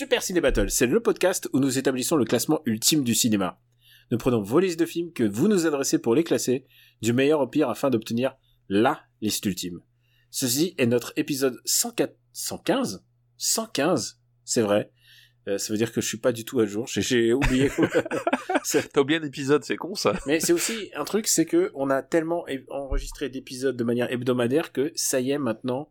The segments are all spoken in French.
Super Ciné Battle, c'est le podcast où nous établissons le classement ultime du cinéma. Nous prenons vos listes de films que vous nous adressez pour les classer, du meilleur au pire afin d'obtenir LA liste ultime. Ceci est notre épisode 104... 115 115 C'est vrai. Euh, ça veut dire que je suis pas du tout à jour. J'ai- oublié. T'as oublié un épisode, c'est con ça. Mais c'est aussi un truc, c'est que on a tellement enregistré d'épisodes de manière hebdomadaire que ça y est maintenant,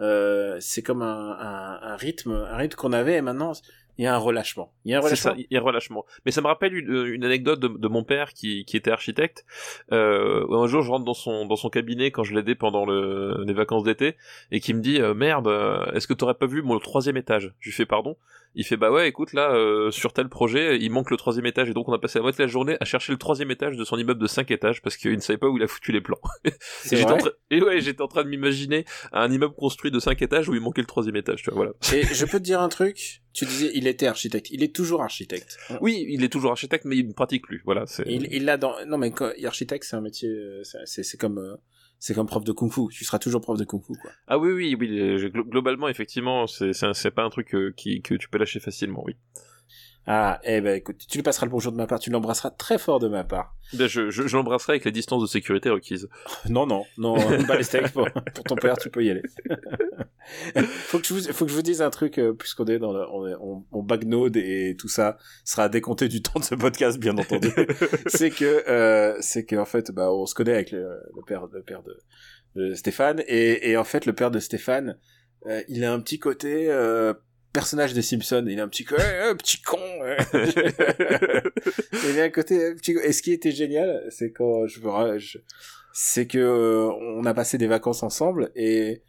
euh, c'est comme un, un, un rythme, un rythme qu'on avait et maintenant il y a un relâchement. Il y a un relâchement. ça, il y a un relâchement. Mais ça me rappelle une, une anecdote de, de mon père qui, qui était architecte. Euh, un jour, je rentre dans son, dans son cabinet quand je l'aidais pendant le, les vacances d'été et qui me dit euh, Merde, euh, est-ce que t'aurais pas vu mon troisième étage? Je lui fais Pardon? Il fait Bah ouais, écoute, là, euh, sur tel projet, il manque le troisième étage. Et donc, on a passé la moitié de la journée à chercher le troisième étage de son immeuble de cinq étages parce qu'il ne savait pas où il a foutu les plans. Et j'étais en, vrai train- et ouais, j'étais en train de m'imaginer un immeuble construit de cinq étages où il manquait le troisième étage. Tu vois, voilà. Et je peux te dire un truc? Tu disais, il était architecte. Il est toujours architecte. Oui, il est toujours architecte, mais il ne pratique plus. Voilà. Il, il l'a dans. Non mais architecte, c'est un métier. euh, c'est- C'est c'est comme. euh, c'est comme prof de kung-fu. Tu seras toujours prof de kung-fu, quoi. Ah oui, oui, oui. euh, glo- Globalement, effectivement, c'est pas un truc euh, qui, que tu peux lâcher facilement, oui. Ah, eh ben écoute, tu lui passeras le bonjour de ma part. Tu l'embrasseras très fort de ma part. Ben, je je, je l'embrasserai avec les distances de sécurité requises. Non, non, non, pas les steaks pour, pour ton père, tu peux y aller. faut que je vous, faut que je vous dise un truc, euh, puisqu'on est dans le, on, est- on, on bagnode et tout ça sera décompté du temps de ce podcast, bien entendu. c'est que, euh, c'est que, en fait, bah, on se connaît avec le, le père, le père de, de Stéphane, et, et en fait, le père de Stéphane, euh, il a un petit côté, euh, personnage des Simpsons, il a un petit côté, Eh, eh, petit con. ouais. il côté, un petit... et ce qui était génial, c'est quand je me, ra- je- c'est que euh, on a passé des vacances ensemble et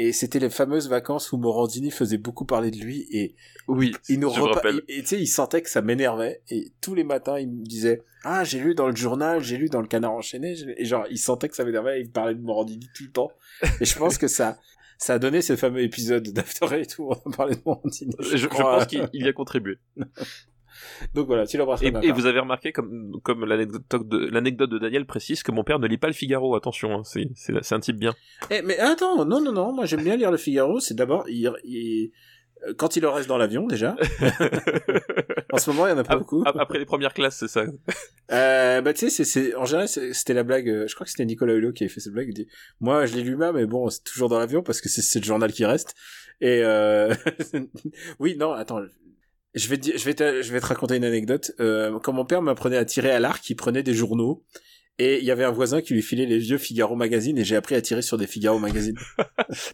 et c'était les fameuses vacances où Morandini faisait beaucoup parler de lui et Oui, il nous je me repa- rappelle. il- et tu sais il sentait que ça m'énervait et tous les matins il me disait ah j'ai lu dans le journal j'ai lu dans le Canard enchaîné et genre il sentait que ça m'énervait et il parlait de Morandini tout le temps et je pense que ça ça a donné ce fameux épisode d'After et tout on a parlé de Morandini Je, je crois. pense qu'il il y a contribué. donc voilà tu l'embrasses Et, vous avez remarqué, comme, comme l'anecdote de, de Daniel précise, que mon père ne lit pas le Figaro. Attention, hein, c'est un type bien. Eh, mais attends, non, non, non, moi j'aime bien lire le Figaro, c'est d'abord, il, il- euh, quand il en reste dans l'avion déjà. en ce moment, il y en a pas beaucoup. ap- Après les premières classes, c'est ça. Euh, bah tu sais, c'est, en général, c'était la blague, euh, je crois que c'était Nicolas Hulot qui avait fait cette blague, il dit, moi je lis l'humain, mais bon, c'est toujours dans l'avion parce que c'est, le journal qui reste. Et euh... oui, non, attends, je vais te, je vais te, je vais te raconter une anecdote. Euh, quand mon père m'apprenait à tirer à l'arc, il prenait des journaux. Et il y avait un voisin qui lui filait les vieux Figaro Magazine et j'ai appris à tirer sur des Figaro Magazine.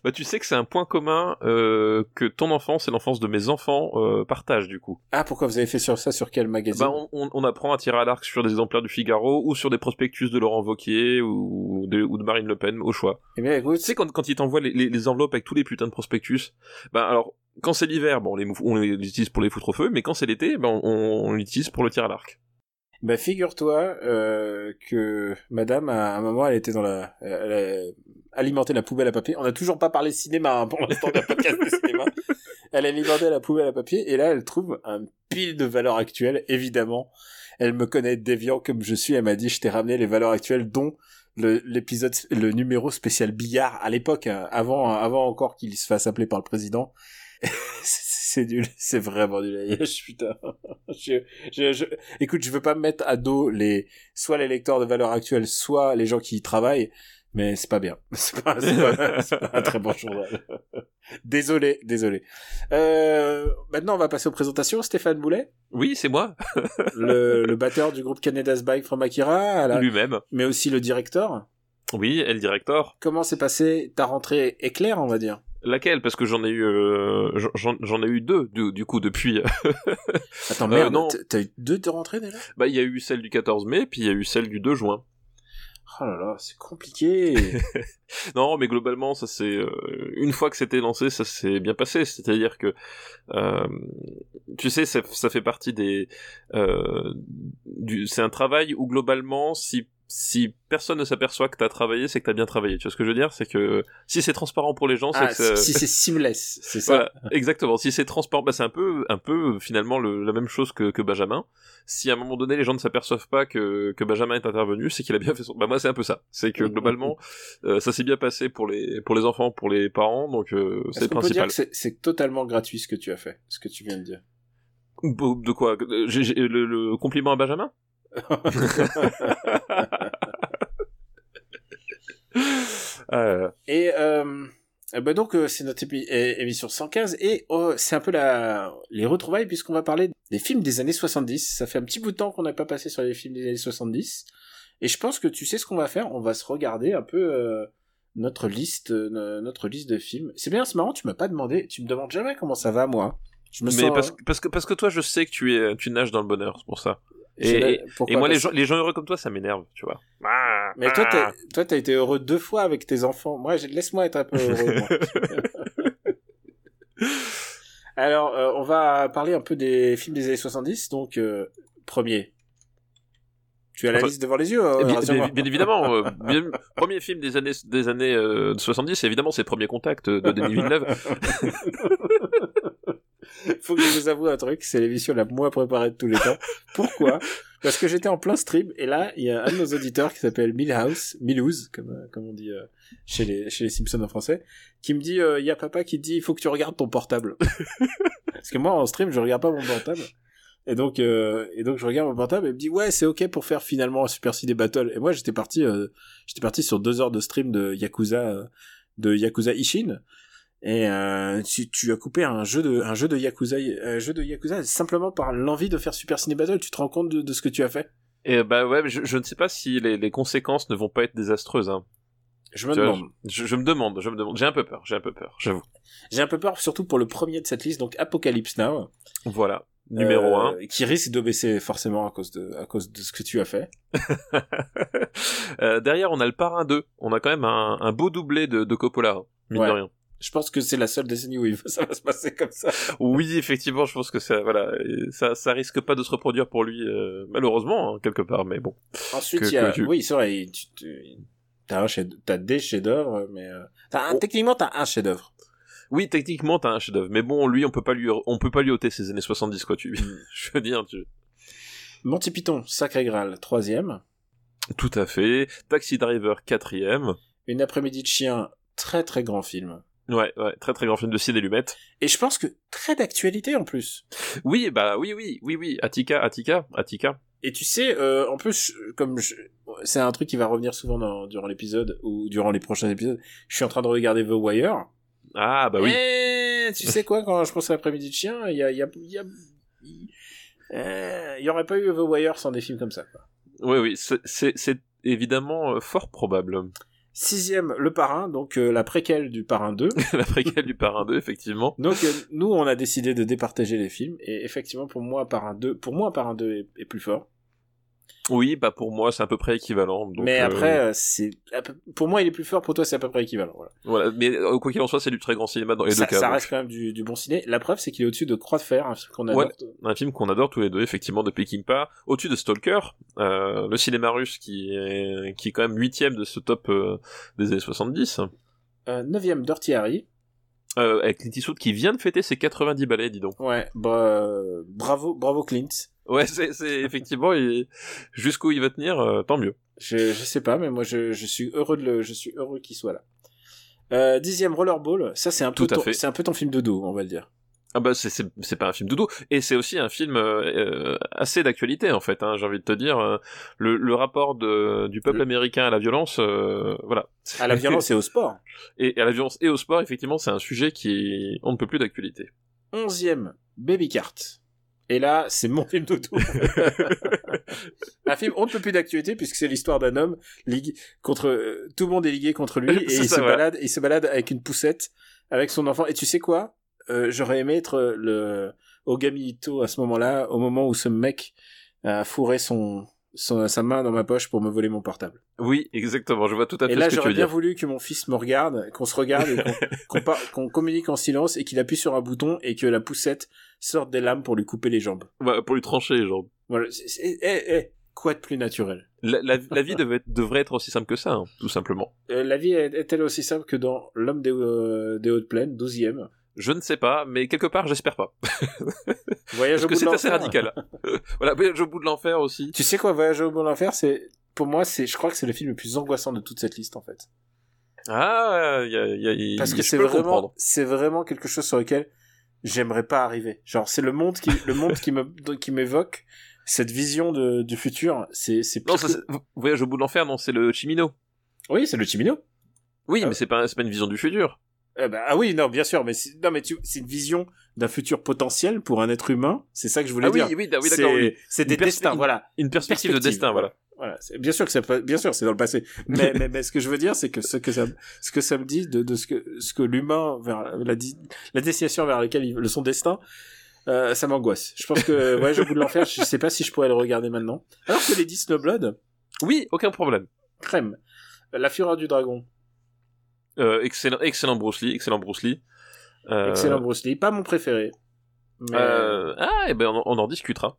Bah, tu sais que c'est un point commun euh, que ton enfance et l'enfance de mes enfants euh, partagent du coup. Ah, pourquoi vous avez fait sur ça sur quel magazine? Bah, on, on- apprend à tirer à l'arc sur des exemplaires du Figaro ou sur des prospectus de Laurent Wauquiez ou de, ou de Marine Le Pen, au choix. Eh bien, écoute, Tu sais, quand, quand ils t'envoient les, les, les enveloppes avec tous les putains de prospectus, ben alors, quand c'est l'hiver, bon, on les, on les utilise pour les foutre au feu, mais quand c'est l'été, ben on, on l'utilise pour le tir à l'arc. Bah, figure-toi euh, que madame, à un moment, elle était dans la... Elle a alimenté la poubelle à papier. On n'a toujours pas parlé cinéma hein, pour l'instant d'un podcast de cinéma. Elle a alimenté la poubelle à papier et là, elle trouve un pile de valeurs actuelles, évidemment. Elle me connaît déviant comme je suis. Elle m'a dit, je t'ai ramené les valeurs actuelles, dont le- l'épisode, le numéro spécial billard à l'époque, hein, avant, avant encore qu'il se fasse appeler par le président. c'est nul, c'est vraiment nul. Putain. Je, je, je, écoute, je veux pas me mettre à dos les, soit les lecteurs de valeurs actuelles, soit les gens qui y travaillent, mais c'est pas bien. C'est pas, pas, un très bon journal. Désolé, désolé. Euh, maintenant, on va passer aux présentations. Stéphane Boulet, Oui, c'est moi, le, le batteur du groupe Canada's Bike from Akira, la- lui-même. mais aussi le directeur. Oui, et le directeur. Comment s'est passé ta rentrée éclair, on va dire? Laquelle? Parce que j'en ai eu, euh, j'en, ai eu deux, du, du coup, depuis. Attends, Euh, merde, non. t- t'as eu deux de rentrées déjà? Bah, il y a eu celle du 14 mai, puis il y a eu celle du 2 juin. Oh là là, c'est compliqué. non, mais globalement, ça c'est euh, une fois que c'était lancé, ça s'est bien passé. C'est-à-dire que euh, tu sais, ça, ça, fait partie des. Euh, du, c'est un travail où globalement, si si personne ne s'aperçoit que t'as travaillé, c'est que t'as bien travaillé. Tu vois ce que je veux dire? C'est que si c'est transparent pour les gens, c'est Ah, que si c'est seamless, c'est ça. Voilà, exactement. Si c'est transparent, bah, c'est un peu, un peu finalement le, la même chose que, que Benjamin. Si à un moment donné les gens ne s'aperçoivent pas que, que Benjamin est intervenu, c'est qu'il a bien fait son. Bah moi c'est un peu ça. C'est que globalement euh, ça s'est bien passé pour les pour les enfants, pour les parents, donc euh, c'est Est-ce le principal. que c'est- totalement gratuit ce que tu as fait, ce que tu viens de dire? De quoi? Le, le compliment à Benjamin? Euh, Et euh, bah donc euh, c'est notre épi- émission 115 et oh, c'est un peu la les retrouvailles puisqu'on va parler des films des années 70. Ça fait un petit bout de temps qu'on n'a pas passé sur les films des années 70 et je pense que tu sais ce qu'on va faire. On va se regarder un peu euh, notre liste no- notre liste de films. C'est bien, c'est marrant. Tu m'as pas demandé. Tu me demandes jamais comment ça va moi. Je me mais sens. parce, que- parce que parce que toi je sais que tu es tu nages dans le bonheur, c'est pour ça. Et, moi les gens les gens heureux comme toi ça m'énerve, tu vois. Ah, Mais toi, ah. t'as, toi, t'as été heureux deux fois avec tes enfants. Moi, laisse-moi être un peu heureux. moi. Alors, euh, on va parler un peu des films des années 70. Donc, euh, premier. Tu as la Enfin, liste devant les yeux, euh, Eh bien, rassure-moi. bien- bien évidemment, euh, bien- premier film des années des années euh, 70, évidemment, c'est Premier Contact de Denis Villeneuve. Faut que je vous avoue un truc, c'est l'émission la moins préparée de tous les temps. Pourquoi? Parce que j'étais en plein stream et là, il y a un de nos auditeurs qui s'appelle Milhouse, Milhouse, comme, euh, comme on dit euh, chez, les, chez les Simpsons en français, qui me dit, euh, il y a papa qui dit, il faut que tu regardes ton portable. Parce que moi, en stream, je regarde pas mon portable. Et donc, et donc je regarde mon portable et me dit ouais c'est ok pour faire finalement un Super CD Battle. Et moi j'étais parti, j'étais parti sur deux heures de stream de Yakuza, de Yakuza Ishin. Et euh, tu, tu as coupé un jeu de un jeu de Yakuza, un jeu de Yakuza simplement par l'envie de faire Super Ciné Battle. Tu te rends compte de, de ce que tu as fait? Et bah ouais, je, je ne sais pas si les, les conséquences ne vont pas être désastreuses. Hein. Je me demande. Je, je me demande, je me demande. J'ai un peu peur, j'ai un peu peur, j'avoue. J'ai un peu peur surtout pour le premier de cette liste, donc Apocalypse Now. Voilà, numéro euh, 1. Qui risque de baisser forcément à cause de à cause de ce que tu as fait. Euh, derrière, on a le Parrain 2. On a quand même un, un beau doublé de, de Coppola, hein, mine Ouais. de rien. Je pense que c'est la seule décennie où ça va se passer comme ça. Oui, effectivement, je pense que ça, voilà, ça, ça risque pas de se reproduire pour lui, euh, malheureusement, hein, quelque part, mais bon. Ensuite, Que- il y a, tu- oui, c'est vrai, tu, tu- t'as chef, des chefs-d'œuvre, mais euh, t'as un- Oh. techniquement t'as un chef-d'œuvre. Oui, techniquement, t'as un chef-d'œuvre, mais bon, lui, on peut pas lui, on peut pas lui ôter ses années 70, quoi, tu, Mm. je veux dire, tu. Monty Python, Sacré Graal, troisième. Tout à fait. Taxi Driver, quatrième. Une après-midi de chien, très très grand film. Ouais, ouais, très très grand film de ciné Lumet. Et je pense que très d'actualité en plus. Oui, bah oui, oui, oui, oui, Attica, Attica, Attica. Et tu sais, euh, en plus, comme je- c'est un truc qui va revenir souvent dans- durant l'épisode ou durant les prochains épisodes, je suis en train de regarder The Wire. Ah, bah oui. Et tu sais quoi, quand je pense à l'après-midi de chien, il y a, il y a, il y a- euh, y aurait pas eu The Wire sans des films comme ça. Quoi. Oui, oui, c'est- c'est c'est évidemment euh, fort probable. Sixième, Le Parrain, donc euh, la préquelle du Parrain 2. La préquelle du Parrain 2, effectivement. Donc euh, nous, on a décidé de départager les films et effectivement, pour moi, Parrain 2, pour moi, Parrain 2 est, est plus fort. Oui, bah pour moi, c'est à peu près équivalent. donc, mais euh, après, euh, c'est pour moi, il est plus fort. Pour toi, c'est à peu près équivalent. Voilà. Voilà, mais euh, quoi qu'il en soit, c'est du très grand cinéma dans les Ça, deux cas. ça donc. reste quand même du, du bon ciné. La preuve, c'est qu'il est au-dessus de Croix de Fer, un film qu'on Ouais. adore. Un film qu'on adore tous les deux, effectivement, de Peckinpah. Au-dessus de Stalker, euh, le cinéma russe qui est, qui est quand même huitième de ce top des années 70. Euh, neuvième, Dirty Harry. Avec Clint Eastwood qui vient de fêter ses 90 balais, dis donc. Ouais, bra- bravo, bravo Clint. Ouais, c'est c'est- effectivement, il- jusqu'où il va tenir, euh, tant mieux. Je, je sais pas, mais moi, je, je suis heureux de le, je suis heureux qu'il soit là. Euh, dixième, Rollerball. Ça, c'est un peu, ton- c'est un peu ton film de dos, on va le dire. Ah bah c'est c'est c'est pas un film doudou et c'est aussi un film euh, assez d'actualité en fait hein, j'ai envie de te dire le, le rapport de, du peuple Le- américain à la violence euh, voilà À la violence et au sport. et à la violence et au sport effectivement c'est un sujet qui est on ne peut plus d'actualité Onzième, Baby Cart. Et là, c'est mon film dos. un film on ne peut plus d'actualité puisque c'est l'histoire d'un homme ligue contre euh, tout le monde est ligué contre lui et il ça, se balade il se balade avec une poussette avec son enfant. Et tu sais quoi? Euh, j'aurais aimé être le Ogami Ito à ce moment-là au moment où ce mec a fourré son son- sa main dans ma poche pour me voler mon portable. Oui, exactement. Je vois tout à fait Et là, ce que tu j'aurais veux bien dire. voulu que mon fils me regarde, qu'on se regarde, et qu'on communique en silence et qu'il appuie sur un bouton et que la poussette sorte des lames pour lui couper les jambes. Ouais, pour lui trancher les jambes. Voilà. c'est- eh, eh, quoi de plus naturel? La, la- la vie devait devrait être aussi simple que ça, hein, tout simplement. Euh, La vie est- est-elle aussi simple que dans L'homme des, euh, des hautes plaines, 12e Je ne sais pas, mais quelque part, j'espère pas. Voyage Parce au que bout c'est de assez l'enfer. radical. voilà, Voyage au bout de l'enfer aussi. Tu sais quoi, Voyage au bout de l'enfer, c'est pour moi, c'est, je crois que c'est le film le plus angoissant de toute cette liste en fait. Ah, il y a, il y a- il- Parce que c'est vraiment, comprendre. c'est vraiment quelque chose sur lequel j'aimerais pas arriver. Genre, c'est le monde qui, le monde qui me, qui m'évoque cette vision de, du futur. C'est, c'est Non, ça, que- Voyage au bout de l'enfer, non, c'est le Chimino. Oui, c'est le Chimino. Oui, Ah. mais c'est pas, c'est pas une vision du futur. Eh ben, ah oui, non, bien sûr, mais c'est, non, mais tu, c'est une vision d'un futur potentiel pour un être humain. C'est ça que je voulais Ah oui, dire. oui, ah oui, d'accord, c'est, oui. c'est des destins, voilà. Une perspective, de destin, voilà. Voilà, c'est- bien sûr que c'est bien sûr c'est dans le passé. Mais, mais, mais ce que je veux dire, c'est que ce que ça, ce que ça me dit de, de ce que, ce que l'humain vers la, destination vers laquelle il, son destin, euh, ça m'angoisse. Je pense que Voyage au bout de l'enfer, je sais pas si je pourrais le regarder maintenant. Alors que les 10 Snowblood, Oui, aucun problème. crème. La fureur du dragon, Euh, excellent, excellent Bruce Lee, excellent Bruce Lee. Euh, excellent Bruce Lee, pas mon préféré. Mais euh, ah, et ben on, on en discutera.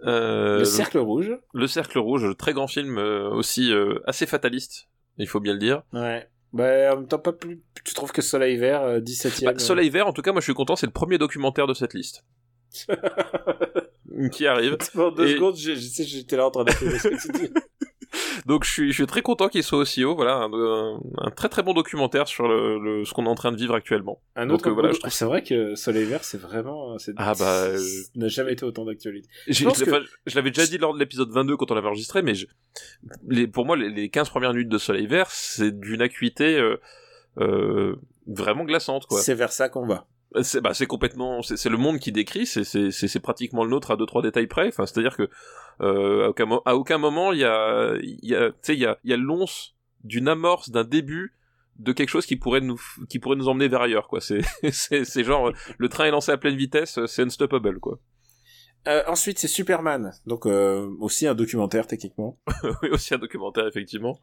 Le cercle rouge, Le Cercle Rouge, très grand film aussi assez fataliste, il faut bien le dire. ouais. Bah, en même temps, pas plus, tu trouves que Soleil Vert, euh, 17 e Bah, Soleil Vert, en tout cas, moi je suis content, c'est le premier documentaire de cette liste qui arrive. Pendant deux Et- secondes, j'étais là en train d'appeler ce que tu dis. Donc je suis, je suis très content qu'il soit aussi haut. Voilà, un, un- un très très bon documentaire sur le, le- ce qu'on est en train de vivre actuellement. Un Donc, autre euh, voilà, je trouve- c'est vrai que Soleil Vert, c'est vraiment, c'est, Ah bah, euh, n'a jamais été autant d'actualité. Que- je l'avais déjà dit lors de l'épisode 22 quand on l'avait enregistré, mais je- les, pour moi, les, les 15 premières minutes de Soleil Vert, c'est d'une acuité euh, euh, vraiment glaçante. C'est vers ça qu'on va. C'est bah, c'est complètement, c'est c'est le monde qui décrit, c'est c'est c'est c'est pratiquement le nôtre à deux trois détails près. Enfin, c'est-à-dire que euh, à aucun à aucun moment il y a il y a tu sais il y a y a l'once d'une amorce d'un début de quelque chose qui pourrait nous qui pourrait nous emmener vers ailleurs quoi. C'est c'est c'est genre euh, le train est lancé à pleine vitesse, euh, c'est unstoppable quoi. Euh, ensuite, c'est Superman. Donc, euh, aussi un documentaire, techniquement. oui aussi un documentaire effectivement.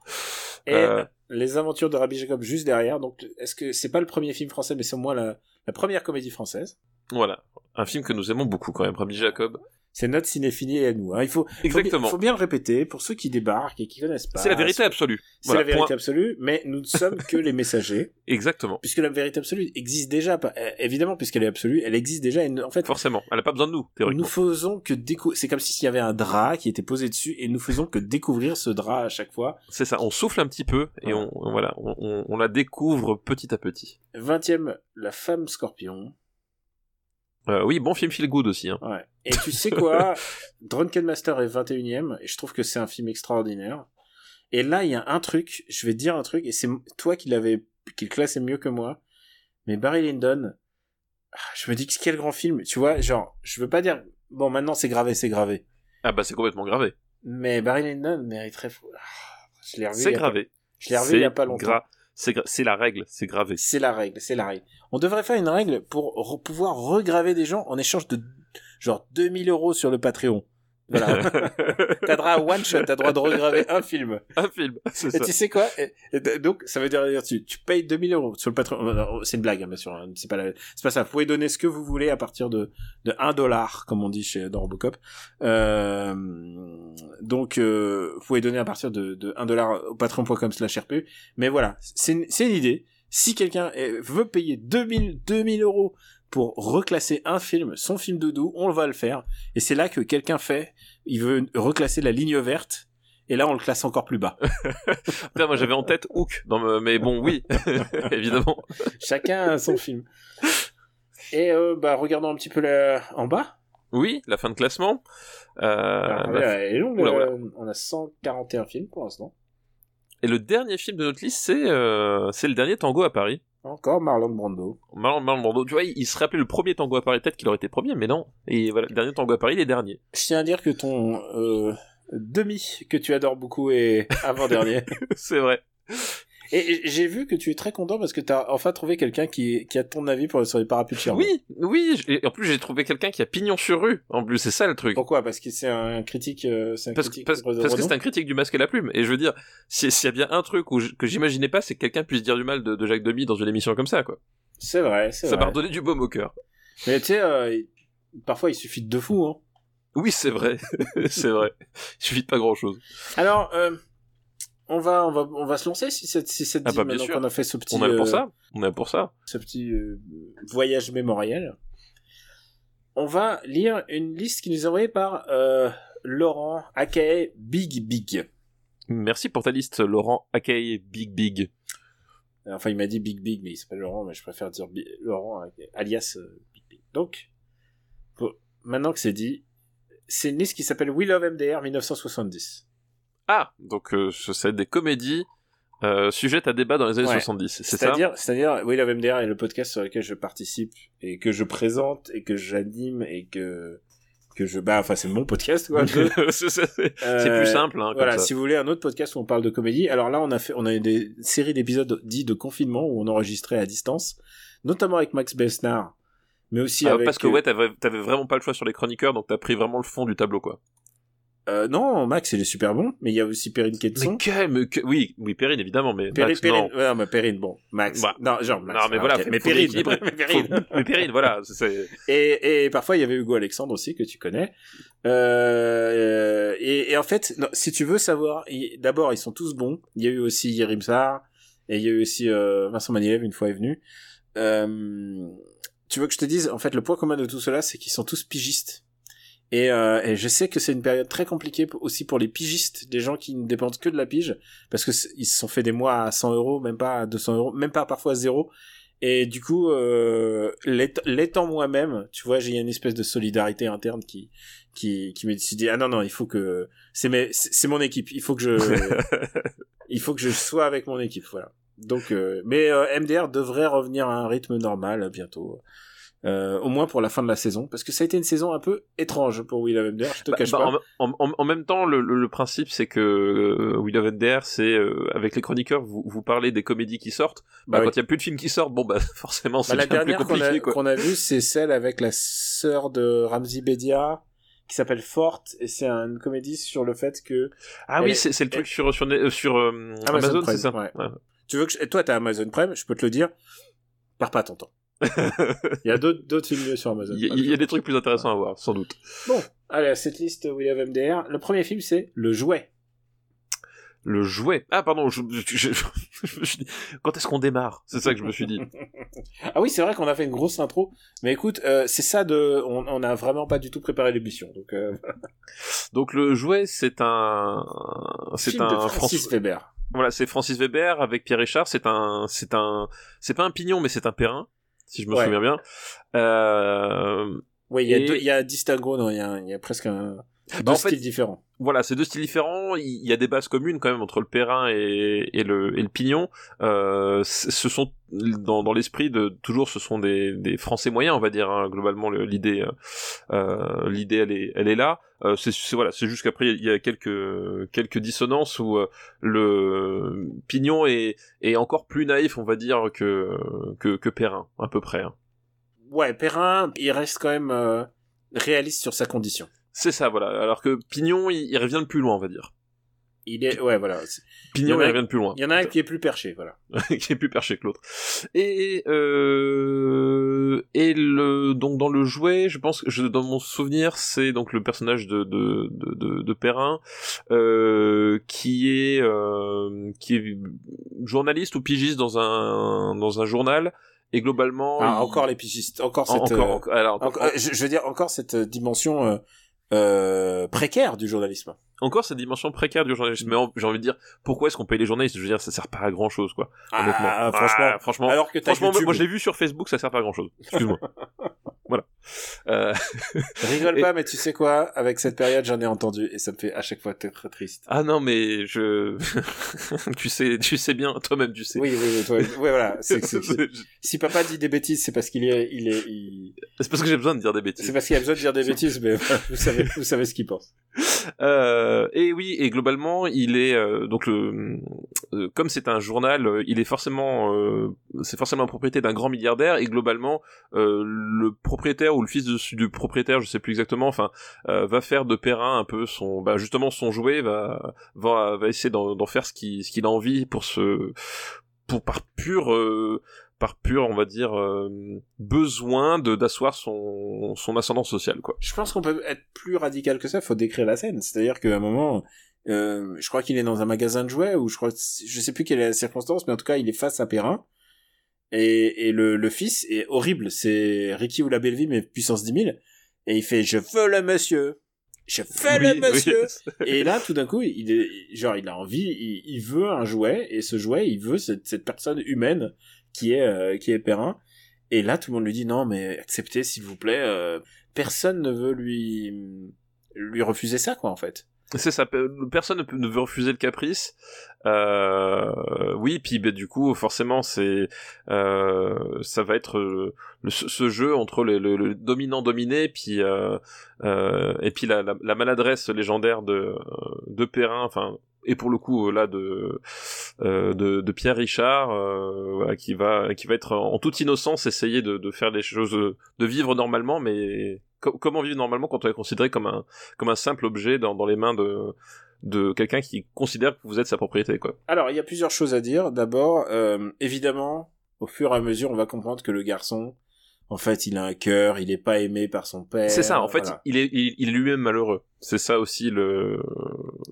Et Euh, Les Aventures de Rabbi Jacob juste derrière. Donc, est-ce que c'est pas le premier film français, mais c'est au moins la, la première comédie française? Voilà, un film que nous aimons beaucoup quand même, Rabbi Jacob. C'est notre cinéphilie à nous. hein. Il faut, Exactement. faut bien le répéter pour ceux qui débarquent et qui connaissent pas. C'est la vérité absolue. C'est Voilà, la vérité point. absolue, mais nous ne sommes que les messagers, Exactement. puisque la vérité absolue existe déjà. euh, Évidemment, puisqu'elle est absolue, elle existe déjà. Et en fait, Forcément, elle a pas besoin de nous nous faisons que découvrir. C'est comme s'il y avait un drap qui était posé dessus, et nous faisons que découvrir ce drap à chaque fois. C'est ça, on souffle un petit peu et Ouais. on, on- voilà, on, on- on la découvre petit à petit. 20e, La femme scorpion. Euh, oui, bon film feel good aussi. Hein. Ouais. Et tu sais quoi? Drunken Master est 21ème, et je trouve que c'est un film extraordinaire. Et là, il y a un truc, je vais te dire un truc, et c'est toi qui l'avais, qui le classait mieux que moi, mais Barry Lyndon, ah, je me dis que quel grand film, tu vois, genre, je veux pas dire, bon, maintenant c'est gravé, c'est gravé. Ah bah c'est complètement gravé. Mais Barry Lyndon mériterait, ah, je l'ai revu, C'est gravé. je l'ai revu il y a pas longtemps. gra- C'est la règle, c'est gravé. C'est la règle, c'est la règle. On devrait faire une règle pour pouvoir regraver des gens en échange de genre 2000 euros sur le Patreon. Voilà. T'as droit à one shot, t'as droit de regraver un film. un film, c'est Et tu sais quoi Et- et d- Donc ça veut dire tu, tu payes 2000 euros sur le Patreon. euh, C'est une blague, hein, bien sûr. hein, C'est pas la- c'est pas ça. Vous pouvez donner ce que vous voulez à partir de de 1 dollar, comme on dit chez dans Robocop. Euh, donc euh, vous pouvez donner à partir de, de 1 dollar au patreon.com/rp. Mais voilà, c'est une, une idée. Si quelqu'un eh, veut payer 2000 2000 euros pour reclasser un film, son film doudou, on va le faire. Et c'est là que quelqu'un fait, il veut reclasser la ligne verte. Et là, on le classe encore plus bas. Après, moi j'avais en tête Hook, mais bon, oui, évidemment. Chacun a son film. Et euh, bah regardons un petit peu la... en bas. Oui, la fin de classement. Euh, Alors, la- elle est longue. Oula, euh, On a 141 films pour l'instant. Et le dernier film de notre liste, c'est euh, c'est le dernier Tango à Paris. Encore Marlon Brando. Marlon, Marlon Brando. Tu vois, il, il se rappelait le premier Tango à Paris, peut-être qu'il aurait été premier, mais non. Et voilà, le dernier Tango à Paris, il est dernier. Je tiens à dire que ton euh, demi que tu adores beaucoup est avant-dernier. c'est vrai. Et j'ai vu que tu es très content parce que tu as enfin trouvé quelqu'un qui, qui a ton avis pour, sur les parapluies de. Oui, oui. Et en plus, j'ai trouvé quelqu'un qui a pignon sur rue. En plus, c'est ça le truc. Pourquoi? Parce que c'est un critique. euh, un Parce, critique parce, de parce que c'est un critique du masque et la plume. Et je veux dire, si- s'il y a bien un truc où je- que j'imaginais pas, c'est que quelqu'un puisse dire du mal de, de Jacques Demy dans une émission comme ça, quoi. C'est vrai, c'est Ça vrai. m'a redonné du baume au cœur. Mais tu sais, euh, parfois il suffit de deux fous. Hein. Oui, c'est vrai. c'est vrai. Il suffit de pas grand chose. Alors, euh, on va, on va, on va se lancer si cette, si cette Ah bah, maintenant qu'on a fait ce petit, On est pour euh, ça. On est pour ça. ce petit euh, voyage mémoriel. On va lire une liste qui nous est envoyée par euh, Laurent, aka Big Big. Merci pour ta liste, Laurent Akei Big Big. Enfin, il m'a dit Big Big, mais il s'appelle Laurent, mais je préfère dire Bi- Laurent, alias Big Big. Donc, bon, maintenant que c'est dit, c'est une liste qui s'appelle We Love MDR 1970. Ah, donc euh, c'est des comédies euh, sujettes à débat dans les années Ouais. 70. C'est ça? C'est-à-dire, c'est-à-dire, We Love MDR est le podcast sur lequel je participe et que je présente et que j'anime et que que je bah enfin c'est mon podcast quoi. C'est c'est Euh, plus simple, hein, comme Voilà, ça. si vous voulez un autre podcast où on parle de comédie, alors là on a fait, on a eu des séries d'épisodes dits de confinement où on enregistrait à distance, notamment avec Max Besnard, mais aussi Ah, avec. parce que ouais, t'avais t'avais vraiment pas le choix sur les chroniqueurs, donc t'as pris vraiment le fond du tableau, quoi. Euh, non, Max il est super bon, mais il y a aussi Perrine Quetzon. Mais que, mais que- oui, oui, Perrine évidemment, mais Perrine, Max, Perrine, non. ouais, mais Perrine, bon, Max. Bah, non, genre Max. non, mais ah, voilà, mais Perrine, mais Perrine. Mais Perrine, voilà, Et, et parfois il y avait Hugo Alexandre aussi que tu connais. Euh, et, et en fait, non, si tu veux savoir, d'abord ils sont tous bons. Il y a eu aussi Yerim Sar et il y a eu aussi euh, Vincent Manielev une fois est venu. Euh, tu veux que je te dise, en fait, le point commun de tout cela, c'est qu'ils sont tous pigistes. Et, euh, et je sais que c'est une période très compliquée aussi pour les pigistes, des gens qui ne dépendent que de la pige, parce que ils se sont fait des mois à 100 euros, même pas à 200 euros, même pas parfois à zéro. Et du coup, euh, l'ét- l'étant moi-même, tu vois, j'ai une espèce de solidarité interne qui qui qui me dit ah non non, il faut que c'est mes c'est mon équipe, il faut que je il faut que je sois avec mon équipe, voilà. Donc, euh, mais euh, MDR devrait revenir à un rythme normal bientôt. Euh, au moins pour la fin de la saison, parce que ça a été une saison un peu étrange pour Will of MDR, je te Bah, cache bah, pas. en, en- en même temps, le, le- le principe, c'est que euh, and Dare, c'est euh, avec les chroniqueurs, vous, vous parlez des comédies qui sortent. Bah, Bah oui. Quand il y a plus de films qui sortent, bon bah forcément, c'est la dernière qu'on a, qu'on a vue, c'est celle avec la sœur de Ramzi Bedia, qui s'appelle Forte, et c'est une comédie sur le fait que... Ah elle oui, est- c'est le truc sur sur, euh, sur euh, Amazon, Prime, c'est ça? ouais. Ouais. Tu veux que je- toi t'as Amazon Prime, je peux te le dire, perds pas ton temps. Il y a d'autres films mieux sur Amazon. Il y, a- il y a des trucs plus intéressants à voir, sans doute. Bon, allez, à cette liste We Love MDR, le premier film c'est Le Jouet. Le jouet. Ah pardon, je, je- je- je me suis dit, quand est-ce qu'on démarre? C'est ça que je me suis dit. Ah oui, c'est vrai qu'on a fait une grosse intro, mais écoute, euh, c'est ça de... On, on a vraiment pas du tout préparé l'émission, donc... Euh, Donc le jouet, c'est un, c'est de un Francis François- Weber. Voilà, c'est Francis Weber avec Pierre Richard. C'est un, c'est un, c'est pas un pignon, mais c'est un perrin, si je me Ouais. souviens bien. Euh, Oui, il y a Et- deux, il y a distinguo, non, il y a, il y a presque un... Bah, deux fait, styles différents. voilà, c'est deux styles différents. Il y a des bases communes quand même entre le perrin et, et le, et le pignon. Euh, ce sont dans, dans l'esprit de toujours, ce sont des, des Français moyens, on va dire. hein, globalement, le- l'idée, euh, euh, l'idée, elle est, elle est là. Euh, c'est voilà, c'est juste qu'après il y a quelques quelques dissonances où le pignon est, est encore plus naïf, on va dire, que que, que perrin, à peu près. hein. Ouais, Perrin, il reste quand même réaliste sur sa condition. C'est ça, voilà. Alors que pignon, il, il revient de plus loin, on va dire. Il est, ouais, voilà. Pignon, Il revient de plus loin. Il y en a un qui est plus perché, voilà. qui est plus perché que l'autre. Et euh, et le donc dans le jouet, je pense que je, dans mon souvenir, c'est donc le personnage de de de, de, de Perrin euh, qui est euh, qui est journaliste ou pigiste dans un dans un journal et globalement Ah, il- encore les pigistes, encore en- cette, encore, euh, encore- alors, encore, euh, je, je veux dire encore cette euh, dimension euh, précaire du journalisme. encore cette dimension précaire du journalisme. Mais j'ai envie de dire pourquoi est-ce qu'on paye les journalistes? Je veux dire, ça sert pas à grand chose, quoi. Honnêtement. Ah, franchement, Ah, franchement, alors que franchement, YouTube. moi, je l'ai vu sur Facebook, ça sert pas à grand chose. Excuse-moi. voilà. Euh, Rigole Et- pas, mais tu sais quoi? Avec cette période, j'en ai entendu et ça me fait à chaque fois très triste. Ah non, mais je, tu sais, tu sais bien, toi-même, tu sais. Oui, oui, oui, toi- ouais, voilà. c'est- c'est- c'est- Si papa dit des bêtises, c'est parce qu'il est, il est, il- C'est parce que j'ai besoin de dire des c'est bêtises. parce qu'il a besoin de dire des bêtises, mais vous savez, vous savez ce qu'il pense. Euh, et oui, et globalement, il est euh, donc le, euh, comme c'est un journal, euh, il est forcément, euh, c'est forcément la propriété d'un grand milliardaire et globalement, le propriétaire ou le fils du propriétaire, je sais plus exactement, enfin, va faire de Perrin un peu son, bah justement son jouet, va va, va essayer d'en faire ce qu'il ce qu'il a envie pour se, pour par pur par pur, on va dire, euh, besoin de d'asseoir son son ascendant social, quoi. Je pense qu'on peut être plus radical que ça. Faut décrire la scène. C'est-à-dire qu'à un moment, euh, je crois qu'il est dans un magasin de jouets ou je crois, je sais plus quelle est la circonstance, mais en tout cas, il est face à Perrin. Et, et le, le fils est horrible. C'est Ricky ou la Belleville, mais puissance 10 000. Et il fait, je veux le monsieur. Je veux le monsieur. oui. Et là, tout d'un coup, il est, genre, il a envie, il, il veut un jouet, et ce jouet, il veut cette, cette personne humaine qui est, euh, qui est Perrin. Et là, tout le monde lui dit non, mais acceptez, s'il vous plaît. euh, personne ne veut lui, lui refuser ça, quoi, en fait. C'est ça, pe- personne ne, veut refuser le caprice. Euh, oui, puis bah, du coup, forcément, c'est ça va être ce jeu entre le, le dominant-dominé, puis et puis la, la, la maladresse légendaire de de Perrin, enfin et pour le coup euh, là de euh, de, de Pierre Richard, euh, voilà, qui va qui va être en toute innocence essayer de, de faire les choses, de vivre normalement, mais co- comment vivre normalement quand on est considéré comme un comme un simple objet dans, dans les mains de de quelqu'un qui considère que vous êtes sa propriété quoi. Alors, il y a plusieurs choses à dire. D'abord, euh, évidemment, au fur et à mesure, on va comprendre que le garçon, en fait, il a un cœur, il est pas aimé par son père. C'est ça, en fait, voilà. il est il, il est lui-même malheureux. C'est ça aussi le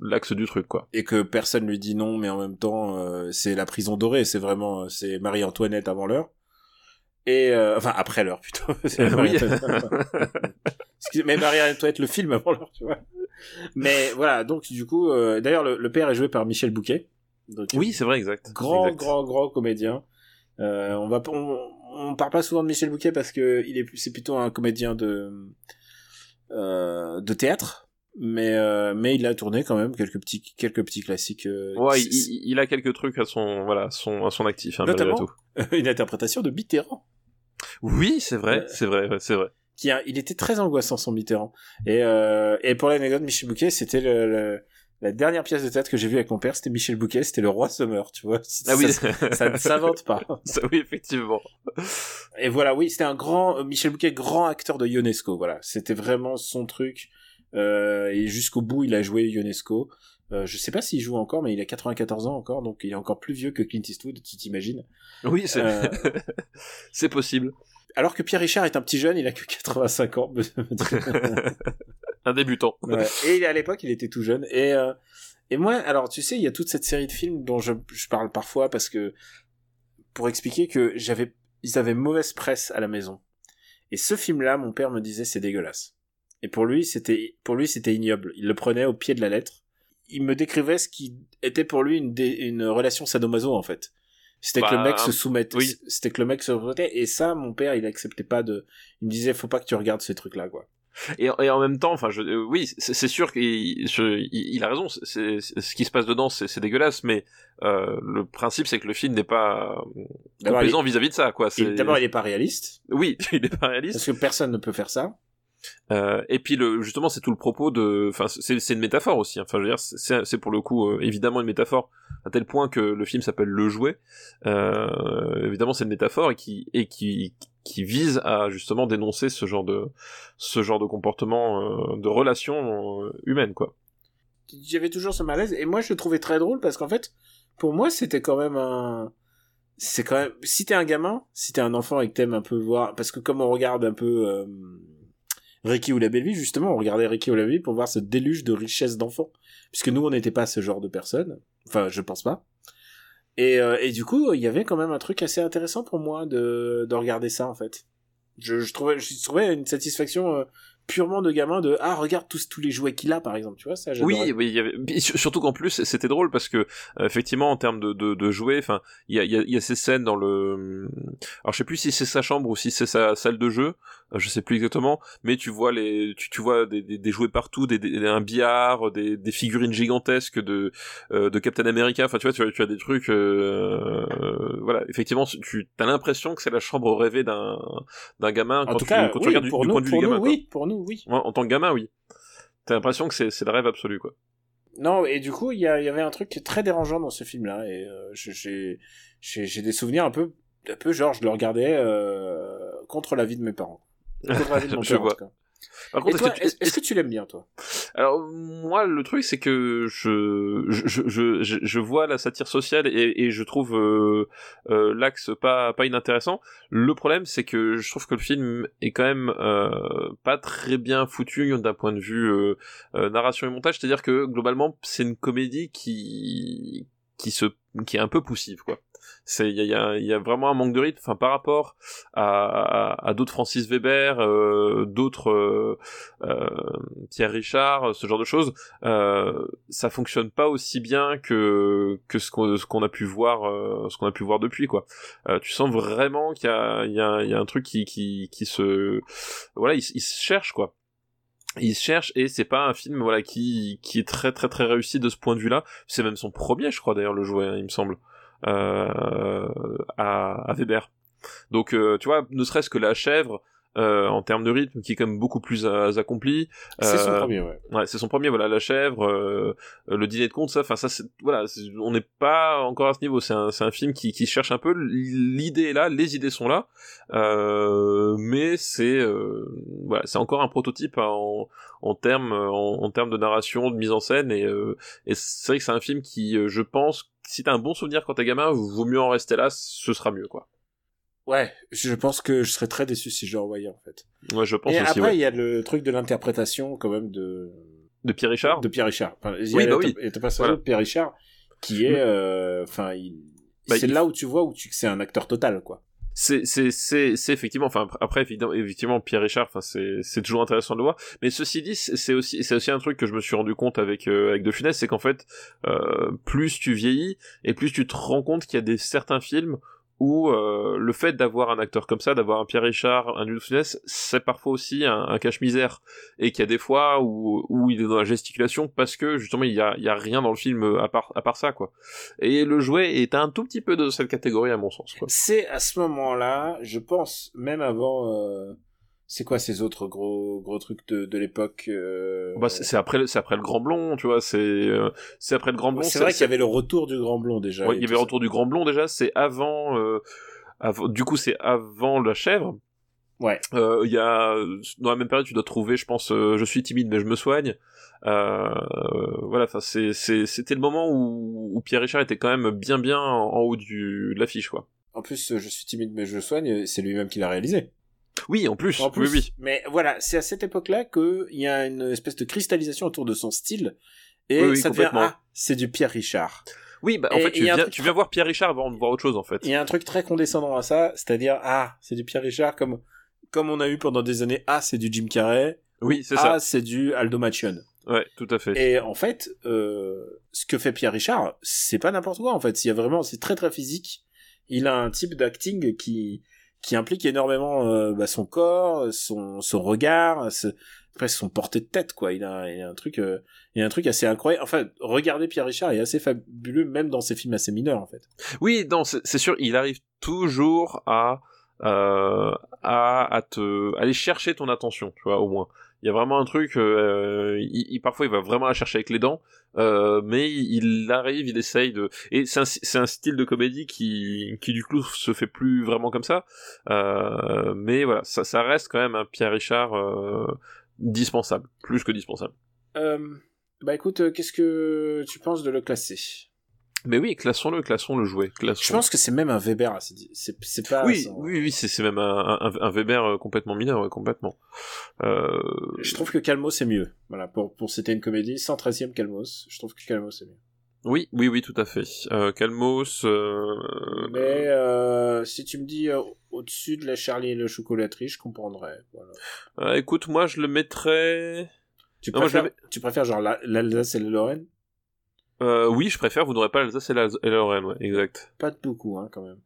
l'axe du truc quoi. Et que personne lui dit non, mais en même temps, euh, c'est la prison dorée. C'est vraiment, c'est Marie-Antoinette avant l'heure. Et euh, enfin après l'heure plutôt. C'est Oui. Mais Marie-Antoinette le film avant l'heure, tu vois. Mais voilà, donc du coup, euh, d'ailleurs le, le père est joué par Michel Bouquet. Donc, Oui, c'est vrai, exact. grand, Exact. grand, grand comédien. Euh, on va, on, on parle pas souvent de Michel Bouquet parce que il est, c'est plutôt un comédien de, euh, de théâtre. Mais, euh, mais il a tourné quand même quelques petits, quelques petits classiques. euh, Ouais, il, a quelques trucs à son voilà, son à son actif hein, Notamment- tout. une interprétation de Mitterrand. Oui, c'est vrai, c'est vrai, ouais, c'est vrai. Qui a, il était très angoissant son Mitterrand. Et, et pour l'anecdote, Michel Bouquet, c'était le, le- la dernière pièce de théâtre que j'ai vue avec mon père, c'était Michel Bouquet, c'était le roi Summer, tu vois. Ah oui, ça, ça ne s'invente pas. Ça, oui, effectivement. Et voilà, oui, c'était un grand euh, Michel Bouquet, grand acteur de Ionesco. Voilà, c'était vraiment son truc. Euh, et jusqu'au bout, il a joué Ionesco. Euh, je sais pas s'il joue encore, mais il a 94 ans encore, donc il est encore plus vieux que Clint Eastwood, tu t'imagines. Oui, c'est Euh, c'est possible. alors que Pierre Richard est un petit jeune, il a que 85 ans. Un débutant. Ouais. Et à l'époque, il était tout jeune. Et euh, et moi, alors tu sais, il y a toute cette série de films dont je, je parle parfois parce que pour expliquer que j'avais, ils avaient mauvaise presse à la maison. Et ce film-là, mon père me disait c'est dégueulasse. Et pour lui, c'était pour lui c'était ignoble. Il le prenait au pied de la lettre. Il me décrivait ce qui était pour lui une, dé- une relation sadomaso en fait. C'était que Bah, le mec se soumettait. oui. C'était que le mec se soumettait. Et ça, mon père, il acceptait pas de. Il me disait faut pas que tu regardes ces trucs-là quoi. Et, et en même temps, enfin, je, euh, oui, c'est sûr qu'il je- il, il a raison. c'est ce qui se passe dedans, c'est dégueulasse, mais euh, le principe, c'est que le film n'est pas euh, complaisant vis-à-vis de ça, quoi. D'abord, il est pas réaliste. oui, il est pas réaliste. Parce que personne ne peut faire ça. Euh, et puis le, justement, c'est tout le propos de, enfin, c'est une métaphore aussi. hein. Enfin, je veux dire, c'est c'est pour le coup euh, évidemment une métaphore à tel point que le film s'appelle Le Jouet. Euh, évidemment, c'est une métaphore et qui et qui qui vise à justement dénoncer ce genre de ce genre de comportement, euh, de relations euh, humaines, quoi. J'avais toujours ce malaise. Et moi, je le trouvais très drôle parce qu'en fait, pour moi, c'était quand même un. C'est quand même. Si t'es un gamin, si t'es un enfant et que t'aimes un peu voir. Parce que comme on regarde un peu. euh, Ricky ou la belle vie, justement, on regardait Ricky ou la vie pour voir ce déluge de richesse d'enfants. Puisque nous, on n'était pas ce genre de personnes. Enfin, je pense pas. Et, euh, et du coup, il y avait quand même un truc assez intéressant pour moi de, de regarder ça, en fait. Je, je trouvais, je trouvais une satisfaction euh, purement de gamin de ah regarde tous tous les jouets qu'il a par exemple tu vois ça. Oui, oui, y avait... surtout qu'en plus c'était drôle parce que euh, effectivement en termes de, de, de jouets, enfin il y a, il y, a, y a ces scènes dans le, alors je sais plus si c'est sa chambre ou si c'est sa salle de jeu, euh, je sais plus exactement, mais tu vois les, tu, tu vois des, des, des jouets partout, des, des- un billard, des, des figurines gigantesques de euh, de Captain America, enfin tu vois tu as, tu as des trucs, euh, euh, voilà effectivement tu as l'impression que c'est la chambre rêvée d'un d'un gamin en quand tout tu cas quand tu regardes du, pour du nous point de vue du gamin. quoi. oui pour nous oui Ouais, en tant que gamin, oui. t'as l'impression que c'est le rêve absolu quoi. Non, et du coup, il y, avait un truc qui est très dérangeant dans ce film-là, et euh, j'ai- des souvenirs un peu, un peu genre, je le regardais euh, contre l'avis de mes parents. Contre l'avis de mon Je père, en vois. tout cas. Par contre, est-ce que tu- que l'aimes bien, toi? Alors moi le truc c'est que je je, je je je vois la satire sociale et, et je trouve euh, euh, l'axe pas pas inintéressant. Le problème c'est que je trouve que le film est quand même euh, pas très bien foutu d'un point de vue narration et montage, c'est-à-dire que globalement c'est une comédie qui qui se qui est un peu poussive quoi. C'est il y a, vraiment un manque de rythme enfin par rapport à, d'autres Francis Weber, euh, d'autres euh, euh, Pierre Richard, ce genre de choses, ça fonctionne pas aussi bien que que ce qu'on a pu voir ce qu'on a pu voir depuis quoi. Tu sens vraiment qu'il y a il y a un truc qui qui se voilà, il, cherche quoi. Il cherche et c'est pas un film voilà qui qui est très très très réussi de ce point de vue-là. C'est même son premier, je crois d'ailleurs le jouet, hein, il me semble, à, à Weber. Donc euh, tu vois, ne serait-ce que la chèvre euh, en termes de rythme qui est quand même beaucoup plus accompli. C'est son Euh, premier, ouais. Ouais, c'est son premier, voilà, la chèvre, euh, le dîner de compte, ça, enfin ça, c'est, voilà, on n'est pas encore à ce niveau. C'est un, c'est un film qui, qui cherche un peu. L'idée est là, les idées sont là, euh, mais c'est, euh, voilà, c'est encore un prototype hein, en, en termes, en, en termes de narration, de mise en scène, et, euh, et c'est vrai que c'est un film qui, je pense, si t'as un bon souvenir quand t'es gamin, vaut mieux en rester là, ce sera mieux, quoi. Ouais, je pense que je serais très déçu si je le revoyais, en fait. Ouais, je pense Et aussi, après, ouais. il y a le truc de l'interprétation, quand même, de... De Pierre Richard. de Pierre Richard. Enfin, il y a Oui, bah oui. Et t'as pas Voilà. de Pierre Richard, qui est, euh, enfin, il... Bah, c'est il- là où tu vois où tu c'est un acteur total, quoi. c'est c'est c'est c'est effectivement enfin après évidemment effectivement Pierre Richard enfin c'est c'est toujours intéressant de le voir mais ceci dit c'est c'est aussi c'est aussi un truc que je me suis rendu compte avec euh, avec De Funès c'est qu'en fait euh, plus tu vieillis et plus tu te rends compte qu'il y a des certains films où euh, le fait d'avoir un acteur comme ça, d'avoir un Pierre Richard, un De Funès, c'est parfois aussi un, cache-misère, et qu'il y a des fois où, où il est dans la gesticulation parce que justement il y a, il y a rien dans le film à part, à part ça quoi. Et le jouet est un tout petit peu de cette catégorie à mon sens. C'est à ce moment-là, je pense, même avant. euh, C'est quoi ces autres gros gros trucs de, de l'époque euh, Bah, c'est après, le- c'est après le Grand Blond, tu vois. C'est, euh, c'est après le Grand Blond. C'est vrai qu'il y avait le retour du Grand Blond déjà. Ouais, il y avait le retour du Grand Blond déjà. C'est avant, euh, avant. Du coup, c'est avant la chèvre. Ouais. Euh, Il y a dans la même période, tu dois trouver, je pense, euh, je suis timide mais je me soigne. Euh, voilà, enfin, c'est, c'était le moment où, où Pierre Richard était quand même bien, bien en, en haut du, de l'affiche, quoi. En plus, euh, je suis timide mais je soigne. C'est lui-même qui l'a réalisé. Oui, en plus. En plus, Oui, oui. Mais voilà, c'est à cette époque-là qu'il y a une espèce de cristallisation autour de son style. Et Oui, oui, ça devient, ah, c'est du Pierre Richard. Oui, bah, en Et fait, tu viens, truc tu viens voir Pierre Richard avant de voir autre chose, en fait. Il y a un truc très condescendant à ça, c'est-à-dire, ah, c'est du Pierre Richard comme, comme on a eu pendant des années, ah, c'est du Jim Carrey, Oui, c'est ah, ça. c'est du Aldo Machion. Ouais, tout à fait. Et en fait, euh, ce que fait Pierre Richard, c'est pas n'importe quoi, en fait. Il y a vraiment, c'est très très physique. Il a un type d'acting qui, qui implique énormément euh, bah, son corps, son, son regard, presque son porté de tête, quoi. Il a, il a un truc, euh, il a un truc assez incroyable. Enfin, regarder Pierre Richard est assez fabuleux, même dans ses films assez mineurs, en fait. Oui, non, c'est sûr, il arrive toujours à euh, à, à te aller chercher ton attention, tu vois, au moins. Il y a vraiment un truc, euh, parfois il va vraiment la chercher avec les dents, euh, mais il, arrive, il essaye de, et c'est un, style de comédie qui, qui du coup se fait plus vraiment comme ça, euh, mais voilà, ça, ça reste quand même un Pierre Richard dispensable, plus que dispensable. Bah écoute, qu'est-ce que tu penses de le classer? Mais oui, classons-le, classons le jouet, classons. Je pense que c'est même un Weber, c'est pas. oui, oui, oui, c'est même un, un, un Weber euh, complètement mineur, complètement. Euh, Je trouve que Calmos c'est mieux. Voilà, pour pour c'était une comédie, 113e Calmos, je trouve que Calmos c'est mieux. oui, oui, oui, tout à fait. Euh, Calmos, euh, Mais euh, si tu me dis euh, au-dessus de la Charlie et la chocolaterie, je comprendrais. Voilà. écoute, moi je le mettrais. Tu Non, moi, je préfères, tu préfères genre la- l'Alsace et la Lorraine? Euh, oui, je préfère. Vous n'aurez pas l'Alsace et la, Lorraine, ouais, exact. Pas de beaucoup, hein, quand même.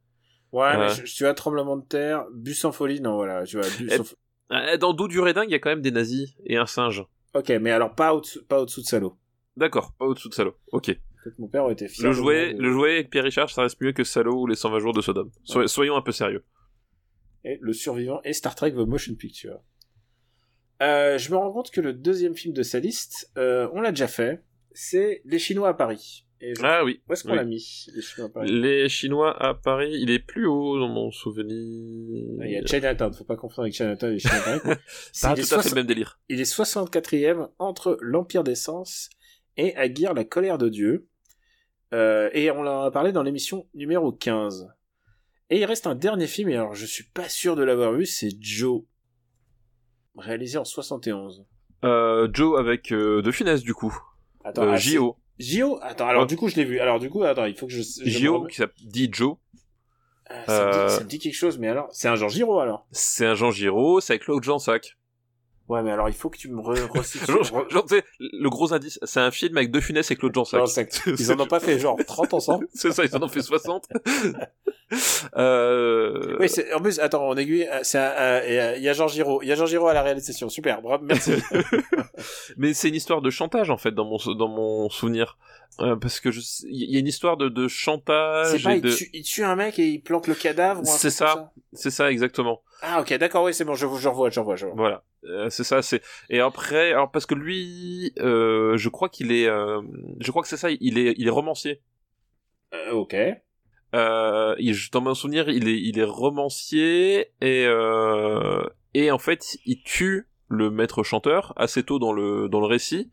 Ouais, mais je- tu as tremblement de terre, bus en folie, non, voilà, tu vois. Bus Eh, en fo- Euh, Dans Doux du Reding, il y a quand même des nazis et un singe. Ok, mais alors pas au-dessous, pas au-dessous de Salo. D'accord, pas au-dessous de Salo. Ok. Peut-être mon père aurait été fier. Le jouet, de- le jouet avec Pierre Richard, ça reste mieux que Salo ou les 120 jours de Sodome. Soy- soyons un peu sérieux. Et le survivant et Star Trek The Motion Picture. Euh, je me rends compte que le deuxième film de sa liste, euh, on l'a déjà fait. C'est Les Chinois à Paris. Et je- Ah oui. Où est-ce qu'on oui. l'a mis Les Chinois à Paris? Les Chinois à Paris, il est plus haut dans mon souvenir. Il y a Chinatown, faut pas confondre avec Chinatown et les Chinois à Paris. C'est- tout fait le même délire. il est 64e entre l'Empire des Sens et Aguirre, la colère de Dieu. Euh, et on en a parlé dans l'émission numéro 15. Et il reste un dernier film, et alors je suis pas sûr de l'avoir vu, c'est Joe. Réalisé en 71. Euh, Joe avec euh, De Funès, du coup. Attends, Euh, ah, J.O. J.O. Attends, alors Ouais. du coup je l'ai vu. Alors du coup, attends, il faut que je... J.O. qui s'appelle dit Joe. Ah, ça, me Euh, dit, ça me dit quelque chose, mais alors... C'est un Jean Giraud alors C'est un Jean Giraud, c'est avec Claude Jansac. Ouais, mais alors il faut que tu me re resitues. Genre, genre, le gros indice, c'est un film avec De Funès et Claude Jansac. C'est- Ils en ont pas fait genre 30 ensemble C'est ça, ils en ont fait 60. euh... Oui, en plus, attends, on aiguille, euh, c'est euh, il y a Jean Giraud, il y a Jean Giraud à la réalisation, super, bravo, merci. Mais c'est une histoire de chantage en fait dans mon dans mon souvenir, Euh, parce que je il y a une histoire de, de chantage. c'est pas, et il, de... tue, il tue un mec et il planque le cadavre C'est ça. C'est ça exactement. Ah, ok, d'accord, oui, c'est bon, je, je revois, je revois, je revois. Voilà, Euh, c'est ça. C'est et après, alors parce que lui, euh, je crois qu'il est, euh, je crois que c'est ça. Il est, il est romancier. Euh, ok. Euh, il- dans mon souvenir, il est, il est romancier et euh, et en fait, il tue le maître chanteur assez tôt dans le dans le récit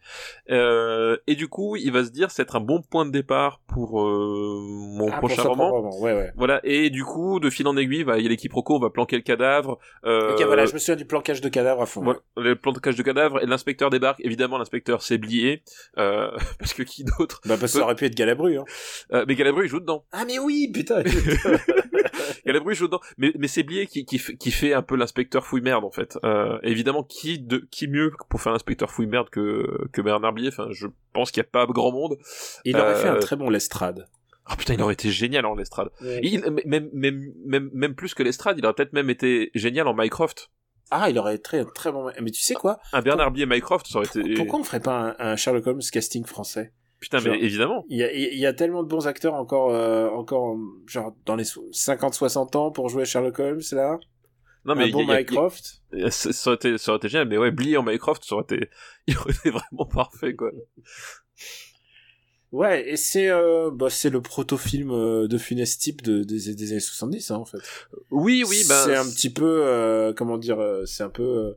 euh, et du coup il va se dire c'est être un bon point de départ pour euh, mon Ah, pour prochain son roman roman, ouais, ouais. voilà et du coup de fil en aiguille bah, il y a l'équipe on va planquer le cadavre euh, Ok, voilà, je me souviens du planquage de cadavre à fond. voilà, le planquage de cadavre et l'inspecteur débarque évidemment l'inspecteur c'est Blier euh, parce que qui d'autre Bah, parce que ça aurait pu être Galabru, hein. euh, mais Galabru il joue dedans Ah, mais oui, putain. Galabru il joue dedans mais, mais c'est Blier qui, qui, fait- qui fait un peu l'inspecteur fouille merde en fait euh, évidemment qui de qui mieux pour faire l'inspecteur fouille merde que que Bernard Blier enfin je pense qu'il y a pas grand monde il aurait Euh, fait un très bon Lestrade. ah putain il aurait été génial en l'estrade Il- même, même, même, même plus que l'estrade, il aurait peut-être même été génial en Mycroft. Ah, il aurait été très, très bon. Mais tu sais quoi? Un Bernard Blier Mycroft, ça aurait été... Pourquoi on ferait pas un, un Sherlock Holmes casting français? Putain, mais Genre- évidemment. Il y a, il y a tellement de bons acteurs encore, euh, encore, genre, dans les 50-60 ans pour jouer Sherlock Holmes, là. Non, mais un bon il y a- il y a- Mycroft. il y a- ça, aurait été, ça aurait été génial, mais ouais, Blier en Mycroft, ça aurait été, il aurait été vraiment parfait, quoi. Ouais, et c'est, euh, bah, c'est le proto-film euh, de Funès type de, des, des années 70, hein, en fait. Oui, oui, ben. C'est un petit peu, euh, comment dire, euh, c'est un peu, euh,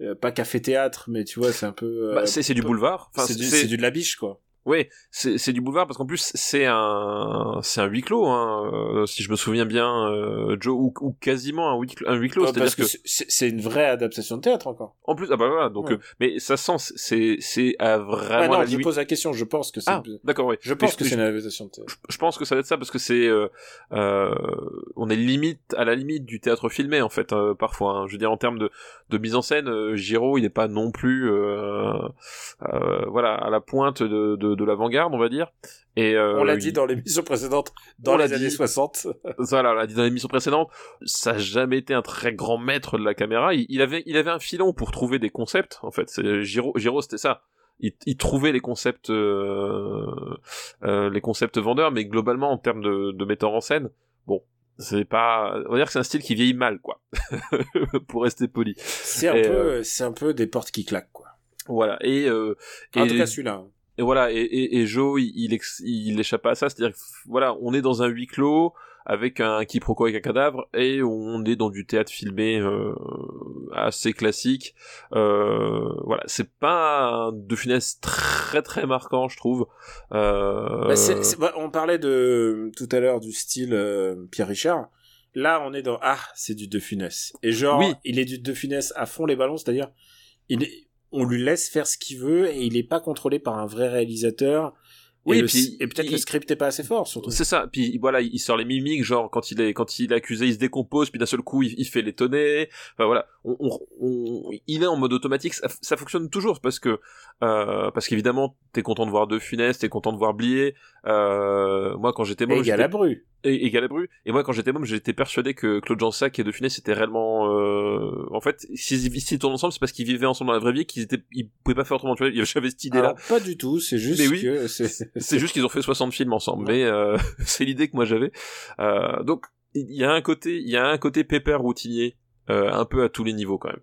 euh, pas café-théâtre, mais tu vois, c'est un peu... euh, bah, c'est, c'est du boulevard. Enfin, c'est du, c'est du de la biche, quoi. Oui, c'est c'est du boulevard parce qu'en plus c'est un c'est un huis clos hein, euh, si je me souviens bien euh, Joe ou, ou quasiment un huis clos, un huis clos Ouais, c'est-à-dire parce que, que, c'est- une vraie adaptation de théâtre, encore. en plus ah bah voilà donc Ouais. euh, mais ça sent c'est c'est à vraiment non, la je limite pose la question, je pense que c'est... ah d'accord oui Je pense Mais que c'est une adaptation de théâtre. je pense que ça va être ça parce que c'est euh, euh, on est limite à la limite du théâtre filmé en fait euh, parfois hein. je veux dire en termes de, de mise en scène euh, Giraud il n'est pas non plus euh, euh, voilà à la pointe de, de, de l'avant-garde on va dire et euh, On l'a il- dit dans l'émission précédente, dans On les années dit. 60. voilà on l'a dit dans l'émission précédente ça a jamais été un très grand maître de la caméra il, il avait il avait un filon pour trouver des concepts en fait Giraud Giraud c'était ça il, il trouvait les concepts euh, euh, les concepts vendeurs mais globalement en termes de, de metteur en scène bon c'est pas on va dire que c'est un style qui vieillit mal quoi pour rester poli C'est un Et, peu, c'est un peu des portes qui claquent, quoi. voilà et euh, En et- tout cas, celui-là. Et voilà, et, et, et Joe, il, il, ex- il échappe pas à ça, c'est-à-dire voilà, on est dans un huis clos, avec un quiproquo avec un cadavre, et on est dans du théâtre filmé euh, assez classique. Euh, voilà, c'est pas un de finesse très très marquant, je trouve. Euh, Bah, c'est- c'est- bah, on parlait de tout à l'heure du style euh, Pierre Richard. Là, on est dans ah, c'est du De Funès. Et genre, Oui. il est du De Funès à fond les ballons, c'est-à-dire, il est, on lui laisse faire ce qu'il veut et il est pas contrôlé par un vrai réalisateur. Oui, et, puis, et peut-être le script est pas assez fort, surtout. C'est ça. Puis voilà, il sort les mimiques, genre quand il est quand il est accusé, il se décompose, puis d'un seul coup, il, il fait l'étonner. Enfin voilà, on, on- on- il est en mode automatique. Ça, ça fonctionne toujours parce que euh, parce qu'évidemment, t'es content de voir De Funès, t'es content de voir Blier. Euh, moi, quand j'étais Et môme, il y a j'étais- la bru. et, et Galabru. Et moi, quand j'étais môme, j'étais persuadé que Claude Jansac et De Funès étaient réellement. Euh... En fait, s'ils s'ils tournent ensemble, c'est parce qu'ils vivaient ensemble dans la vraie vie, qu'ils étaient, ils pouvaient pas faire autrement. Tu vois, j'avais cette idée-là. Pas du tout, c'est juste Mais oui. que c'est, juste qu'ils ont fait 60 films ensemble, mais euh, c'est l'idée que moi j'avais. Euh, donc il y a un côté, il y a un côté pépère routinier, un peu à tous les niveaux quand même.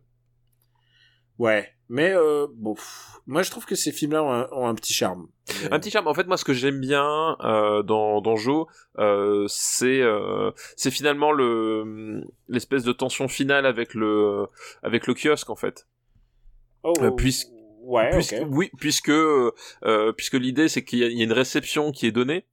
Ouais, mais euh, bon, pff, moi je trouve que ces films-là ont, un- ont un petit charme. Mais- Un petit charme. En fait, moi, ce que j'aime bien euh, dans dans Joe, euh, c'est euh, c'est finalement le l'espèce de tension finale avec le avec le kiosque en fait. Oh, euh, puisque- ouais, Puisque. Oui, puisque euh, puisque l'idée c'est qu'il y, y a une réception qui est donnée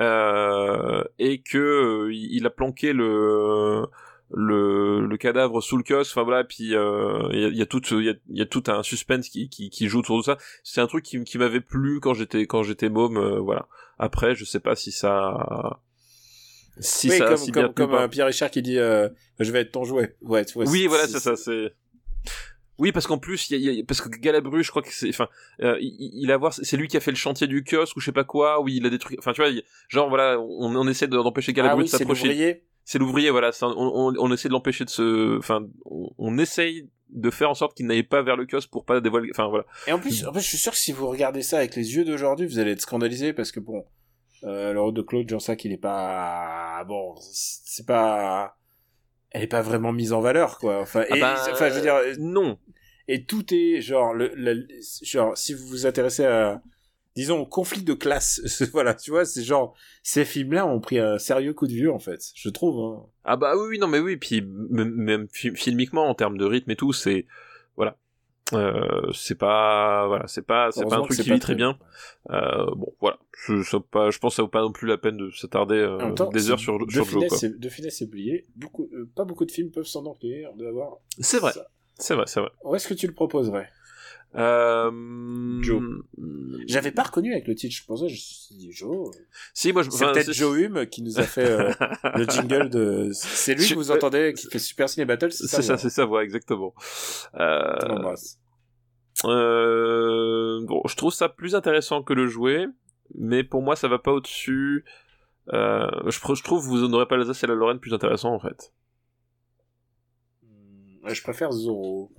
euh, et que euh, il a planqué le le, le cadavre sous le kiosque. Enfin voilà, puis euh, il y, a, y a tout il y a, y a tout un suspense qui, qui, qui joue autour de ça. C'est un truc qui, qui m'avait plu quand j'étais quand j'étais môme. euh, voilà. Après, je sais pas si ça si oui, ça comme, si comme, comme euh, Pierre Richard qui dit euh, je vais être ton jouet. Ouais, tu vois, Oui, voilà, c'est ça, c'est. Oui, parce qu'en plus, y a, y a- parce que Galabru, je crois que c'est, enfin, euh, il, il a voir, c'est lui qui a fait le chantier du kiosque ou je sais pas quoi, où il a des trucs, enfin, tu vois, il- genre voilà, on, on essaie de- d'empêcher Ah Galabru oui, de s'approcher. C'est l'ouvrier, voilà, ça, on, on, essaie de l'empêcher de se, enfin, on, on essaye de faire en sorte qu'il n'aille pas vers le kiosque pour pas dévoiler, enfin voilà. Et en plus, en plus, je suis sûr que si vous regardez ça avec les yeux d'aujourd'hui, vous allez être scandalisé parce que bon, euh, le rôle de Claude Jansac, il est pas bon, c'est pas, elle est pas vraiment mise en valeur quoi. Enfin, Ah et, bah, enfin, je veux dire, non. et tout est genre le, le- genre si vous vous intéressez à disons conflit de classe voilà tu vois c'est genre ces films là ont pris un sérieux coup de vieux en fait je trouve hein. Ah bah oui, oui, non mais oui, puis même, même fi- filmiquement en termes de rythme et tout, c'est voilà, euh, c'est pas voilà, c'est pas c'est pas un truc qui vit très bien. Euh, bon, voilà. Je, je, pas, je pense que ça vaut pas non plus la peine de s'attarder euh, des heures sur, de sur Joe. finesse quoi. de finesse oublié beaucoup pas beaucoup de films peuvent s'en enquérir d'avoir C'est vrai, ça. c'est vrai, c'est vrai. où est-ce que tu le proposerais Euh... Joe. j'avais pas reconnu avec le titre je pensais je me suis dit Joe Si, moi, je. c'est enfin, peut-être Joe Hume qui nous a fait euh, le jingle de c'est lui Je- que vous entendez qui fait Super Ciné Battle c'est C'est ça, c'est sa voix, exactement. Euh... Euh, bon, je trouve ça plus intéressant que le jouet, mais pour moi, ça va pas au-dessus. Euh, je, je trouve vous n'aurez pas l'Alsace et la Lorraine plus intéressant en fait. Ouais, je préfère Zorro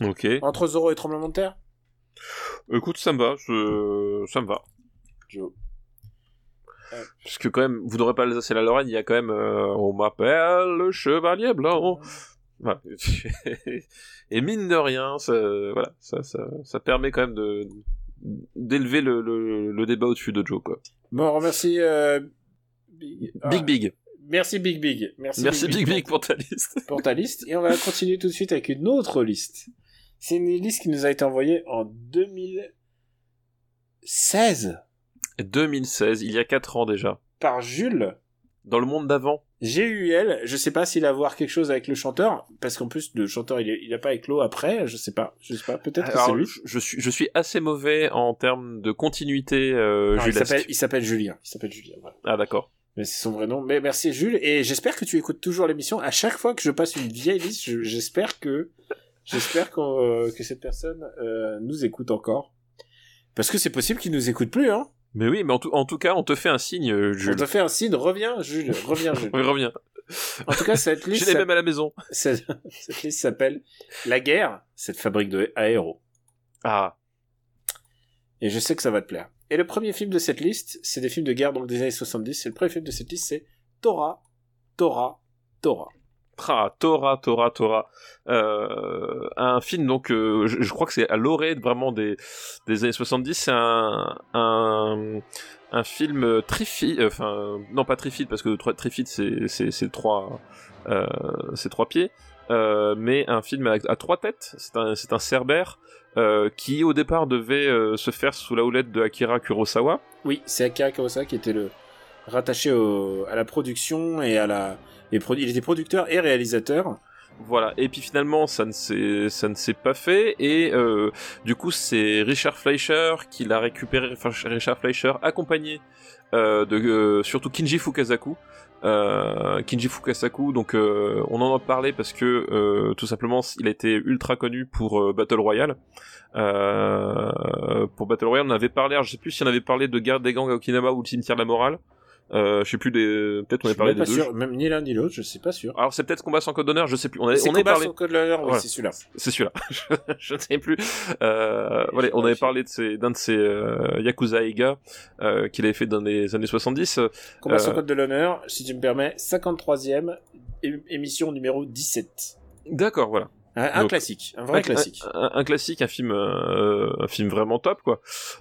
Ok. entre Zorro et Tremblement de Terre? Écoute, ça me va, je... ça me va. Joe Parce que quand même, vous n'aurez pas l'Alsace et la Lorraine, il y a quand même, euh, on m'appelle le chevalier blanc. Voilà. et mine de rien, ça, voilà, ça, ça, ça permet quand même de d'élever le, le, le débat au-dessus de Joe quoi. Bon, on remercie euh, Big, ah, Big Big. Merci Big Big. Merci, Merci Big Big pour ta liste. pour ta liste. Et on va continuer tout de suite avec une autre liste. C'est une liste qui nous a été envoyée en 2016 2016, il y a 4 ans déjà. par Jules. Dans le monde d'avant. G-U-L, je sais pas s'il a à voir quelque chose avec le chanteur, parce qu'en plus le chanteur il, est- il a pas éclos après, je sais pas, je sais pas, peut-être que c'est Alors, lui. je, suis, je suis assez mauvais en termes de continuité euh, Non, il s'appelle, Julien, il s'appelle Julien. Ah d'accord. Mais c'est son vrai nom. Mais merci Jules, et j'espère que tu écoutes toujours l'émission. À chaque fois que je passe une vieille liste, je- j'espère que, j'espère euh, que cette personne euh, nous écoute encore. Parce que c'est possible qu'il nous écoute plus, hein. Mais oui, mais en tout, en tout cas, on te fait un signe, euh, Jules. te fais un signe, reviens Jules, reviens Jules. Oui, reviens. En tout cas, cette liste, Je l'ai même à la maison. cette, cette liste s'appelle La guerre, cette fabrique de. Ah. Et je sais que ça va te plaire. Et le premier film de cette liste, c'est des films de guerre donc des années 70. Et le premier film de cette liste, c'est Torah, Torah, Torah. Ah, Torah, Torah. Euh, un film, donc, euh, je, crois que c'est à l'orée vraiment des, des années 70. C'est un, un, film trifide, euh, enfin, non pas trifide, parce que trifide, c'est, c'est, trois, euh, trois pieds. Euh, mais un film à, trois têtes. C'est un, un cerbère euh, qui, au départ, devait euh, se faire sous la houlette de Akira Kurosawa. Oui, c'est Akira Kurosawa qui était le rattaché à la production et à la. Produ- il était producteur et réalisateur. Voilà. Et puis finalement, ça ne s'est, pas fait. Et euh, du coup, c'est Richard Fleischer qui l'a récupéré. Richard Fleischer accompagné euh, de euh, surtout Kinji Fukasaku. Kinji Fukasaku, donc on en a parlé parce que tout simplement il a été ultra connu pour Battle Royale. Pour Battle Royale, on avait parlé, alors je sais plus si on avait parlé de Guerre des gangs à Okinawa ou le cimetière de la morale. Euh, je sais plus des, peut-être on suis parlé des pas deux. sûr, même ni l'un ni l'autre, je suis pas sûr. Alors c'est peut-être combat sans code d'honneur, je sais plus. On avait, C'est on Combat parlé. sans code de l'honneur, oui, Voilà. c'est celui-là. C'est celui-là. je, je ne sais plus. Euh, voilà, on avait parlé de ces- d'un de ces euh, Yakuza Eiga euh, qu'il avait fait dans les années 70. Combat sans Euh, code de l'honneur, si tu me permets, 53e é- émission numéro 17. D'accord, voilà. Un, Donc, classique, un vrai un, classique. un, un classique, un film, euh, un film vraiment top, quoi.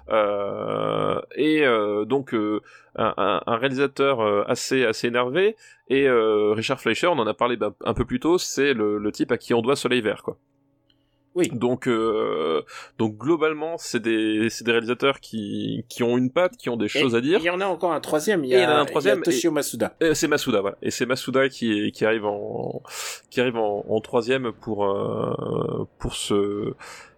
Euh, et euh, donc euh, un réalisateur euh, assez assez énervé. Et euh, Richard Fleischer, on en a parlé bah, un peu plus tôt, c'est le, le type à qui on doit Soleil Vert, quoi. Oui. Donc, euh, donc globalement, c'est des, c'est des réalisateurs qui, qui ont une patte, qui ont des Et choses à dire. Il y en a encore un troisième. Il y Et a, il y en a un troisième, il y a Toshio Masuda. C'est Masuda, voilà. Et c'est Masuda qui, est- qui arrive en qui arrive en, en troisième pour euh, pour ce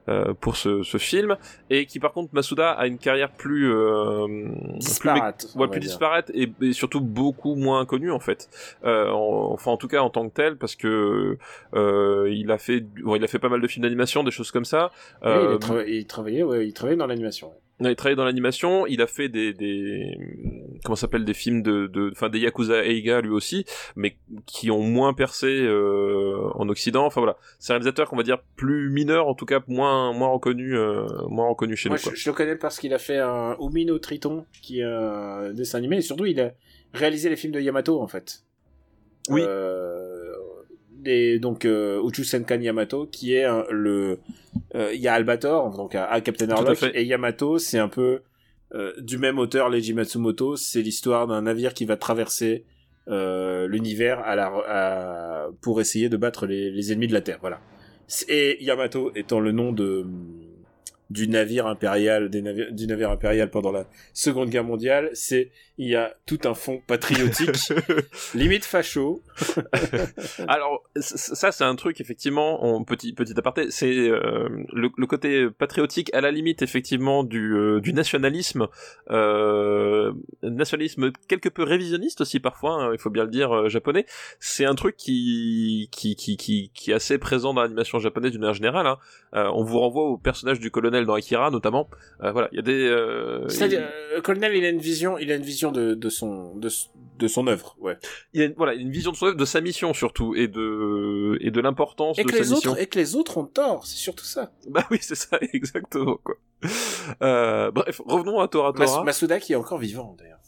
euh, pour ce, ce film et qui par contre Masuda a une carrière plus euh, plus Disparate. mé- ouais, plus disparate et, et surtout beaucoup moins connue en fait. Euh, en- enfin en tout cas en tant que tel parce que euh, il a fait bon, il a fait pas mal de films d'animation, des choses comme ça. Oui, il, Euh, il travaillait, ouais, il travaillait dans l'animation. ouais. il a travaillé dans l'animation, il a fait des, des comment s'appelle des films de de enfin des Yakuza Eiga lui aussi, mais qui ont moins percé euh, en Occident. Enfin voilà, c'est un réalisateur qu'on va dire plus mineur, en tout cas moins moins reconnu euh, moins reconnu chez Moi, nous. Quoi. je, je le connais parce qu'il a fait un Umino Triton, qui est un dessin animé, et surtout, il a réalisé les films de Yamato, en fait. Oui. Euh, donc, euh, Uchu Senkan Yamato, qui est un- le... euh, Il y a Albator, donc à, à Captain Harlock, et Yamato, c'est un peu du même auteur, Leiji Matsumoto, c'est l'histoire d'un navire qui va traverser euh, l'univers pour essayer de battre les, les ennemis de la Terre, voilà. Et Yamato étant le nom de du navire impérial, des navires, du navire impérial pendant la Seconde Guerre mondiale, c'est il y a tout un fond patriotique, limite facho. Alors ça c'est un truc effectivement en petit petit aparté, c'est euh, le, le côté patriotique à la limite effectivement du euh, du nationalisme, euh, nationalisme quelque peu révisionniste aussi parfois, hein, il faut bien le dire euh, japonais. C'est un truc qui qui qui qui qui est assez présent dans l'animation japonaise d'une manière générale. Hein. Euh, on vous renvoie au personnage du colonel dans Akira notamment. Euh, voilà, il y a des euh, C'est-à-dire, euh, Colonel, il a une vision, il a une vision de, de son de, de son œuvre, ouais. il a une, voilà une vision de son œuvre, de sa mission surtout et de et de l'importance Et de que sa les mission. autres, et que les autres ont tort, c'est surtout ça. Bah oui, c'est ça, exactement, quoi. Bref, revenons à Tora Mas- Tora. Masuda qui est encore vivant d'ailleurs.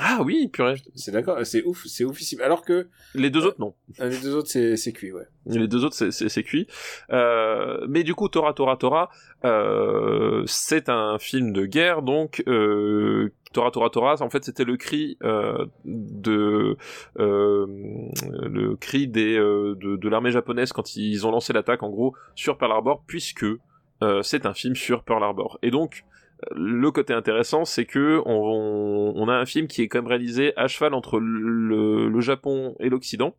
Ah oui, purée. C'est d'accord, c'est ouf, c'est oufissime. Alors que Les deux autres, non. euh, les deux autres, c'est cuit, ouais. Les deux autres, c'est- cuit. Euh, mais du coup, Tora Tora Tora, euh, c'est un film de guerre, donc euh, Tora Tora Tora, en fait, c'était le cri euh, de euh, le cri des euh, de, de l'armée japonaise quand ils ont lancé l'attaque, en gros, sur Pearl Harbor, puisque euh, c'est un film sur Pearl Harbor. Et donc, le côté intéressant, c'est que on, on a un film qui est quand même réalisé à cheval entre le, le Japon et l'Occident.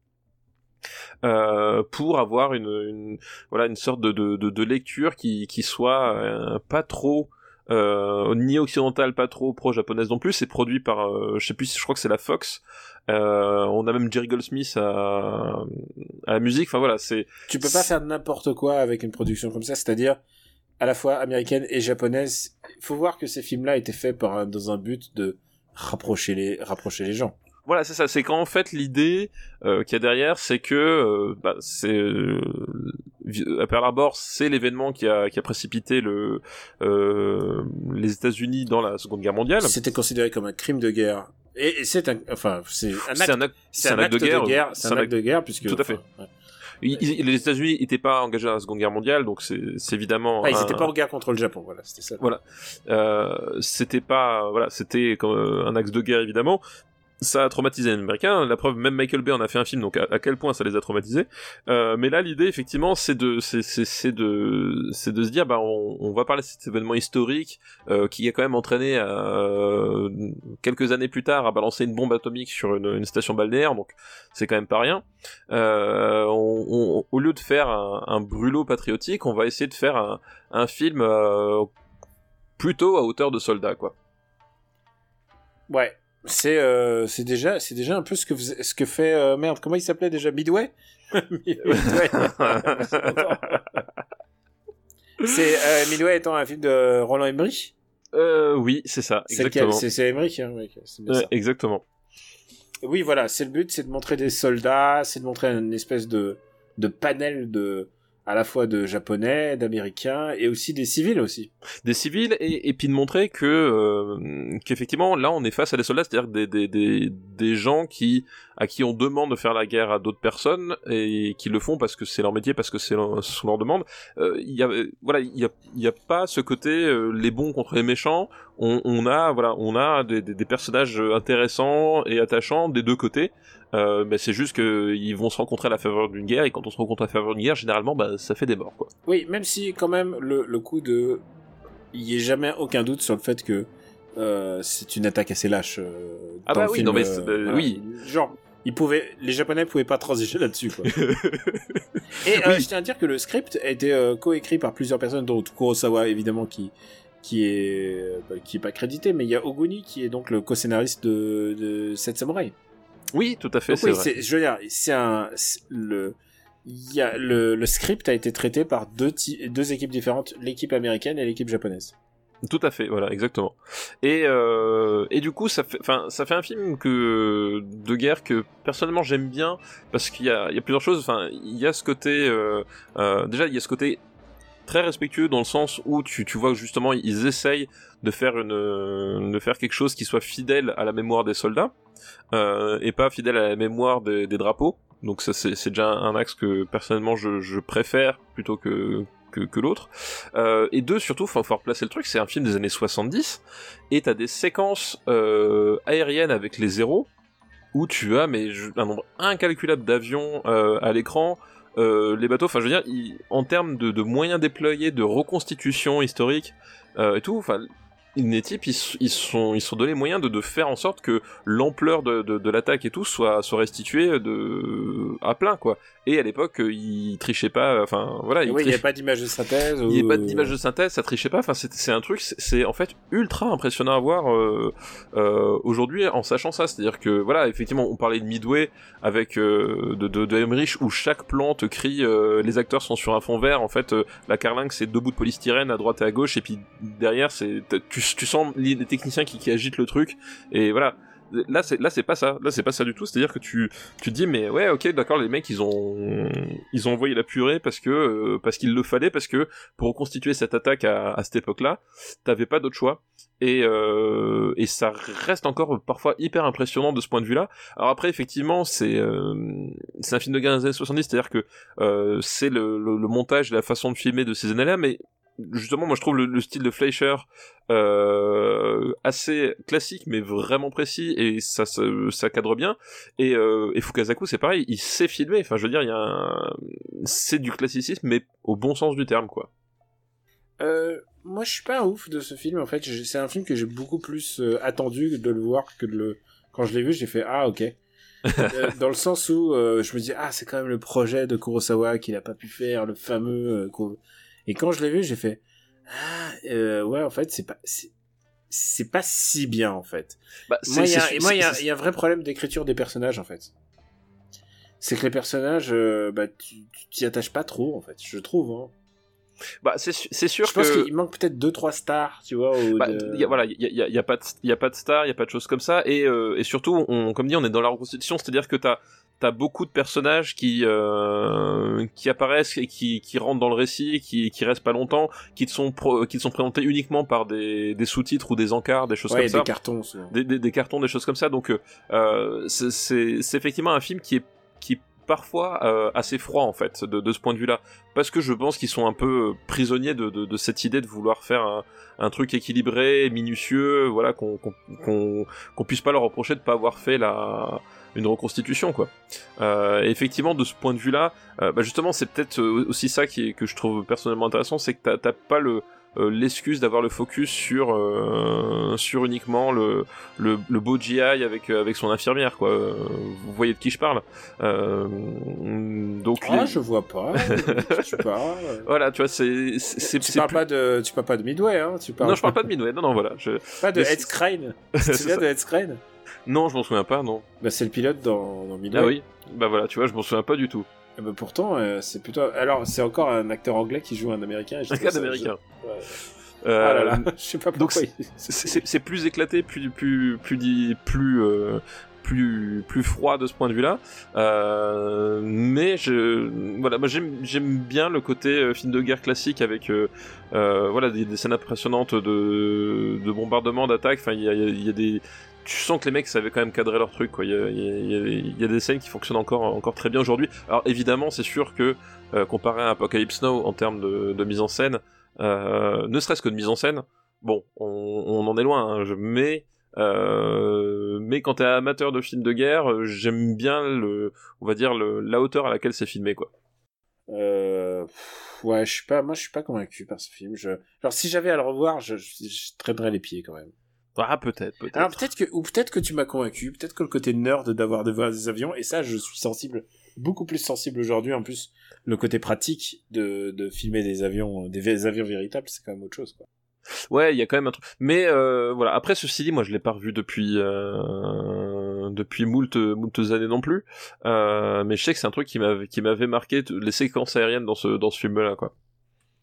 euh, pour avoir une, une voilà une sorte de, de, de, de lecture qui, qui soit euh, pas trop euh, ni occidentale pas trop pro japonaise non plus c'est produit par euh, je sais plus je crois que c'est la Fox euh, on a même Jerry Goldsmith à, à la musique enfin voilà c'est Tu peux pas faire n'importe quoi avec une production comme ça, c'est-à-dire à la fois américaine et japonaise. Il faut voir que ces films-là étaient faits par un- dans un but de rapprocher les rapprocher les gens. Voilà, c'est ça. C'est qu'en fait l'idée euh, qu'il y a derrière, c'est que euh, bah, c'est euh, à Pearl Harbor, c'est l'événement qui a, qui a précipité le euh, les États-Unis dans la Seconde Guerre mondiale. C'était considéré comme un crime de guerre. Et, et c'est un, enfin, c'est un C'est acte, un acte. un acte de guerre, c'est un acte de guerre puisque. Tout à fait. enfin, ouais. Ils- ils- les États-Unis n'étaient pas engagés dans la Seconde Guerre mondiale, donc c'est évidemment. Ah, ils un- étaient pas en guerre contre le Japon, voilà, c'était ça. Voilà. Euh, c'était pas voilà c'était euh, un axe de guerre évidemment ça a traumatisé les Américains. La preuve, même Michael Bay en a fait un film, donc à, quel point ça les a traumatisés. Euh, mais là, l'idée, effectivement, c'est de, c'est de, c'est de se dire, bah, on, on va parler de cet événement historique euh, qui a quand même entraîné euh, quelques années plus tard à balancer une bombe atomique sur une, une station balnéaire, donc c'est quand même pas rien. Euh, on- on- au lieu de faire un, un brûlot patriotique, on va essayer de faire un, un film euh, plutôt à hauteur de soldats, quoi. Ouais. C'est euh, c'est déjà c'est déjà un peu ce que vous- ce que fait euh, merde comment il s'appelait déjà? Midway? Midway. c'est euh, Midway étant un film de Roland Emmerich? Oui, c'est ça, exactement. C'est Emmerich. Hein, oui, bien ça. exactement. Oui, voilà, c'est le but, c'est de montrer des soldats, c'est de montrer une espèce de, de panel de, à la fois de japonais, d'américains et aussi des civils aussi. Des civils et, puis de montrer que euh, qu'effectivement là on est face à des soldats, c'est-à-dire des, des, des, des gens qui à qui on demande de faire la guerre à d'autres personnes et qui le font parce que c'est leur métier, parce que c'est leur, ce leur demande. Euh, Il y a voilà il y a y a pas ce côté euh, les bons contre les méchants. On, on a voilà on a des, des, des personnages intéressants et attachants des deux côtés. Euh, mais c'est juste qu'ils vont se rencontrer à la faveur d'une guerre et quand on se rencontre à la faveur d'une guerre, généralement, bah, ça fait des morts, quoi. Oui, même si quand même le, le coup de, il y ait jamais aucun doute sur le fait que euh, c'est une attaque assez lâche. Euh, Ah dans bah le oui, film, non, mais euh, voilà. oui. Genre, ils pouvaient, les Japonais pouvaient pas transiger là-dessus. Quoi. Et Oui. je tiens à dire que le script a été coécrit par plusieurs personnes, dont Kurosawa évidemment qui qui est bah, qui est pas crédité, mais il y a Oguni qui est donc le co-scénariste de, de Sept Samurai. oui, tout à fait, Donc oui, vrai. c'est, je veux dire, c'est un, le, y a le, le script a été traité par deux, équipes différentes, l'équipe américaine et l'équipe japonaise. Tout à fait, voilà, exactement. Et euh, et du coup, ça fait, ça fait un film que de guerre que personnellement j'aime bien parce qu'il y a, il y a plusieurs choses. Enfin, il y a ce côté, euh, euh, déjà, il y a ce côté très respectueux dans le sens où tu, tu vois que justement ils essayent de faire une, de faire quelque chose qui soit fidèle à la mémoire des soldats euh, et pas fidèle à la mémoire des, drapeaux. Donc ça c'est déjà un axe que personnellement je, préfère plutôt que que, l'autre. Euh, et deux, surtout, faut faut replacer le truc, c'est un film des années 70, et t'as des séquences euh, aériennes avec les zéros, où tu as mais un nombre incalculable d'avions euh, à l'écran, euh, les bateaux, enfin je veux dire, en termes de, de moyens déployés, de reconstitution historique euh, et tout, enfin types ils, ils sont ils sont donné moyen de, de faire en sorte que l'ampleur de, de, de l'attaque et tout soit soit restituée de à plein quoi. Et à l'époque ils trichaient pas, enfin voilà, ils oui, il n'y a pas d'image de synthèse. il n'y ou- a pas d'image de synthèse, ça trichait pas. Enfin, c'est c'est un truc, c'est- en fait ultra impressionnant à voir euh, euh, aujourd'hui en sachant ça. C'est-à-dire que voilà, effectivement, on parlait de Midway avec euh, de, de, de Emmerich où chaque plan te crie euh, les acteurs sont sur un fond vert. En fait, euh, la carlingue c'est deux bouts de polystyrène à droite et à gauche, et puis derrière c'est tu, tu sens les techniciens qui, agitent le truc. Et voilà. Là c'est là c'est pas ça. Là c'est pas ça du tout. C'est-à-dire que tu tu te dis mais ouais ok d'accord les mecs ils ont ils ont envoyé la purée parce que euh, parce qu'il le fallait parce que pour reconstituer cette attaque à, à cette époque-là, t'avais pas d'autre choix. Et, euh, et ça reste encore parfois hyper impressionnant de ce point de vue-là. Alors après, effectivement, c'est euh, c'est un film de guerre des années 70, c'est-à-dire que euh, c'est le, le, le montage la façon de filmer de ces années-là, mais justement, moi je trouve le, le style de Fleischer euh, assez classique, mais vraiment précis, et ça, ça, ça cadre bien. Et, euh, et Fukasaku, c'est pareil, il sait filmer. Enfin, je veux dire, il y a un... c'est du classicisme, mais au bon sens du terme, quoi. Euh, moi, je suis pas un ouf de ce film. En fait, c'est un film que j'ai beaucoup plus attendu de le voir que de le. Quand je l'ai vu, j'ai fait ah ok. Dans le sens où je me dis ah c'est quand même le projet de Kurosawa qu'il a pas pu faire, le fameux. Et quand je l'ai vu, j'ai fait ah euh, ouais en fait c'est pas c'est pas si bien en fait. Bah, Moi, il y a, y un vrai problème d'écriture des personnages, en fait. C'est que les personnages, euh, bah, tu tu t'y attaches pas trop, en fait, je trouve. Hein. Bah, c'est sûr Je pense qu'il manque peut-être deux, trois stars, tu vois. Bah, de- y a, voilà, il y a, y a pas de, y a pas de star, il y a pas de choses comme ça, et, euh, et surtout, on, comme dit, on est dans la reconstitution, c'est-à-dire que t'as t'as beaucoup de personnages qui euh, qui apparaissent et qui, qui rentrent dans le récit, qui qui restent pas longtemps, qui te sont pro- qui te sont présentés uniquement par des, des sous-titres ou des encarts, des choses ouais, comme ça des cartons. souvent. des, des, des cartons, des choses comme ça. Donc, euh, c'est- c'est c'est effectivement un film qui est, qui est parfois euh, assez froid en fait de, de ce point de vue-là, parce que je pense qu'ils sont un peu prisonniers de, de, de cette idée de vouloir faire un, un truc équilibré, minutieux, voilà, qu'on qu'on qu'on qu'on puisse pas leur reprocher de pas avoir fait la une reconstitution quoi. Euh, effectivement de ce point de vue-là, euh, bah justement c'est peut-être euh, aussi ça qui est, que je trouve personnellement intéressant, c'est que t'as- pas le euh, l'excuse d'avoir le focus sur sur uniquement le, le, le beau GI avec avec son infirmière quoi. Vous voyez de qui je parle. Donc Ah, les- je vois pas. tu parles. voilà, tu vois c'est c'est Tu parles plus- pas de, tu parles pas de Midway, hein. Tu parles Non, je parle pas de Midway. Non non voilà, je pas de Headscrane. Tu ça. de Headscrane non, je m'en souviens pas, non. Bah, c'est le pilote dans, dans Midway. Ah oui. Bah voilà, tu vois, je m'en souviens pas du tout. Eh ben, pourtant, euh, c'est plutôt. Alors, c'est encore un acteur anglais qui joue un américain. et Un je- ouais. Euh, Ah là là, je sais pas pourquoi. c'est- plus éclaté, plus plus plus plus euh, plus plus froid de ce point de vue-là. Euh, mais je voilà, moi j'aime j'aime bien le côté film de guerre classique avec voilà des, des scènes impressionnantes de de bombardement, d'attaque. Enfin, il y a, il y a des tu sens que les mecs savaient quand même cadrer leur truc. Il, y a, des scènes qui fonctionnent encore, encore très bien aujourd'hui. Alors évidemment, c'est sûr que euh, comparé à Apocalypse Now en termes de, mise en scène, euh, ne serait-ce que de mise en scène, bon, on, en est loin. Hein, mais euh, mais quand t'es amateur de films de guerre, j'aime bien le, on va dire la hauteur à laquelle c'est filmé, quoi. Euh, ouais, je suis pas, moi je suis pas convaincu par ce film. Genre si j'avais à le revoir, je, je, je traînerais les pieds quand même. Ah peut-être, peut-être. Alors peut-être que, ou peut-être que tu m'as convaincu, peut-être que le côté nerd d'avoir des, des avions, et ça je suis sensible, beaucoup plus sensible aujourd'hui. En plus, le côté pratique de, de filmer des avions, des avions véritables, c'est quand même autre chose, quoi. Ouais, il y a quand même un truc. Mais euh, voilà. Après, ceci dit, moi, je l'ai pas revu depuis euh, depuis moult moult années non plus. Euh, mais je sais que c'est un truc qui m'avait qui m'avait marqué les séquences aériennes dans ce dans ce film-là, quoi.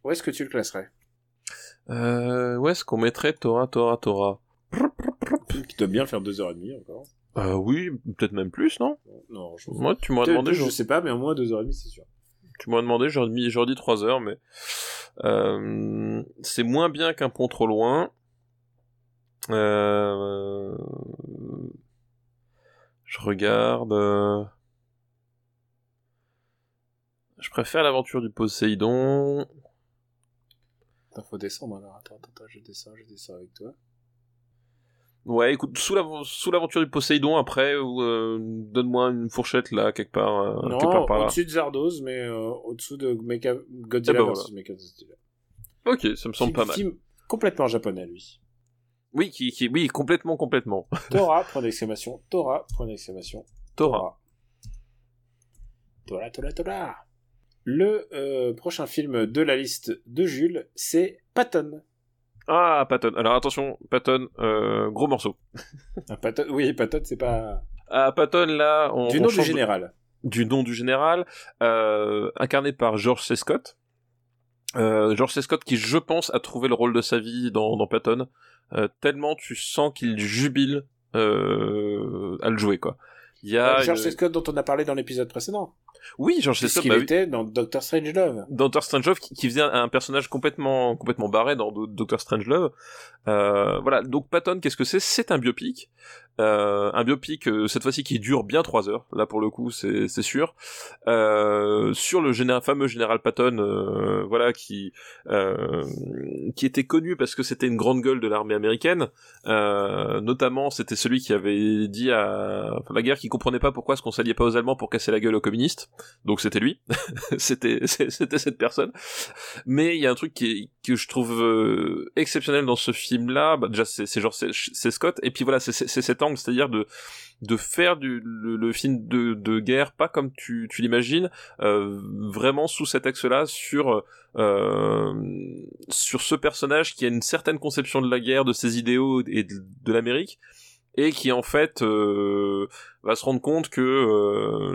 Où est-ce que tu le classerais? Euh, Où est-ce qu'on mettrait Tora Tora Tora? Film qui doit bien faire deux heures et demie encore. Euh, oui, peut-être même plus, non? Non, je Moi, tu m'aurais demandé. Je sais pas, mais au moins deux heures et demie, c'est sûr. Tu m'aurais demandé, j'aurais dit, j'aurais dit trois heures, mais euh, c'est moins bien qu'un pont trop loin. Euh, je regarde. euh, Je préfère l'aventure du Poséidon. Attends, faut descendre alors. Attends, attends, attends, je descends, je descends avec toi. Ouais, écoute, sous l'av- sous l'aventure du Poséidon, après, euh, donne-moi une fourchette là, quelque part, euh, non, quelque part par là. au-dessus de Zardoz, mais euh, au-dessous de Mecha... Godzilla Eh ben versus Mechagodzilla. Ok, ça me semble pas mal. Film complètement japonais, lui. Oui, qui, qui, oui, complètement, complètement. Tora, point d'exclamation. Tora, point d'exclamation. Tora. Tora, Tora, Tora. Le euh, prochain film de la liste de Jules, c'est Patton. Ah, Patton. Alors attention, Patton, euh, gros morceau. Ah, Patton, oui, Patton, c'est pas À Patton, là, on, du on nom du de- général. du nom du général, euh, incarné par George C. Scott. Euh, George C. Scott qui, je pense, a trouvé le rôle de sa vie dans, dans Patton, tellement tu sens qu'il jubile à le jouer, quoi. Il y a George une- C. Scott dont on a parlé dans l'épisode précédent. Oui, George C. Scott, Puisqu'il bah oui. était dans Doctor Strangelove. Doctor Strangelove qui, qui faisait un, personnage complètement complètement barré dans Do- Doctor Strangelove. Euh, voilà, donc Patton, qu'est-ce que c'est? C'est un biopic, euh, un biopic euh, cette fois-ci qui dure bien trois heures. Là pour le coup, c'est sûr. Euh, sur le fameux général Patton, voilà qui qui était connu parce que c'était une grande gueule de l'armée américaine. Notamment, c'était celui qui avait dit à la guerre qui comprenait pas pourquoi est-ce qu'on s'alliait pas aux Allemands pour casser la gueule aux communistes. Donc c'était lui, c'était c'était cette personne. Mais il y a un truc qui que je trouve exceptionnel dans ce film-là. Bah, déjà, c'est genre c'est Scott. Et puis voilà, c'est cet angle, c'est-à-dire de faire le, film de, guerre pas comme tu l'imagines, euh, vraiment sous cet axe-là sur euh, sur ce personnage qui a une certaine conception de la guerre, de ses idéaux et de l'Amérique, et qui en fait euh, va se rendre compte que euh,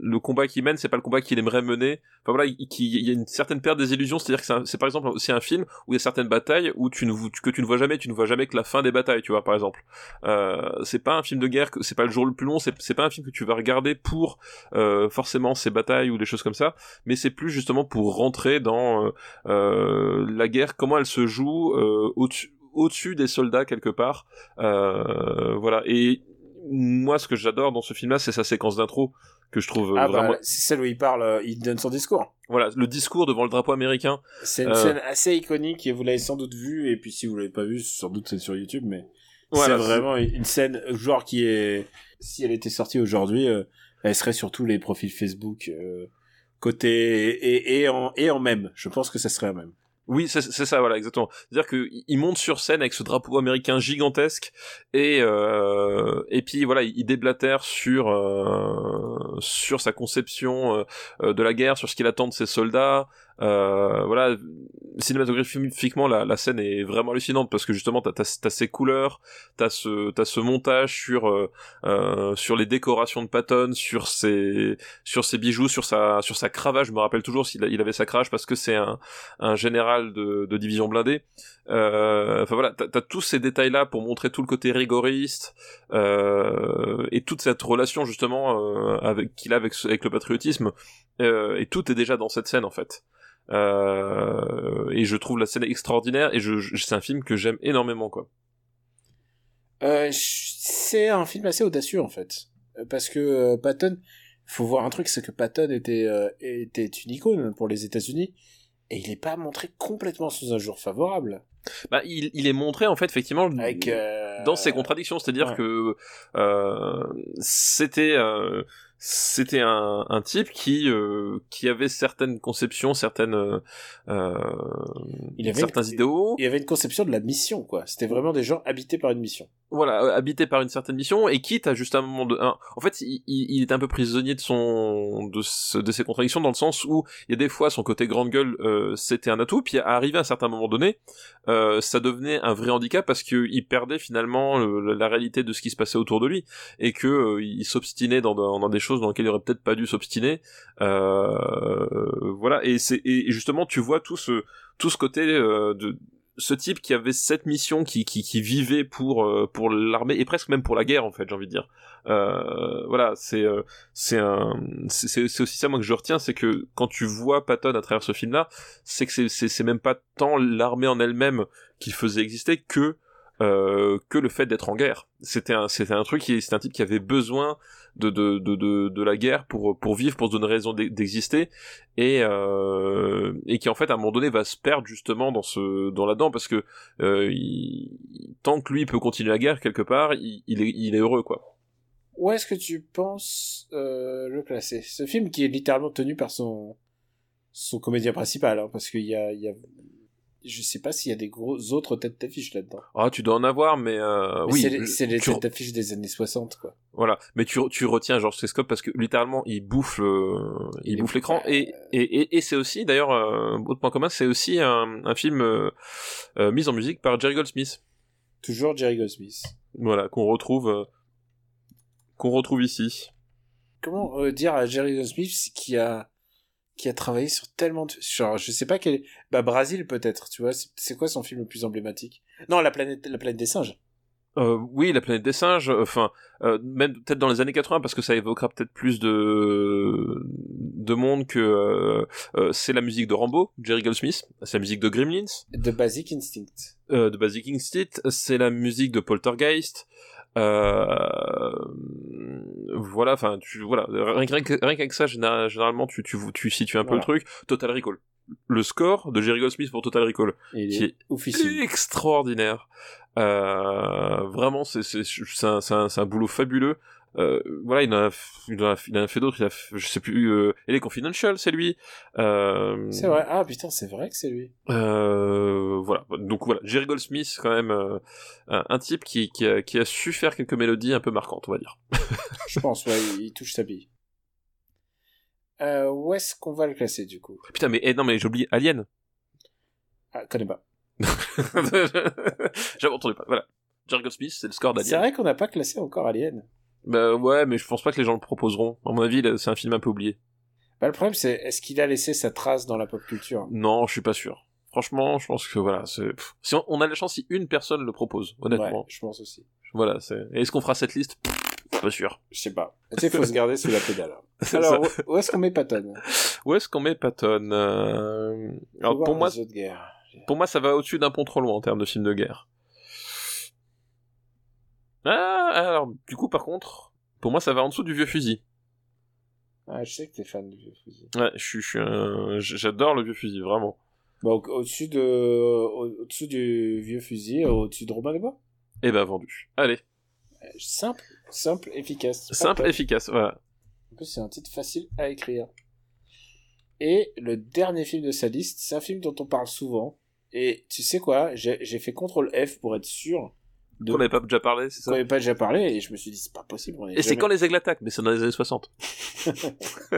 le combat qu'il mène, c'est pas le combat qu'il aimerait mener. Enfin voilà, il, y a une certaine perte des illusions, c'est-à-dire que c'est un- c'est par exemple aussi un film où il y a certaines batailles où tu ne que tu ne vois jamais, tu ne vois jamais que la fin des batailles, tu vois par exemple. Euh, c'est pas un film de guerre, que- c'est pas le jour le plus long, c'est c'est pas un film que tu vas regarder pour euh, forcément ces batailles ou des choses comme ça, mais c'est plus justement pour rentrer dans euh, euh, la guerre, comment elle se joue au-dessus au-dessus des soldats quelque part. Euh, voilà. Et moi, ce que j'adore dans ce film-là, c'est sa séquence d'intro que je trouve euh, Ah vraiment. bah, c'est celle où il parle, euh, il donne son discours. Voilà, le discours devant le drapeau américain. C'est une Euh. scène assez iconique et vous l'avez sans doute vu et puis si vous l'avez pas vu, sans doute c'est sur YouTube mais Voilà, c'est vraiment une scène genre qui est si elle était sortie aujourd'hui, euh, elle serait sur tous les profils Facebook euh, côté et, et en et en même. Je pense que ça serait en même. Oui, c'est ça, voilà, exactement. C'est-à-dire que il monte sur scène avec ce drapeau américain gigantesque et euh, et puis voilà, il déblatère sur euh, sur sa conception euh, euh, de la guerre, sur ce qu'il attend de ses soldats. Euh, voilà, cinématographiquement, la, la scène est vraiment hallucinante parce que justement, t'as as, ces couleurs, t'as ce, as ce montage sur euh, euh, sur les décorations de Patton, sur ses sur ses bijoux, sur sa sur sa cravache. Je me rappelle toujours s'il il avait sa cravache parce que c'est un un général de, de division blindée. Euh, enfin voilà, t'as as tous ces détails là pour montrer tout le côté rigoriste euh, et toute cette relation justement euh, avec qu'il a avec avec le patriotisme. Euh, et tout est déjà dans cette scène en fait. Euh, et je trouve la scène extraordinaire et je, je c'est un film que j'aime énormément quoi. Euh, c'est un film assez audacieux en fait, parce que euh, Patton, faut voir un truc, c'est que Patton était euh, était une icône pour les États-Unis et il n'est pas montré complètement sous un jour favorable. Bah, il, il est montré en fait effectivement Avec, euh, dans ses contradictions, c'est-à-dire ouais. que euh, c'était euh, c'était un, un type qui euh, qui avait certaines conceptions, certaines euh, Il avait certains une- idéaux. Il avait une conception de la mission, quoi. C'était vraiment des gens habités par une mission. voilà, euh, habité par une certaine mission et quitte à juste un moment de un- en fait il, il, est un peu prisonnier de son de, ce- de ses contradictions dans le sens où il y a des fois son côté grande gueule euh, c'était un atout puis arrivé à un certain moment donné euh, ça devenait un vrai handicap parce que il perdait finalement le- la réalité de ce qui se passait autour de lui et que euh, il s'obstinait dans, dans, dans des choses dans lesquelles il aurait peut-être pas dû s'obstiner. Euh, voilà. Et c'est et justement tu vois tout ce tout ce côté euh, de ce type qui avait cette mission qui, qui, vivait pour euh, pour l'armée et presque même pour la guerre en fait j'ai envie de dire. Voilà. C'est euh, c'est aussi ça moi que je retiens c'est que quand tu vois Patton à travers ce film là c'est que c'est même pas tant l'armée en elle-même qui faisait exister que euh, que le fait d'être en guerre. C'était un c'était un truc qui c'était un type qui avait besoin de de de de, de la guerre pour pour vivre pour se donner raison d'e- d'exister. Et euh, et qui en fait à un moment donné va se perdre justement dans ce dans là-dedans. Parce que euh, il- tant que lui peut continuer la guerre quelque part il, est il est heureux quoi. Où est-ce que tu penses euh, le classer? Ce film qui est littéralement tenu par son son comédien principal, hein, parce qu'il y a, y a, je sais pas s'il y a des gros autres têtes d'affiche là-dedans. ah tu dois en avoir mais, euh, Mais oui c'est les, tu- têtes d'affiche des années 60, quoi. Voilà, mais tu, tu retiens George. Scott parce que littéralement il bouffe le- il, bouffe l'écran et et, et, et c'est aussi d'ailleurs euh, autre point commun c'est aussi un, un film euh, euh, mis en musique par Jerry Goldsmith Toujours Jerry Goldsmith. voilà qu'on retrouve euh, qu'on retrouve ici Comment euh, dire à Jerry Goldsmith qui a qui a travaillé sur tellement de genre je sais pas quel bah Brasil peut-être tu vois c'est quoi son film le plus emblématique? Non la planète la planète des singes. Euh, oui, la planète des singes, euh, enfin, euh, même peut-être dans les années 80, parce que ça évoquera peut-être plus de de monde que euh, euh, c'est la musique de Rambo, Jerry Goldsmith, c'est la musique de Gremlins, de Basic Instinct. Euh, de Basic Instinct, c'est la musique de Poltergeist. Euh, voilà, enfin, tu voilà, rien, qu'avec ça, général- généralement, tu, tu, tu situes un peu Voilà. le truc. Total Recall. Le score de Jerry Goldsmith pour Total Recall, il qui est est extraordinaire. Euh, vraiment, c'est un, un boulot fabuleux. Euh, voilà, il en a, il en a, il en a fait d'autres. Il a, fait- je sais plus. Euh, les Confidential, c'est lui. Euh, c'est vrai ah putain c'est vrai que c'est lui euh, voilà. Donc voilà, Jerry Goldsmith, quand même, euh, un type qui, qui, a, qui a su faire quelques mélodies un peu marquantes, on va dire. je pense ouais il, il touche sa bille euh, où est-ce qu'on va le classer du coup? Putain, mais eh, non, mais j'ai oublié Alien. ah connais pas J'avais entendu pas. Voilà. Jerry Goldsmith, c'est le score c'est d'Alien. vrai qu'on n'a pas classé encore Alien Bah ouais, mais je pense pas que les gens le proposeront. À mon avis, c'est un film un peu oublié. bah le problème c'est est-ce qu'il a laissé sa trace dans la pop culture? Non, je suis pas sûr. Franchement, je pense que voilà, Si on, on a la chance si une personne le propose, honnêtement. ouais je pense aussi Voilà, c'est. Est-ce qu'on fera cette liste? Pas sûr. je sais pas tu sais faut se garder sous la pédale alors ça. où, où est-ce qu'on met Patton? Où est-ce qu'on met Patton Euh, Alors pour moi, pour moi, ça va au-dessus d'un pont trop loin en termes de film de guerre. Ah, alors du coup, par contre, pour moi, ça va en dessous du vieux fusil. Ah, je sais que t'es fan du vieux fusil. Ouais, je suis, j'adore le vieux fusil, vraiment. Bon, au- au-dessus de, au- au-dessus du vieux fusil, au-dessus de Robin des Bois. Et ben vendu. Allez, Simple, simple, efficace. simple, efficace. Voilà. En plus, c'est un titre facile à écrire. Et le dernier film de sa liste, c'est un film dont on parle souvent. Et tu sais quoi? J'ai j'ai fait CTRL F pour être sûr de On n'avait pas déjà parlé, c'est ça n'avait pas déjà parlé. Et je me suis dit, c'est pas possible. on Et c'est quand les aigles attaquent, mais c'est dans les années 60.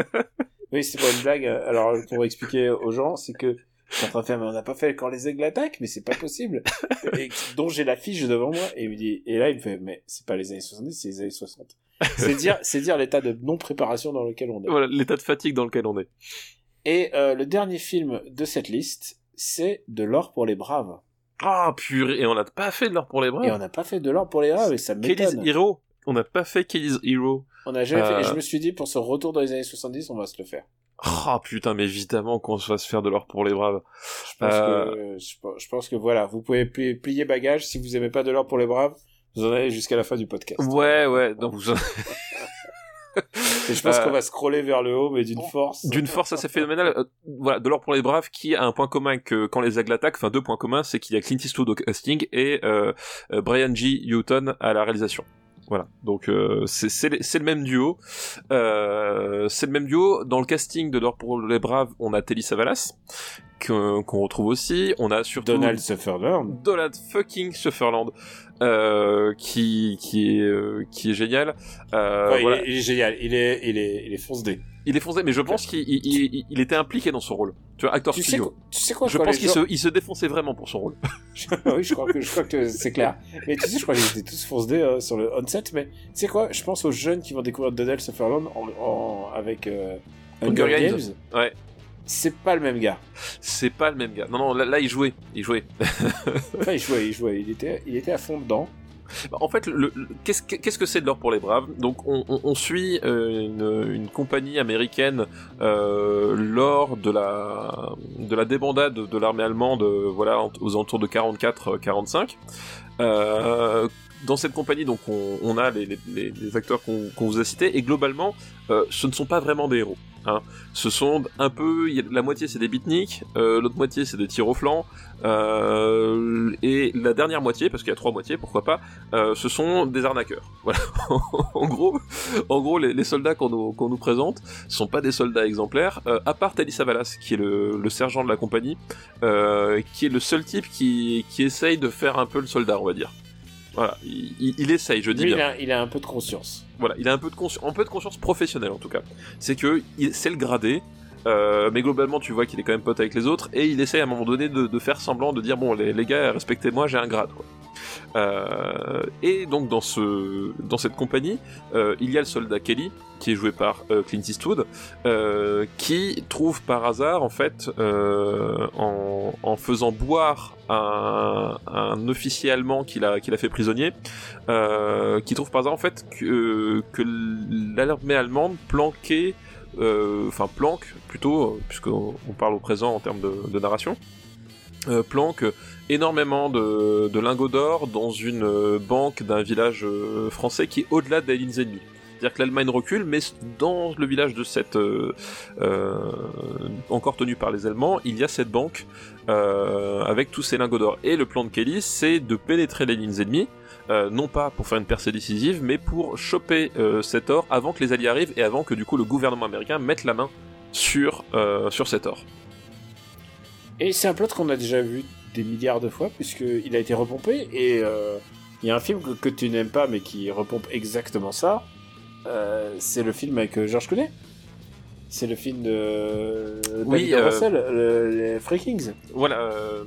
Oui, c'est pas une blague. Alors, pour expliquer aux gens, c'est que je suis en train de faire, mais on n'a pas fait quand les aigles attaquent, mais c'est pas possible. et dont j'ai la fiche devant moi, et il me dit, et là, il me fait, mais c'est pas les années 70, c'est les années 60. C'est dire, c'est dire l'état de non-préparation dans lequel on est. Voilà, l'état de fatigue dans lequel on est. Et euh, le dernier film de cette liste, c'est De l'or pour les braves. Ah, purée, et on n'a pas fait de l'or pour les braves. Et on n'a pas fait de l'or pour les braves, et ça Kelly's m'étonne. Hero. On n'a pas fait Kelly's Hero. On a jamais fait, et Euh. je me suis dit, pour ce retour dans les années 70, on va se le faire. Ah putain, mais évidemment qu'on se faire de l'or pour les braves. Je pense Euh. que, je, pense- je pense que voilà, vous pouvez pli- plier bagage, si vous aimez pas de l'or pour les braves, vous en avez jusqu'à la fin du podcast. Ouais, ouais. Donc vous... Et je pense Euh. qu'on va scroller vers le haut, mais d'une force. D'une force assez phénoménale. Euh, voilà, de l'or pour les braves qui a un point commun que quand les aigles attaquent, enfin deux points communs, c'est qu'il y a Clint Eastwood au casting et euh, euh, Brian G. Houghton à la réalisation. Voilà, donc euh, c'est c'est le c'est le même duo. Euh, c'est le même duo. Dans le casting de l'or pour les braves, on a Telly Savalas qu'on retrouve aussi. On a surtout Donald Sutherland. Donald fucking Sutherland euh, qui qui est euh, qui est génial. Euh, Ouais, il, est, il est génial, il est, il est, il est fonce dé. Il est foncé, mais je pense qu'il il, il- il était impliqué dans son rôle. Tu vois, acteur Tu sais, studio. quoi, tu sais quoi Je pense qu'il gens- se, il se défonçait vraiment pour son rôle. oui, je crois que, je crois que c'est clair. Mais tu sais, je crois qu'ils étaient tous fonce dé euh, sur le onset. Mais tu sais quoi, je pense aux jeunes qui vont découvrir Donald Sutherland en, en- avec euh, Hunger, Hunger Games. Games. Ouais. C'est pas le même gars. C'est pas le même gars. Non, non, là, là, il jouait. Il jouait. Enfin, il jouait, il jouait, il était, il était à fond dedans. Bah, En fait, le, le- qu'est-ce que qu'est-ce que c'est de l'or pour les braves? Donc, on, on- on suit euh, une, une compagnie américaine euh, lors de la de la débandade de l'armée allemande, euh, voilà, aux alentours de 44-45. Euh, dans cette compagnie, donc, on, on a les, les- acteurs qu'on qu'on vous a cités, et globalement, ce ne sont pas vraiment des héros. Hein. Ce sont un peu, la moitié c'est des beatniks, euh, l'autre moitié c'est des tirs au flanc, euh, et la dernière moitié, parce qu'il y a trois moitiés, pourquoi pas, euh, ce sont des arnaqueurs. Voilà. en gros, en gros, les, les soldats qu'on nous, qu'on nous présente sont pas des soldats exemplaires, à part Tali Savalas, qui est le, le sergent de la compagnie, qui est le seul type qui, qui essaye de faire un peu le soldat, on va dire. Voilà, il, il- il essaye, je dis Lui, bien. il a, il a un peu de conscience. Voilà, il a un peu de conscience, un peu de conscience professionnelle en tout cas. C'est que c'est le gradé, euh, mais globalement tu vois qu'il est quand même pote avec les autres et il essaie à un moment donné de, de faire semblant de dire bon les, les gars respectez-moi j'ai un grade quoi. Euh, et donc dans ce dans cette compagnie euh, il y a le soldat Kelly qui est joué par euh, Clint Eastwood euh, qui trouve par hasard en fait euh, en, en faisant boire un, un officier allemand qu'il a qu'il a fait prisonnier qui trouve par hasard en fait que, que l'armée allemande planquait, enfin planque plutôt, puisqu'on on parle au présent en termes de, narration, euh, planque énormément de, lingots d'or dans une euh, banque d'un village euh, français qui est au-delà des lignes ennemies. C'est-à-dire que l'Allemagne recule, mais dans le village de cette euh, euh, encore tenu par les Allemands, il y a cette banque euh, avec tous ces lingots d'or. Et le plan de Kelly, c'est de pénétrer les lignes ennemies, euh, non pas pour faire une percée décisive, mais pour choper euh, cet or avant que les Alliés arrivent et avant que du coup le gouvernement américain mette la main sur euh, sur cet or. Et c'est un plot qu'on a déjà vu des milliards de fois, puisqu'il a été repompé, et il y a un film que, que tu n'aimes pas, mais qui repompe exactement ça. C'est le film avec Georges Clooney. C'est le film de Oui, David euh, Russell, le- les Free Kings, Voilà. euh,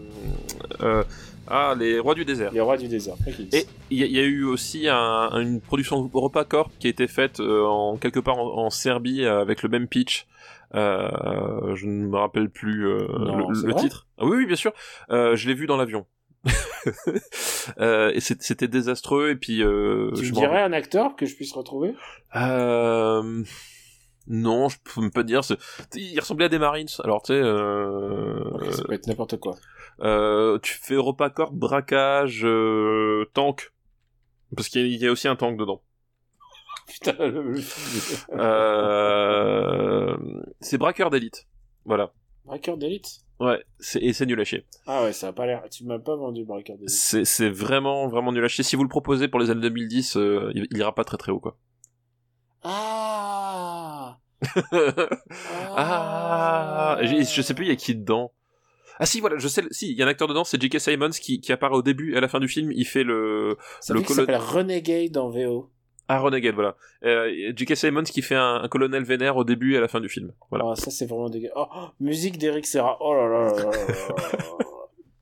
euh, ah, les rois du désert. les rois du désert. Et il y, a- il y a eu aussi un- une production Europa Corp qui a été faite euh, en quelque part en, en Serbie euh, avec le même pitch. Euh, je ne me rappelle plus euh, Non, le, titre. Ah oui, oui, bien sûr. Euh, je l'ai vu dans l'avion. Euh, et c'était désastreux. Et puis, euh, tu je me dirais un acteur que je puisse retrouver? Euh... Non, je peux pas dire. Il ressemblait à des Marines. Alors, tu sais, euh... Ça peut être n'importe quoi. euh, tu fais repas corps, braquage, euh, tank. Parce qu'il y, a- aussi un tank dedans. Putain, le. Euh... C'est braqueur d'élite. Voilà. Braqueur d'élite? Ouais, c'est, et c'est nul à chier. Ah ouais, ça a pas l'air. Tu m'as pas vendu Braqueur d'élite. C'est, vraiment, vraiment nul à chier. Si vous le proposez pour les années 2010, euh, il, il ira pas très très haut, quoi. Ah ah, je, je sais plus il y a qui dedans. Ah si voilà, je sais, si il y a un acteur dedans, c'est J.K. Simons qui, qui, apparaît au début et à la fin du film, il fait le ça le colonel Renegade en VO. Ah Renegade voilà. Euh, J.K. Simons qui fait un, un, colonel vénère au début et à la fin du film. Voilà. Oh, ça c'est vraiment dégueu. Oh, musique d'Eric Serra. Oh là là. là, là, là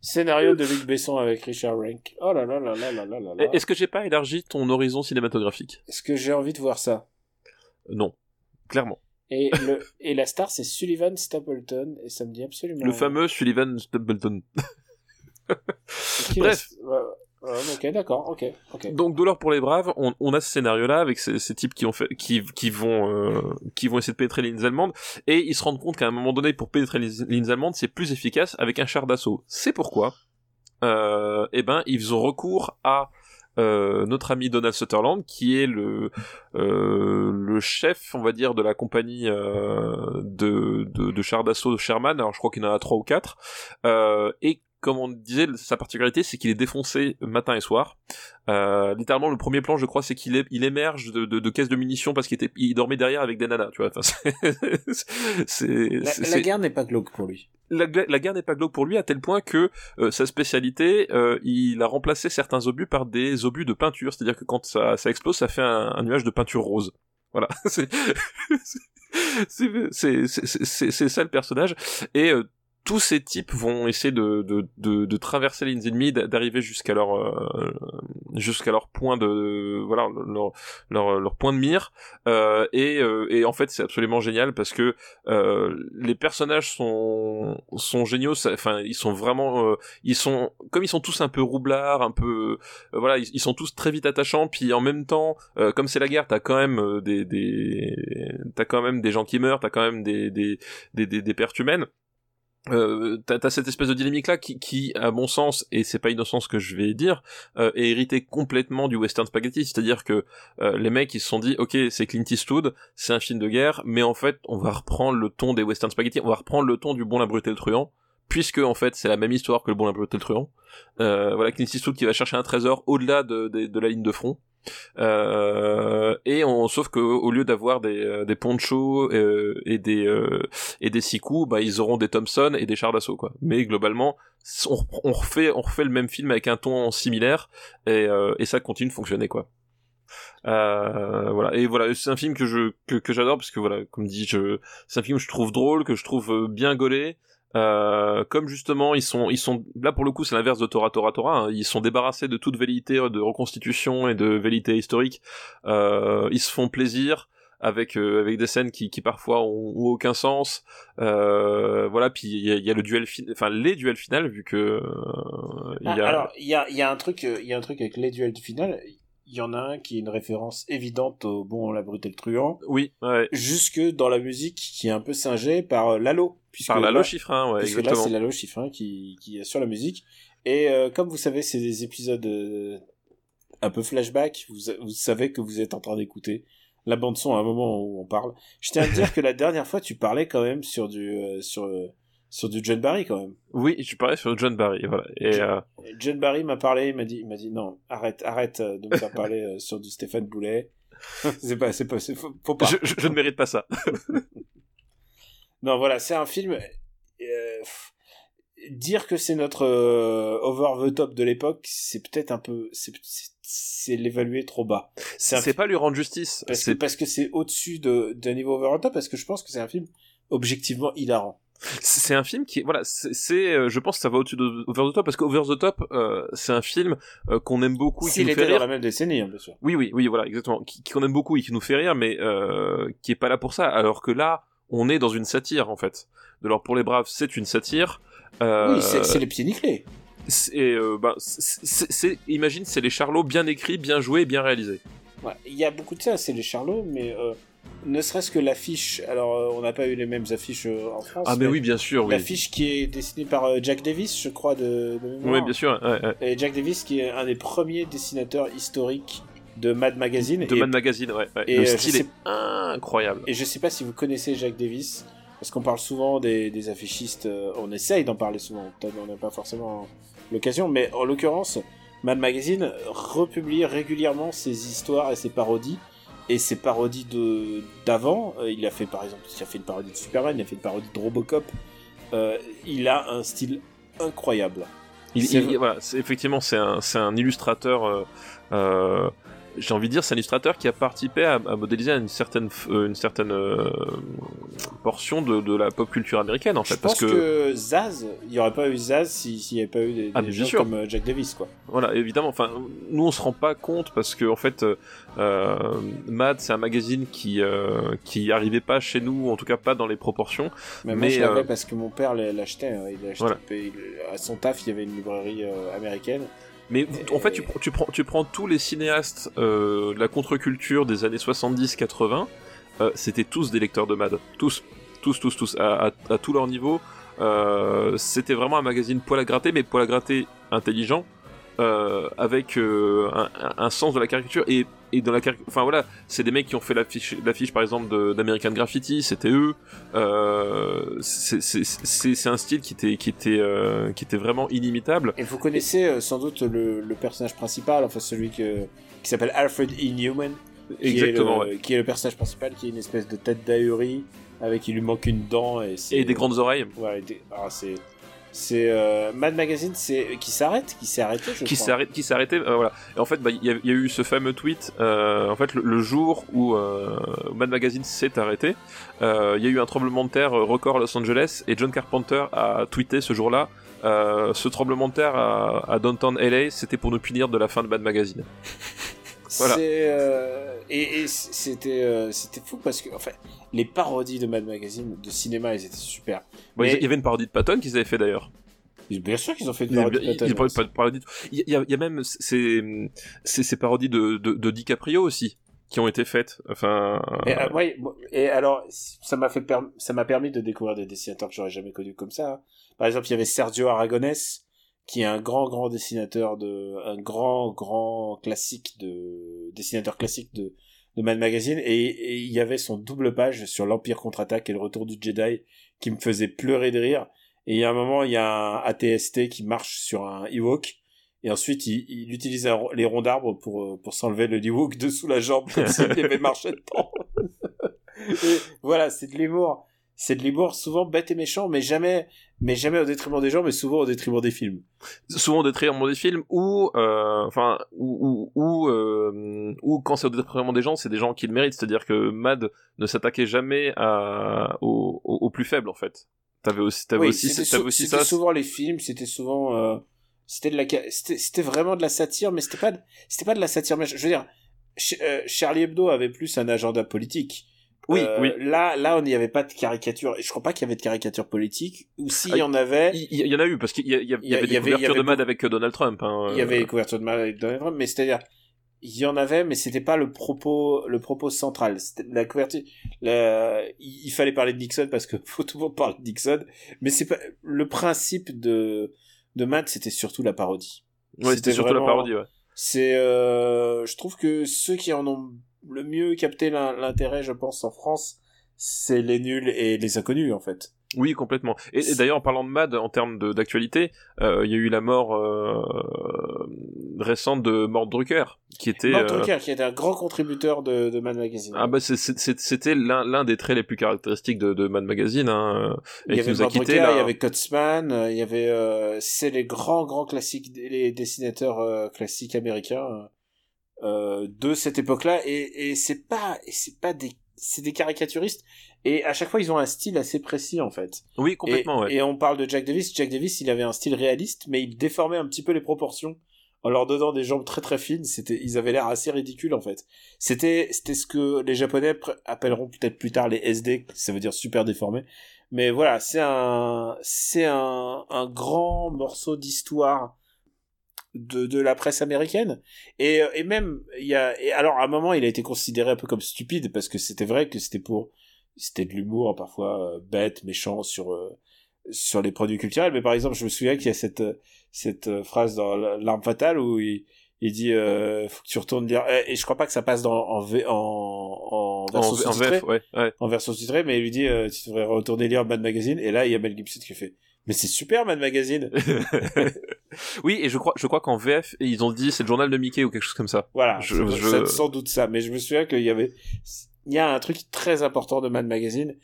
Scénario de Luc Besson avec Richard Rank. Oh là là là là là là là. Est-ce que j'ai pas élargi ton horizon cinématographique Est-ce que j'ai envie de voir ça Non, clairement et, le, et la star c'est Sullivan Stapleton et ça me dit absolument Le rien. fameux Sullivan Stapleton. Bref. ouais, ok, d'accord, ok, ok. Donc Douleur pour les braves, on, on a ce scénario-là avec ces, ces types qui ont fait, qui, qui vont, euh, qui vont essayer de pénétrer les lignes allemandes, et ils se rendent compte qu'à un moment donné, pour pénétrer les lignes allemandes, c'est plus efficace avec un char d'assaut. C'est pourquoi, euh, eh ben, ils ont recours à euh, notre ami Donald Sutherland, qui est le euh, le chef, on va dire, de la compagnie euh, de, de, de chars d'assaut Sherman. Alors je crois qu'il en a trois ou quatre, euh, comme on disait, sa particularité, c'est qu'il est défoncé matin et soir. Euh, littéralement, le premier plan, je crois, c'est qu'il il émerge de, de, de caisses de munitions parce qu'il était, il dormait derrière avec des nanas, tu vois. Enfin, c'est, c'est, La, la guerre n'est pas glauque pour lui. la, guerre n'est pas glauque pour lui à tel point que euh, sa spécialité, euh, il a remplacé certains obus par des obus de peinture, c'est-à-dire que quand ça, ça explose, ça fait un, un nuage de peinture rose. Voilà, c'est c'est c'est- c'est- c'est- c'est ça le personnage et euh, tous ces types vont essayer de, de, de, de traverser les lignes ennemies, d'a- d'arriver jusqu'à leur euh, jusqu'à leur point de voilà leur leur, leur point de mire. Euh, et, euh, et en fait c'est absolument génial parce que euh, les personnages sont sont géniaux enfin ils sont vraiment euh, ils sont comme ils sont tous un peu roublards un peu euh, voilà ils, sont tous très vite attachants puis en même temps comme c'est la guerre t'as quand même des des t'as quand même des gens qui meurent t'as quand même des des, des, des pertes humaines euh, t'as cette espèce de dynamique là qui, qui à mon sens et c'est pas innocent ce que je vais dire euh, est hérité complètement du western spaghetti. C'est-à-dire que euh, les mecs ils se sont dit ok c'est Clint Eastwood c'est un film de guerre mais en fait on va reprendre le ton des western spaghetti on va reprendre le ton du bon la brute et le truand puisque en fait c'est la même histoire que le bon la brute et le truand. Euh, voilà Clint Eastwood qui va chercher un trésor au-delà de, de, de la ligne de front euh, et on sauf que au lieu d'avoir des, euh, des ponchos euh, et des euh, et des bah ils auront des Thompson et des chars d'assaut quoi. Mais globalement on, refait on refait le même film avec un ton similaire et, et ça continue de fonctionner quoi. Voilà. Et voilà c'est un film que je que, j'adore parce que voilà comme dit c'est un film que je trouve drôle que je trouve bien gaulé euh, comme justement ils sont ils sont là pour le coup c'est l'inverse de Tora Tora Tora hein. ils sont débarrassés de toute velléité de reconstitution et de velléité historique euh, ils se font plaisir avec euh, avec des scènes qui, qui parfois ont, ont aucun sens euh, voilà puis il y a, y a le duel fin- enfin les duels finales vu que euh, il Ah, y a Alors, il y a, il y a un truc, il y a un truc avec les duels du final. Il y en a un qui est une référence évidente au bon, la brute et le truand, oui ouais jusque dans la musique qui est un peu singée par Lalo. Puisque par la là- loge chiffre hein, ouais que là, exactement c'est Lalo Chiffrin qui, qui assure la musique. Et euh, comme vous savez, c'est des épisodes euh, un peu flashback. Vous, vous savez que vous êtes en train d'écouter la bande son à un moment où on parle. Je tiens à dire que la dernière fois, tu parlais quand même sur du euh, sur sur du John Barry quand même. oui je parlais sur John Barry voilà et euh, John Barry m'a parlé, il m'a dit, il m'a dit non, arrête, arrête de me faire parler euh, sur du Stéphane Boulet. c'est pas, c'est pas, c'est faut, faut pas. je, je- je ne mérite pas ça Non, voilà, c'est un film. euh, dire que c'est notre euh, over the top de l'époque, c'est peut-être un peu, c'est, l'évaluer trop bas. C'est pas lui rendre justice parce que c'est parce que c'est au-dessus de d'un niveau over the top, parce que je pense que c'est un film objectivement hilarant. c'est un film qui voilà c'est euh, je pense que ça va au-dessus de Over the Top parce que Over the Top euh, c'est un film euh, qu'on aime beaucoup S'il nous fait était dans rire la même décennie, hein, bien sûr. oui oui oui voilà exactement qui qu'on aime beaucoup et qui nous fait rire mais euh, qui est pas là pour ça alors que là on est dans une satire en fait de l'or pour les braves c'est une satire euh, Oui, c'est, les pieds nickelés. c'est euh, ben, c'est- imagine c'est les charlots bien écrits bien joués bien réalisés Ouais, il y a beaucoup de ça, c'est les Charlots, mais euh, ne serait-ce que l'affiche. Alors, on n'a pas eu les mêmes affiches en France. ah mais oui bien sûr oui L'affiche qui est dessinée par Jack Davis, je crois, de, oui bien sûr ouais, ouais. Et Jack Davis, qui est un des premiers dessinateurs historiques de Mad Magazine. de et, Mad Magazine ouais, ouais. et, le euh, style sais- est incroyable et je sais pas si vous connaissez Jack Davis, parce qu'on parle souvent des, des affichistes, euh, on essaye d'en parler souvent, peut-être on n'a pas forcément l'occasion, mais en l'occurrence, Mad Magazine republie régulièrement ses histoires et ses parodies. Et ses parodies de d'avant, euh, il a fait par exemple, il a fait une parodie de Superman, il a fait une parodie de Robocop. Euh, il a un style incroyable. Il, il- voilà, effectivement, c'est un, illustrateur euh, j'ai envie de dire, c'est un illustrateur qui a participé à, à modéliser une certaine, euh, une certaine euh, portion de, de la pop culture américaine, en fait. Je pense parce que... Zaz, il n'y aurait pas eu Zaz si- s'il n'y avait pas eu des, Ah, des gens sûr. comme euh, Jack Davis, quoi. Voilà, évidemment. Enfin, nous on se rend pas compte parce que en fait, euh, Mad, c'est un magazine qui qui arrivait pas chez nous, en tout cas pas dans les proportions. Mais, moi, Mais, je l'avais parce que mon père l'achetait. hein. Il Voilà. il- à son taf, il y avait une librairie américaine. Mais en fait, tu, prends- tous les cinéastes euh, de la contre-culture des années 70-80, euh, c'était tous des lecteurs de Mad, tous, tous, tous, tous, à, à, à tout niveau. Euh, c'était vraiment un magazine poil à gratter, mais poil à gratter intelligent, avec un- un sens de la caricature et, et dans la enfin voilà, c'est des mecs qui ont fait l'affiche, l'affiche par exemple d'American Graffiti, c'était eux. Euh, c'est- un style qui était qui était euh, qui était vraiment inimitable. Et vous connaissez euh, sans doute le, le personnage principal, enfin celui que, qui s'appelle Alfred E. Newman. Qui Exactement. Est le, ouais. Qui est le personnage principal, qui est une espèce de tête d'ahurie, avec il lui manque une dent. Et, des grandes oreilles. Ouais, des- ah, c'est. C'est euh, Mad Magazine, c'est qui s'arrête, qui s'est arrêté, je qui arrêté, qui s'est arrêté, euh, voilà. Et en fait, bah, il y, a- il y a eu ce fameux tweet. euh, en fait, le, le jour où euh, Mad Magazine s'est arrêté, euh, il y a eu un tremblement de terre euh, record à Los Angeles et John Carpenter a tweeté ce jour-là. euh, ce tremblement de terre à, à downtown LA, c'était pour nous punir de la fin de Mad Magazine. Voilà. Euh, et, et c'était euh, c'était fou parce que en fait les parodies de Mad Magazine de cinéma ils étaient super. Bon, Mais- Il y avait une parodie de Patton qu'ils avaient fait d'ailleurs. Bien sûr qu'ils ont fait une parodie de Patton, il y a ouais. pas de parodie de- il y a, il y a même ces, ces, ces parodies de, de, de DiCaprio aussi qui ont été faites. Enfin, Et, euh, ouais, et alors, ça m'a fait ça m'a permis de découvrir des dessinateurs que j'aurais jamais connus comme ça. hein. Par exemple, il y avait Sergio Aragonés, qui est un grand, grand dessinateur de, un grand, grand classique de, dessinateur classique de, de Mad Magazine, et, il y avait son double page sur l'Empire contre-attaque et le retour du Jedi, qui me faisait pleurer de rire. Et il y a un moment, il y a un ATST qui marche sur un Ewok, et ensuite, il, il utilise les ronds d'arbres pour, euh, pour s'enlever le Ewok dessous la jambe, comme s'il avait marché dedans. Et voilà, c'est de l'humour. C'est de l'humour souvent bête et méchant, mais jamais, mais jamais au détriment des gens, mais souvent au détriment des films. souvent au détriment des films ou euh, enfin ou ou ou, euh, ou quand c'est au détriment des gens c'est des gens qui le méritent c'est-à-dire que Mad ne s'attaquait jamais à aux, aux, aux plus faibles en fait t'avais aussi t'avais Oui, aussi t'avais aussi c'était ça souvent les films, c'était souvent, euh, c'était de la, c'était vraiment de la satire, mais c'était pas, de- c'était pas de la satire. Mais je veux dire, Ch- Charlie Hebdo avait plus un agenda politique. Oui, Euh, oui. Là, là, on n'y avait pas de caricature. Je crois pas qu'il y avait de caricature politique. Ou s'il Ah, y en avait, il, y en a eu parce qu'il y, avait des avait- couvertures avait de Mad avec euh, Donald Trump hein, il y avait euh, les couvertures de mal avec Donald Trump, mais c'est-à-dire, il y en avait, mais c'était pas le propos, le propos central. La couverture, la- il fallait parler de Nixon parce que faut tout le monde parler de Nixon, mais c'est pas, le principe de, de Matt, c'était surtout la parodie. ouais c'était surtout vraiment- la parodie ouais. C'est, euh, je trouve que ceux qui en ont le mieux capté l'in- l'intérêt, je pense, en France, c'est les nuls et les inconnus, en fait. Oui, complètement. Et, et d'ailleurs, en parlant de Mad, en termes d'actualité, euh, il y a eu la mort euh, récente de Mort Drucker, qui était... Mark euh, Drucker, qui était un grand contributeur de, de Mad Magazine. Ah bah c'était l'un des traits les plus caractéristiques de, de Mad Magazine, hein, Il et y qui avait nous a Mark quitté Drucker, là. il y avait euh, il y avait c'est les grands grands classiques, les dessinateurs classiques américains euh, de cette époque-là et, et c'est pas c'est pas des c'est des caricaturistes et à chaque fois ils ont un style assez précis en fait. Oui, complètement, et, ouais. et on parle de Jack Davis, Jack Davis il avait un style réaliste mais il déformait un petit peu les proportions en leur donnant des jambes très très fines, c'était ils avaient l'air assez ridicules en fait. C'était c'était ce que les japonais appelleront peut-être plus tard les SD, ça veut dire super déformé. Mais voilà, c'est un c'est un un grand morceau d'histoire de, de la presse américaine et, et même il y a et alors à un moment il a été considéré un peu comme stupide parce que c'était vrai que c'était pour c'était de l'humour parfois euh, bête méchant sur euh, sur les produits culturels mais par exemple je me souviens qu'il y a cette cette euh, phrase dans l'arme fatale où il il dit euh, faut que tu retournes lire et je crois pas que ça passe dans en V, en en version En, en sous-titrée VF, ouais, ouais. en version titrée, mais il lui dit euh, tu devrais retourner lire Mad Magazine. Et là, il y a Mel Gibson qui fait mais c'est super Mad Magazine. oui, et je crois, je crois qu'en VF, ils ont dit c'est le journal de Mickey ou quelque chose comme ça. voilà, Je- je- sans doute ça. Mais je me souviens qu'il y avait il y a un truc très important de Mad Magazine.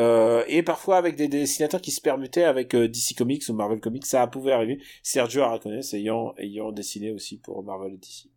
Euh, et parfois avec des dessinateurs qui se permutaient avec euh, DC Comics ou Marvel Comics, ça pouvait arriver. Sergio Araconés ayant ayant dessiné aussi pour Marvel et DC.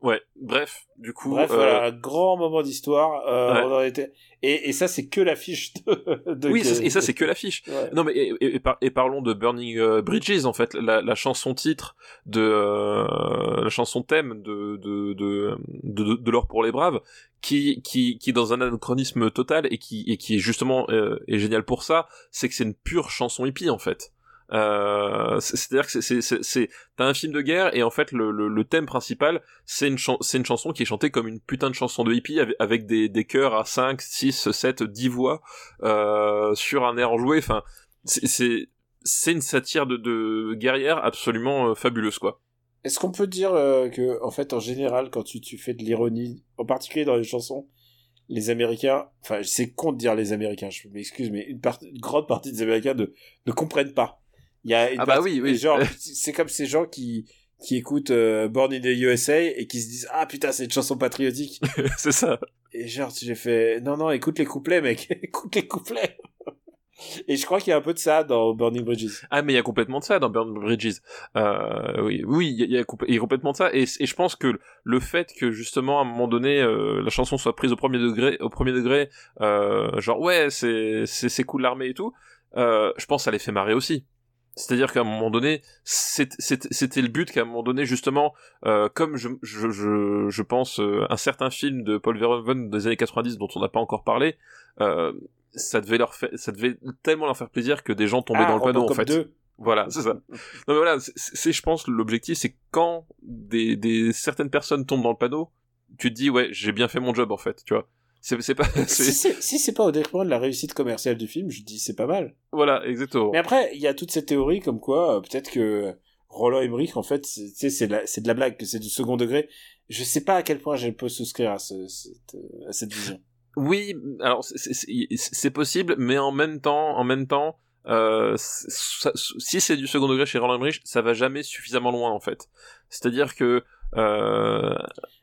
Ouais, bref, du coup. Bref, euh, voilà, un grand moment d'histoire. Euh, Ouais. on en était... et, et ça, c'est que l'affiche de, de- Oui, et ça c'est que l'affiche. Ouais. Non mais et, et- et par- et parlons de Burning euh, Bridges en fait, la, la chanson titre de euh, la chanson thème de de de de, de, de l'or pour les braves, qui qui qui est dans un anachronisme total et qui et qui est justement euh, est génial pour ça, c'est que c'est une pure chanson hippie en fait. Euh, c'est- c'est-à-dire que c'est t'as un film de guerre et en fait le le, le thème principal c'est une c'est une chanson qui est chantée comme une putain de chanson de hippie avec, des des chœurs à 5, 6, 7, 10 voix euh, sur un air enjoué enfin c'est c'est c'est une satire de, de guerrière absolument euh, fabuleuse quoi. Est-ce qu'on peut dire euh, que, en fait, en général, quand tu, tu fais de l'ironie, en particulier dans les chansons, les Américains, enfin, c'est con de dire les Américains, je m'excuse, mais une, part- une grande partie des Américains ne, ne comprennent pas. Il y a une Ah bah oui, oui. Genre, c'est comme ces gens qui, qui écoutent euh, Born in the USA et qui se disent, ah putain, c'est une chanson patriotique. c'est ça. Et genre, j'ai fait, non, non, écoute les couplets, mec, écoute les couplets. Et je crois qu'il y a un peu de ça dans Burning Bridges. Ah mais il y a complètement de ça dans Burn Bridges. Euh, oui, oui, il y a, il y complètement de ça. Et, et je pense que le fait que justement à un moment donné euh, la chanson soit prise au premier degré, au premier degré, euh, genre ouais c'est c'est c'est cool l'armée et tout, euh, je pense que ça les fait marrer aussi. C'est-à-dire qu'à un moment donné, c'était le but qu'à un moment donné, justement, euh, comme je, je, je, je pense euh, un certain film de Paul Verhoeven des années 90 dont on n'a pas encore parlé, euh, ça devait leur faire, ça devait tellement leur faire plaisir que des gens tombaient Ah, dans le panneau en fait. 2. Voilà, c'est ça. Non mais voilà, c'est- c'est je pense l'objectif c'est quand des, des certaines personnes tombent dans le panneau, tu te dis ouais, j'ai bien fait mon job en fait, tu vois. C'est c'est pas Si c'est si pas au détriment de la réussite commerciale du film, je dis c'est pas mal. voilà, exactement. Mais après, il y a toute cette théorie comme quoi euh, peut-être que Roland Emmerich, en fait, c'est- de, la- de la blague, que c'est du second degré. Je sais pas à quel point je peux souscrire à, ce, cette, euh, à cette vision. Oui, alors c'est- possible, mais en même temps, en même temps, euh, ça- si c'est du second degré chez Roland Emmerich, ça va jamais suffisamment loin en fait. C'est-à-dire que euh,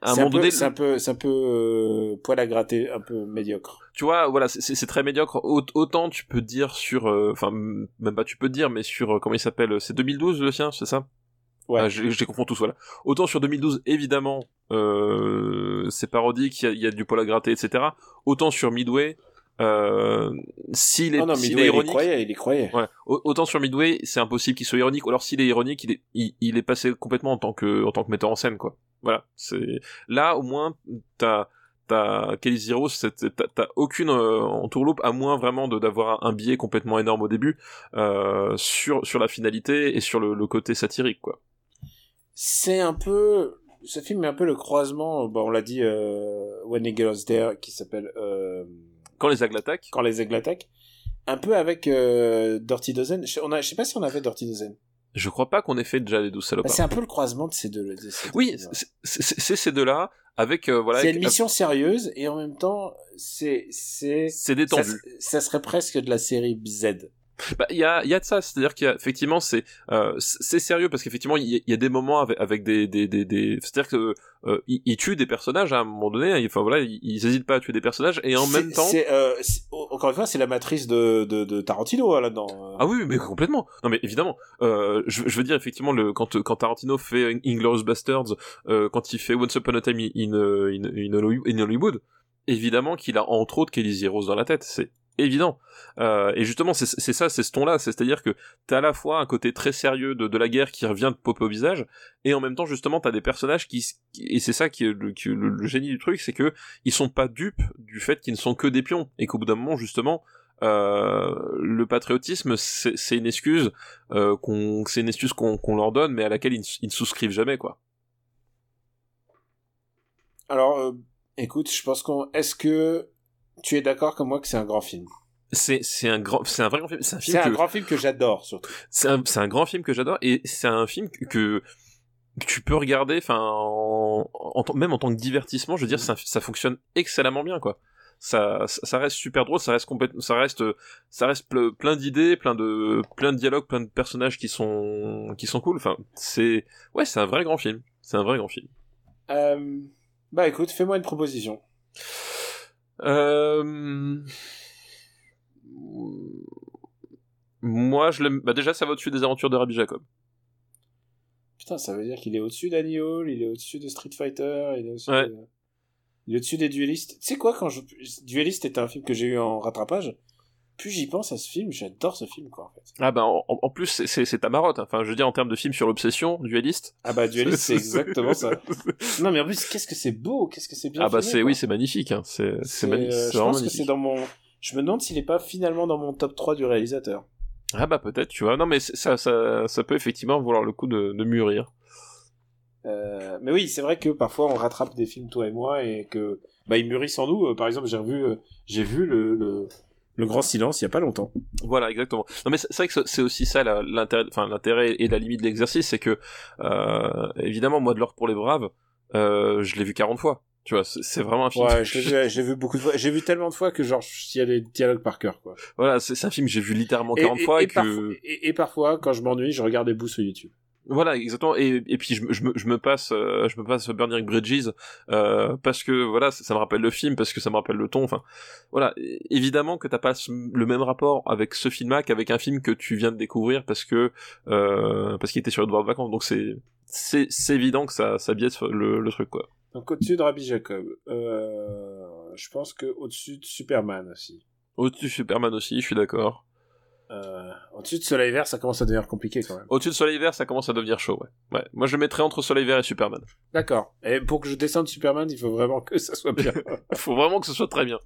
à un C'est un, moment peu- donné, c'est un peu, c'est un peu euh, poil à gratter, un peu médiocre. tu vois, voilà, c'est- très médiocre. Au- Autant tu peux dire sur, euh, enfin même pas tu peux dire, mais sur comment il s'appelle, c'est 2012 le sien, c'est ça? Ouais. Ah, je, je les confonds tous, voilà. Autant sur 2012, évidemment, euh, c'est parodique, il y y a du poil à gratter, etc. Autant sur Midway, euh, s'il est, non, non, s'il Midway, est il y ironique, croyait, il y croyait. Ouais. Au- Autant sur Midway, c'est impossible qu'il soit ironique. Ou alors s'il est ironique, il est, il, il est passé complètement en tant que, en tant que metteur en scène, quoi. Voilà. C'est là au moins t'as t'as Kelly Zero, t'as t'as aucune euh, entourloupe à moins vraiment de d'avoir un, un biais complètement énorme au début euh, sur sur la finalité et sur le, le côté satirique, quoi. C'est un peu, ce film est un peu le croisement, bon, on l'a dit, euh, When There, qui s'appelle, euh, Quand les aigles attaquent, Quand les aigles attaquent. Un peu avec euh, Dirty Dozen. Je, on a, je sais pas si on a fait Dirty Dozen. je crois pas qu'on ait fait déjà les douze Bah, salopards. c'est un peu le croisement de ces deux. de ces deux oui, ouais. c'est- ces deux-là avec euh, voilà. c'est une mission sérieuse et en même temps, c'est c'est c'est ça, détendu. ça serait presque de la série Z. Bah, il y a, y a de ça, c'est-à-dire qu'effectivement, c'est, euh, c'est sérieux parce qu'effectivement, il y, y a des moments avec, avec des, des, des, des- c'est-à-dire que euh, ils, ils tuent des personnages à un moment donné. hein, Enfin voilà, ils, ils hésitent pas à tuer des personnages et en même temps. euh, encore une fois, c'est la matrice de, de, de Tarantino hein, là-dedans. Ah oui, mais complètement. Non, mais évidemment. Euh, je, je veux dire effectivement, le quand quand Tarantino fait Inglourious Basterds, euh, quand il fait Once Upon a Time in, in, in, Hollywood- in Hollywood, évidemment qu'il a entre autres Kelly Zeros dans la tête. C'est évident. Euh, et justement, c'est ça, c'est ce ton-là. C'est-à-dire que t'as à la fois un côté très sérieux de, la guerre qui revient de popper au visage, et en même temps, justement, t'as des personnages qui, et c'est ça qui est le, génie du truc, c'est que ils sont pas dupes du fait qu'ils ne sont que des pions, et qu'au bout d'un moment, justement, euh, le patriotisme, c'est une excuse euh, qu'on, c'est une excuse qu'on leur donne, mais à laquelle ils ne souscrivent jamais, quoi. Alors, euh, écoute, je pense qu'on. Est-ce que tu es d'accord comme moi que c'est un grand film? C'est c'est un grand, c'est un vrai grand film. C'est un film C'est un que- grand film que j'adore surtout. c'est un, c'est un grand film que j'adore et c'est un film que, que tu peux regarder enfin en, en tant- même en tant que divertissement je veux dire ça, ça fonctionne excellemment bien quoi ça, ça ça reste super drôle ça reste complètement ça reste ça reste ple- plein d'idées plein de plein de dialogues plein de personnages qui sont qui sont cool enfin c'est ouais c'est un vrai grand film c'est un vrai grand film Euh, bah écoute, fais-moi une proposition. Euh... moi je l'aime bah déjà ça va au-dessus des aventures de Rabbi Jacob Putain, ça veut dire qu'il est au-dessus d'Annie Hall, il est au-dessus de Street Fighter, il est au-dessus Ouais. de- il est au-dessus des duellistes. Tu sais quoi, quand je... Dueliste était un film que j'ai eu en rattrapage. Plus j'y pense à ce film, j'adore ce film, quoi, en fait. Ah bah en, en plus c'est- ta marotte. Enfin je veux dire en termes de film sur l'obsession, dualiste. Ah bah, Dueliste, c'est exactement ça. Non, mais en plus, qu'est-ce que c'est beau, qu'est-ce que c'est bien Ah bah c'est oui c'est magnifique. Hein. C'est c'est magnifique. euh, je pense que c'est dans mon... Je me demande s'il est pas finalement dans mon top 3 du réalisateur. Ah bah peut-être tu vois. Non mais ça ça ça peut effectivement vouloir le coup de, de mûrir. Euh, mais oui, c'est vrai que parfois on rattrape des films toi et moi et que bah ils mûrissent en nous. Euh, par exemple, j'ai revu, j'ai vu le, le le Grand Silence il y a pas longtemps. Voilà, exactement. Non, mais c'est c'est vrai que c'est aussi ça l'intérêt, enfin l'intérêt et la limite de l'exercice, c'est que euh, évidemment, moi de l'or pour les braves, euh, je l'ai vu 40 fois. Tu vois, c'est vraiment un film. Ouais, je l'ai vu, beaucoup de fois. J'ai vu tellement de fois que genre il y a des dialogues par cœur quoi. Voilà, c'est un film que j'ai vu littéralement Et, 40 et- fois et, et que parfois, et- et parfois, quand je m'ennuie, je regarde des bouts sur YouTube. Voilà, exactement. Et, et puis je, me- je me je me passe euh, je me passe Burning Bridges euh, parce que voilà, ça, ça me rappelle le film, parce que ça me rappelle le ton. Enfin, voilà. Évidemment que t'as pas le même rapport avec ce film-là qu'avec un film que tu viens de découvrir parce que euh, parce qu'il était sur le devoir de vacances. Donc c'est c'est c'est évident que ça ça biaise le, le truc quoi. Donc au-dessus de Rabbi Jacob, euh, je pense que au-dessus de Superman aussi. Au-dessus de Superman aussi, je suis d'accord. Euh, au-dessus de Soleil Vert, ça commence à devenir compliqué quand même. Au-dessus de Soleil Vert, ça commence à devenir chaud, ouais. Ouais. Moi, je mettrais entre Soleil Vert et Superman. D'accord. Et pour que je descende Superman, il faut vraiment que ça soit bien. Faut vraiment que ce soit très bien.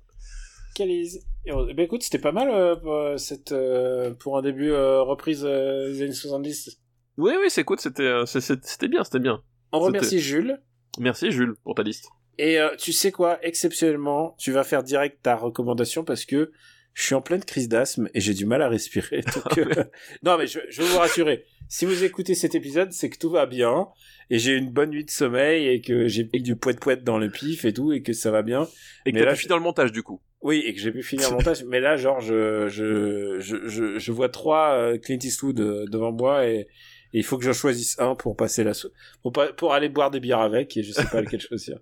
Calise. Et on- Ben écoute, c'était pas mal euh, pour, euh, cette, euh, pour un début euh, reprise euh, des années 70. Oui, oui, c'est cool, c'était, euh, c'était bien, c'était bien. On C'était- remercie Jules. Merci, Jules, pour ta liste. Et euh, tu sais quoi, exceptionnellement, tu vas faire direct ta recommandation parce que je suis en pleine crise d'asthme et j'ai du mal à respirer. Donc, euh, non, mais je, je veux vous rassurer. Si vous écoutez cet épisode, c'est que tout va bien et j'ai une bonne nuit de sommeil et que j'ai mis du poète poète dans le pif et tout et que ça va bien. Et que Mais t'as là, pu je- finir le montage, du coup. Oui, et que j'ai pu finir le montage. Mais là, genre, je, je, je, je, vois trois euh, Clint Eastwood euh, devant moi et, et il faut que j'en choisisse un pour passer la so- pour, pour aller boire des bières avec et je sais pas lequel choisir.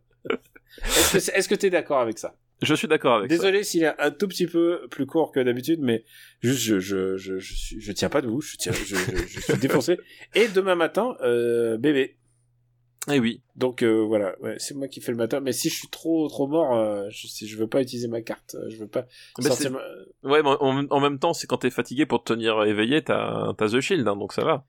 Est-ce que, est-ce que t'es d'accord avec ça? Je suis d'accord avec ça. Désolé s'il est un tout petit peu plus court que d'habitude, mais juste je je je je, suis, je tiens pas debout, je tiens, je, je, je suis défoncé. Et demain matin, euh, bébé. Eh oui. Donc euh, voilà, ouais, c'est moi qui fais le matin. Mais si je suis trop trop mort, euh, je, si je veux pas utiliser ma carte, je veux pas. Ouais, mais en, même temps, c'est quand t'es fatigué pour te tenir éveillé, t'as, t'as The Shield, hein, donc ça va.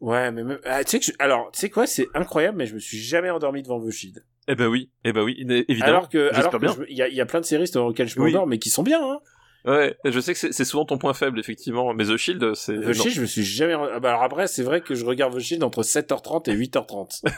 Ouais, mais même... ah, tu sais que je- alors tu sais quoi, c'est incroyable, mais je me suis jamais endormi devant The Shield. Eh ben oui, eh ben oui, évidemment. Alors que alors il y y a plein de séries dans lesquelles je Oui. m'endors, mais qui sont bien. Hein. Ouais, je sais que c'est, souvent ton point faible, effectivement, mais The Shield, c'est... The. Shield, je me suis jamais. Ah bah alors après, c'est vrai que je regarde The Shield entre 7h30 et 8h30.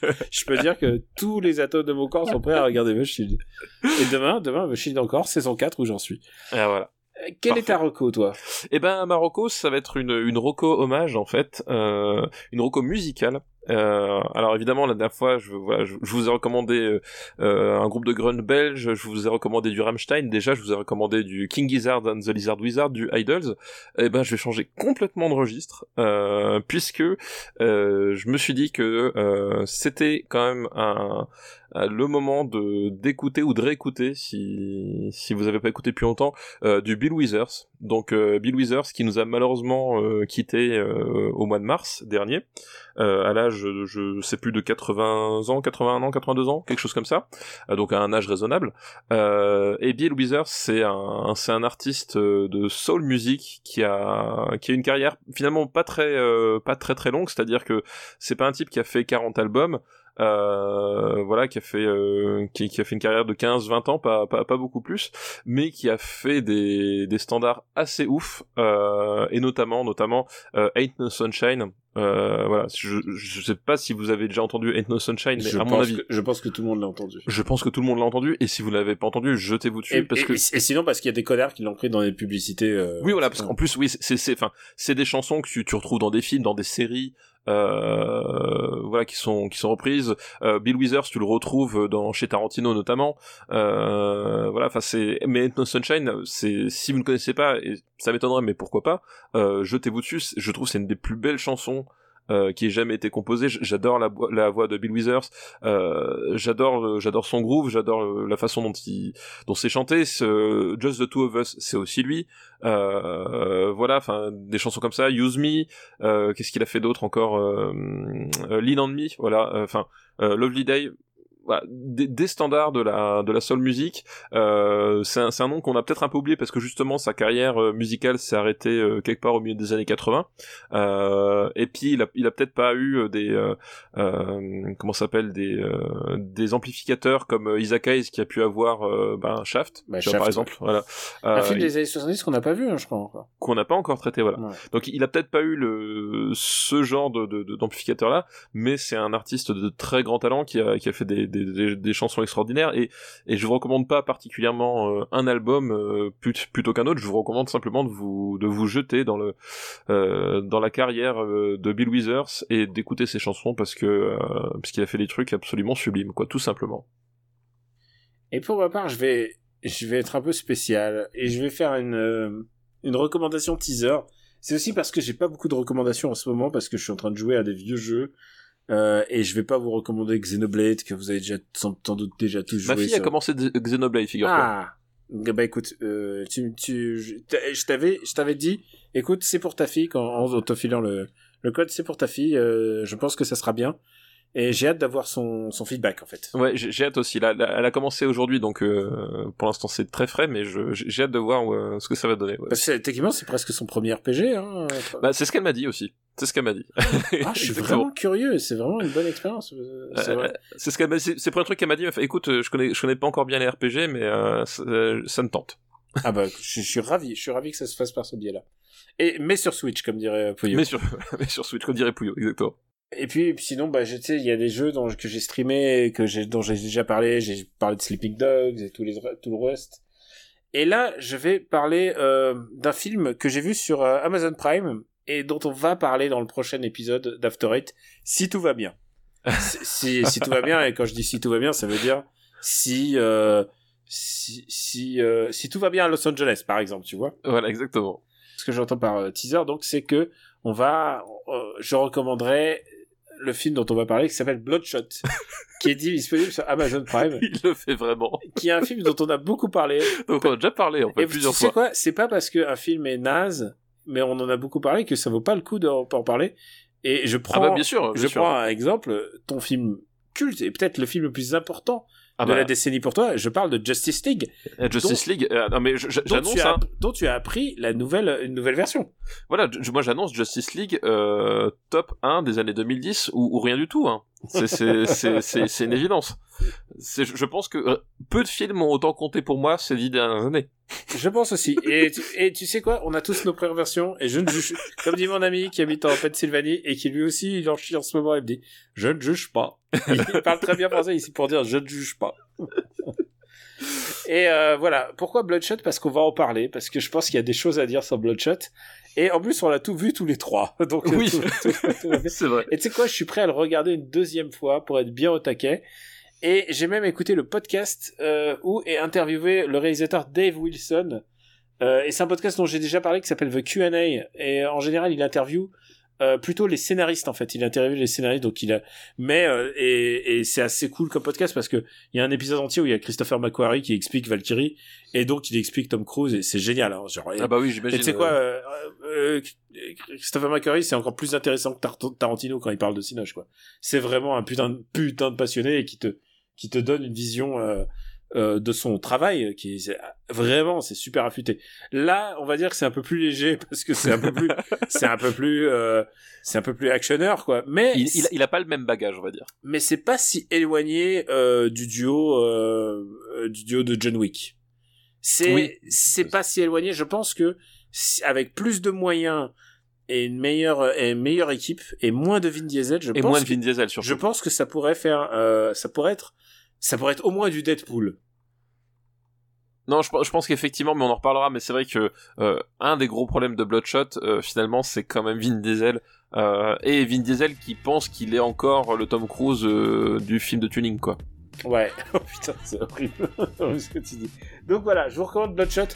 je, je peux dire que tous les atomes de mon corps sont prêts à regarder The Shield. Et demain, demain, The Shield encore, saison 4 où j'en suis. Ah, voilà. Euh, Quel est ta reco, toi? Eh ben, Marocco, ça va être une, une roco hommage, en fait, euh, une roco musicale. Euh, alors évidemment, la dernière fois, je, voilà, je, je vous ai recommandé euh, euh, un groupe de grunge belge, je vous ai recommandé du Rammstein, déjà, je vous ai recommandé du King Gizzard and the Lizard Wizard, du Idols. Eh ben, je vais changer complètement de registre, euh, puisque euh, je me suis dit que euh, c'était quand même un- le moment de d'écouter ou de réécouter, si si vous avez pas écouté depuis longtemps, euh, du Bill Withers. Donc euh, Bill Withers qui nous a malheureusement euh, quitté euh, au mois de mars dernier, euh, à l'âge je sais plus de 80 ans, 81 ans, 82 ans, quelque chose comme ça. Euh, donc à un âge raisonnable. Euh, et Bill Withers c'est un c'est un artiste euh, de soul music qui a qui a une carrière finalement pas très euh, pas très très longue, c'est-à-dire que c'est pas un type qui a fait 40 albums. Euh, voilà, qui a fait euh, qui, qui a fait une carrière de 15-20 ans, pas, pas pas beaucoup plus, mais qui a fait des, des standards assez ouf, euh, et notamment notamment euh, Ain't No Sunshine. Euh, voilà, je, je sais pas si vous avez déjà entendu Ain't No Sunshine, mais je, à mon pense avis, que, je pense que tout le monde l'a entendu. je pense que tout le monde l'a entendu, et si vous l'avez pas entendu, jetez-vous dessus, Et, parce et- que et sinon, parce qu'il y a des connards qui l'ont pris dans les publicités. euh, oui, voilà, parce qu'en plus, oui, c'est, c'est, enfin, c'est des chansons que tu, tu retrouves dans des films, dans des séries, voilà, qui sont, qui sont reprises. Euh, Bill Withers, tu le retrouves dans chez Tarantino notamment. Euh, voilà, enfin, c'est, mais No Sunshine, c'est, si vous ne connaissez pas, et ça m'étonnerait, mais pourquoi pas, euh, jetez-vous dessus. Je trouve c'est une des plus belles chansons. Euh, qui ait jamais été composé. J'adore la, la voix de Bill Withers. Euh, j'adore, euh, j'adore son groove. J'adore euh, la façon dont il, dont c'est chanté. Ce Just the Two of Us, c'est aussi lui. Euh, voilà, enfin des chansons comme ça. Use Me. euh, Qu'est-ce qu'il a fait d'autre encore Lean on Me. Voilà. Enfin, Lovely Day. Voilà, des, des standards de la de la soul music. Euh, c'est un, c'est un nom qu'on a peut-être un peu oublié parce que justement sa carrière euh, musicale s'est arrêtée euh, quelque part au milieu des années 80. Euh, et puis il a, il a peut-être pas eu euh, des euh, euh, comment s'appelle des euh, des amplificateurs comme Isaac Hayes qui a pu avoir ben, Shaft, Bah, tu vois, Shaft, par exemple. Voilà. Un film des années 70 qu'on n'a pas vu, hein, je crois encore. qu'on n'a pas encore traité voilà Ouais. donc il a peut-être pas eu le ce genre de- d'amplificateur là mais c'est un artiste de très grand talent qui a qui a fait des des, chansons extraordinaires et et je vous recommande pas particulièrement euh, un album euh, plut- plutôt qu'un autre je vous recommande simplement de vous de vous jeter dans le euh, dans la carrière de Bill Withers et d'écouter ses chansons parce que parce qu'il a fait des trucs absolument sublimes quoi tout simplement Et pour ma part, je vais, je vais être un peu spécial et je vais faire une, une recommandation teaser. C'est aussi parce que j'ai pas beaucoup de recommandations en ce moment parce que je suis en train de jouer à des vieux jeux. Euh, et je vais pas vous recommander Xenoblade que vous avez déjà sans, sans doute déjà tous joué. ma fille a commencé de- Xenoblade figure-toi Ah. Bah écoute, euh, tu, tu, je t'a- je t'avais, je t'avais dit, écoute, c'est pour ta fille quand en te filant le, le code, c'est pour ta fille. euh, je pense que ça sera bien. Et j'ai hâte d'avoir son, son feedback en fait. Ouais, j'ai hâte aussi. Là, elle a commencé aujourd'hui, donc euh, pour l'instant c'est très frais, mais j'ai hâte de voir euh, ce que ça va donner. ouais. Que techniquement, c'est presque son premier RPG. Hein. Bah, c'est ce qu'elle m'a dit aussi. C'est ce qu'elle m'a dit. Ah, je suis vraiment curieux. C'est vraiment une bonne expérience. euh, C'est Euh, vrai. C'est ce qu'elle. C'est pour un truc qu'elle m'a dit. Écoute, je connais, je connais pas encore bien les RPG, mais euh, ça, ça me tente. Ah bah, je, je suis ravi. Je suis ravi que ça se fasse par ce biais-là. Et mais sur Switch, comme dirait Pouillot. Mais sur, mais sur Switch, comme dirait Pouillot, exactement. Et puis sinon, bah, je- sais, il y a des jeux dont, que j'ai streamé, que j'ai, dont j'ai déjà parlé. J'ai parlé de Sleeping Dogs et tous les, tout le reste. Et là, je vais parler euh, d'un film que j'ai vu sur euh, Amazon Prime et dont on va parler dans le prochain épisode d'After Eight, si tout va bien. si, si, si tout va bien, et quand je dis si tout va bien, ça veut dire si euh, si si, si tout va bien à Los Angeles, par exemple, tu vois. Voilà, exactement. Ce que j'entends par teaser, donc, c'est que on va, je recommanderais le film dont on va parler qui s'appelle Bloodshot, qui est disponible sur Amazon Prime, Il le fait vraiment. qui est un film dont on a beaucoup parlé. Donc on a déjà parlé en fait Et plusieurs tu sais fois. quoi C'est pas parce qu'un film est naze, mais on en a beaucoup parlé que ça vaut pas le coup d'en d'en parler. Et je Ah prends, bah bien sûr, bien je sûr. prends un exemple, ton film culte et peut-être le film le plus important Ah de bah, la décennie pour toi. Je parle de Justice League, euh, Justice League. euh, non mais dont j'annonce as, hein. dont tu as appris la nouvelle, une nouvelle version. Voilà, moi j'annonce Justice League euh, top 1 des années 2010 ou, ou rien du tout. Hein. C'est une évidence. Je pense que euh, peu de films ont autant compté pour moi ces dix dernières années. Je pense aussi. Et tu, et tu sais quoi? On a tous nos premières versions. Et je ne juge, comme dit mon ami qui habite en Pennsylvanie et qui lui aussi il en chie en ce moment, il me dit je ne juge pas. Il parle très bien français ici pour dire je ne juge pas. Et euh, voilà. Pourquoi Bloodshot? Parce qu'on va en parler. Parce que je pense qu'il y a des choses à dire sur Bloodshot. Et en plus, on l'a tout vu tous les trois. Donc euh, Oui. C'est vrai. Et tu sais quoi, je suis prêt à le regarder une deuxième fois pour être bien au taquet. Et j'ai même écouté le podcast euh, où est interviewé le réalisateur Dave Wilson. Euh, et c'est un podcast dont j'ai déjà parlé qui s'appelle The Q&A. Et en général, il interviewe euh, plutôt les scénaristes en fait. Il interviewe les scénaristes, donc il a. Mais euh, et, et c'est assez cool comme podcast parce que il y a un épisode entier où il y a Christopher McQuarrie qui explique Valkyrie et donc il explique Tom Cruise et c'est génial. hein, genre, Ah bah oui, et j'imagine. tu sais quoi, euh, euh, euh, Christopher McQuarrie, c'est encore plus intéressant que Tar- Tarantino quand il parle de Cinoche, quoi. C'est vraiment un putain de, putain de passionné et qui te, qui te donne une vision euh, de son travail qui est vraiment, c'est super affûté. Là, on va dire que c'est un peu plus léger parce que c'est un peu plus, c'est un peu plus, euh, c'est un peu plus actionneur, quoi. Mais il, il, il a pas le même bagage, on va dire. mais c'est pas si éloigné euh, du duo du duo de John Wick. C'est Oui. c'est pas si éloigné. Je pense que avec plus de moyens et une meilleure et une meilleure équipe et moins de Vin Diesel, je Et pense moins de que, Vin Diesel surtout. je pense que ça pourrait faire ça pourrait être ça pourrait être au moins du Deadpool. Non, je, je pense qu'effectivement, mais on en reparlera. Mais c'est vrai que euh, un des gros problèmes de Bloodshot, euh, finalement, c'est quand même Vin Diesel euh, et Vin Diesel qui pense qu'il est encore le Tom Cruise du film de tuning, quoi. Ouais. Oh putain, c'est horrible ce que tu dis. Donc voilà, je vous recommande Bloodshot.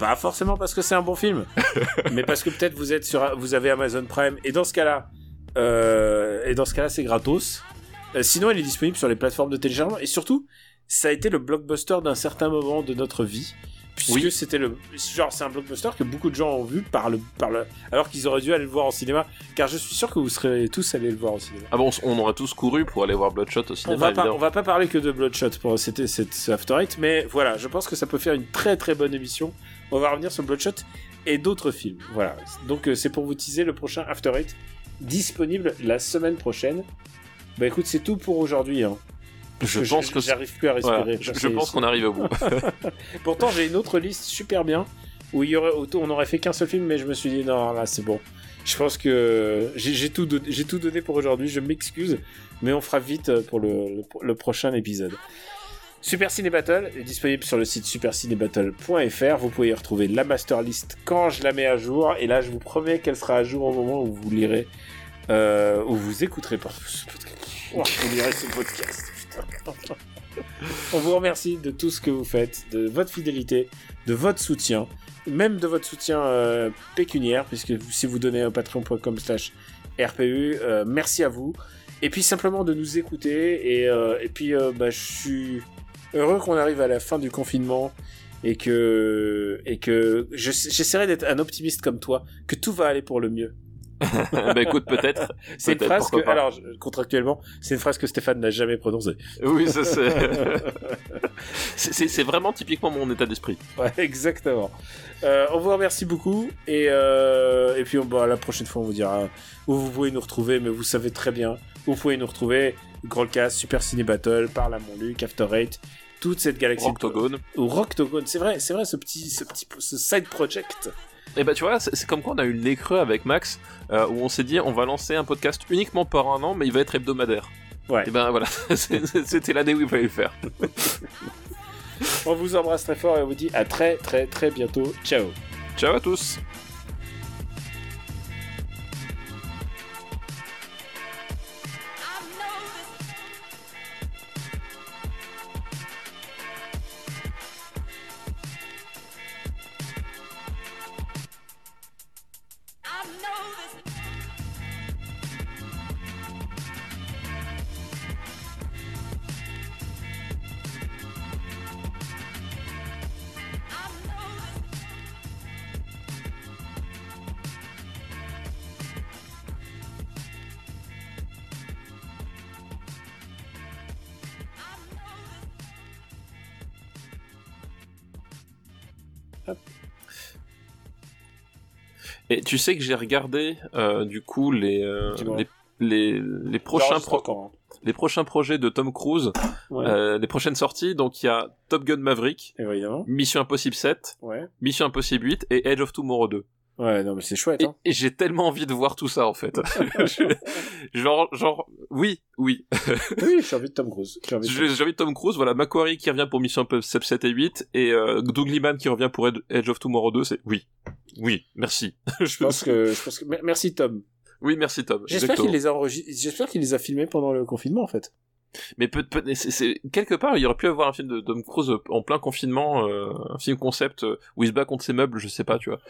Pas forcément parce que c'est un bon film, mais parce que peut-être vous êtes sur, vous avez Amazon Prime et dans ce cas-là, et dans ce cas-là, c'est gratos. Euh, sinon, il est disponible sur les plateformes de téléchargement. Et surtout, ça a été le blockbuster d'un certain moment de notre vie. Puisque Oui. c'était le. Genre, c'est un blockbuster que beaucoup de gens ont vu par le. Par le alors qu'ils auraient dû aller le voir en cinéma. Car je suis sûr que vous serez tous allés le voir au cinéma. Ah bon, on, on aurait tous couru pour aller voir Bloodshot au On cinéma, va, pas, on va pas parler que de Bloodshot pour c'était ce After Eight, mais voilà, je pense que ça peut faire une très très bonne émission. On va revenir sur Bloodshot et d'autres films. Voilà. Donc euh, c'est pour vous teaser le prochain After Eight disponible la semaine prochaine. Bah écoute, c'est tout pour aujourd'hui. Hein. Je pense que j'arrive plus à respirer. Voilà, je, pense qu'on arrive au bout. Pourtant, j'ai une autre liste super bien où il y aurait, on aurait fait qu'un seul film, mais je me suis dit non, là c'est bon. Je pense que j'ai tout, don- j'ai tout donné pour aujourd'hui. Je m'excuse, mais on fera vite pour le, prochain épisode. Super Ciné Battle est disponible sur le site supercinébattle.fr. Vous pouvez y retrouver la master list quand je la mets à jour. Et là, je vous promets qu'elle sera à jour au moment où vous lirez, euh, où vous écouterez ce podcast. Ce podcast. On vous remercie de tout ce que vous faites, de votre fidélité, de votre soutien, même de votre soutien euh, pécuniaire, puisque si vous donnez à patreon.com slash RPU, euh, merci à vous. Et puis simplement de nous écouter, et, euh, et puis bah, je suis heureux qu'on arrive à la fin du confinement, et que, et que je- j'essaierai d'être un optimiste comme toi, que tout va aller pour le mieux. bah écoute, peut-être. C'est une phrase que, pas. alors, contractuellement, c'est une phrase que Stéphane n'a jamais prononcée. Oui, ça c'est. c'est- vraiment typiquement mon état d'esprit. Ouais, exactement. Euh, on vous remercie beaucoup et, euh, et puis on, bah, la prochaine fois on vous dira où vous pouvez nous retrouver, mais vous savez très bien où vous pouvez nous retrouver. Grandcast, Super Ciné Battle, Parle à mon Luc, After Eight, toute cette galaxie. Octogone. Ou Rocktogone, c'est vrai, c'est vrai ce petit, ce petit, ce side project. Et bah tu vois, c'est comme quoi on a eu le nez creux avec Max, euh, où on s'est dit on va lancer un podcast uniquement par un an, mais il va être hebdomadaire. Ouais. Et ben voilà, c'était l'année où il fallait le faire. On vous embrasse très fort et on vous dit à très très très bientôt. Ciao. Ciao à tous Et tu sais que j'ai regardé euh, du coup les, euh, les, les, les prochains pro- encore, les prochains projets de Tom Cruise, hein. Ouais, euh, les prochaines sorties. Donc il y a Top Gun Maverick, évidemment. Mission Impossible 7, Ouais. Mission Impossible 8 et Edge of Tomorrow 2. Ouais, non mais c'est chouette. Et, Hein. et j'ai tellement envie de voir tout ça en fait. Genre, genre, oui, oui. oui, j'ai envie de Tom Cruise. J'ai envie envie de Tom Cruise, voilà, Macquarie qui revient pour Mission Impossible 7 et 8 et euh, Doug Liman qui revient pour Ed- Edge of Tomorrow 2, c'est oui. Oui, merci. Je pense que, je pense que, mer- merci Tom. Oui, merci Tom. J'espère qu'il les a enregistrés, j'espère qu'il les a filmés pendant le confinement, en fait. Mais peut, peut, c'est, c'est- quelque part, il y aurait pu avoir un film de Tom Cruise en plein confinement, euh, un film concept euh, où il se bat contre ses meubles, je sais pas, tu vois.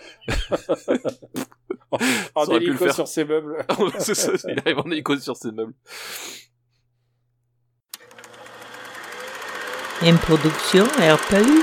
En Ça aurait pu le hélico faire. sur ses meubles. c'est ça, il arrive en hélico sur ses meubles. Une production RPU.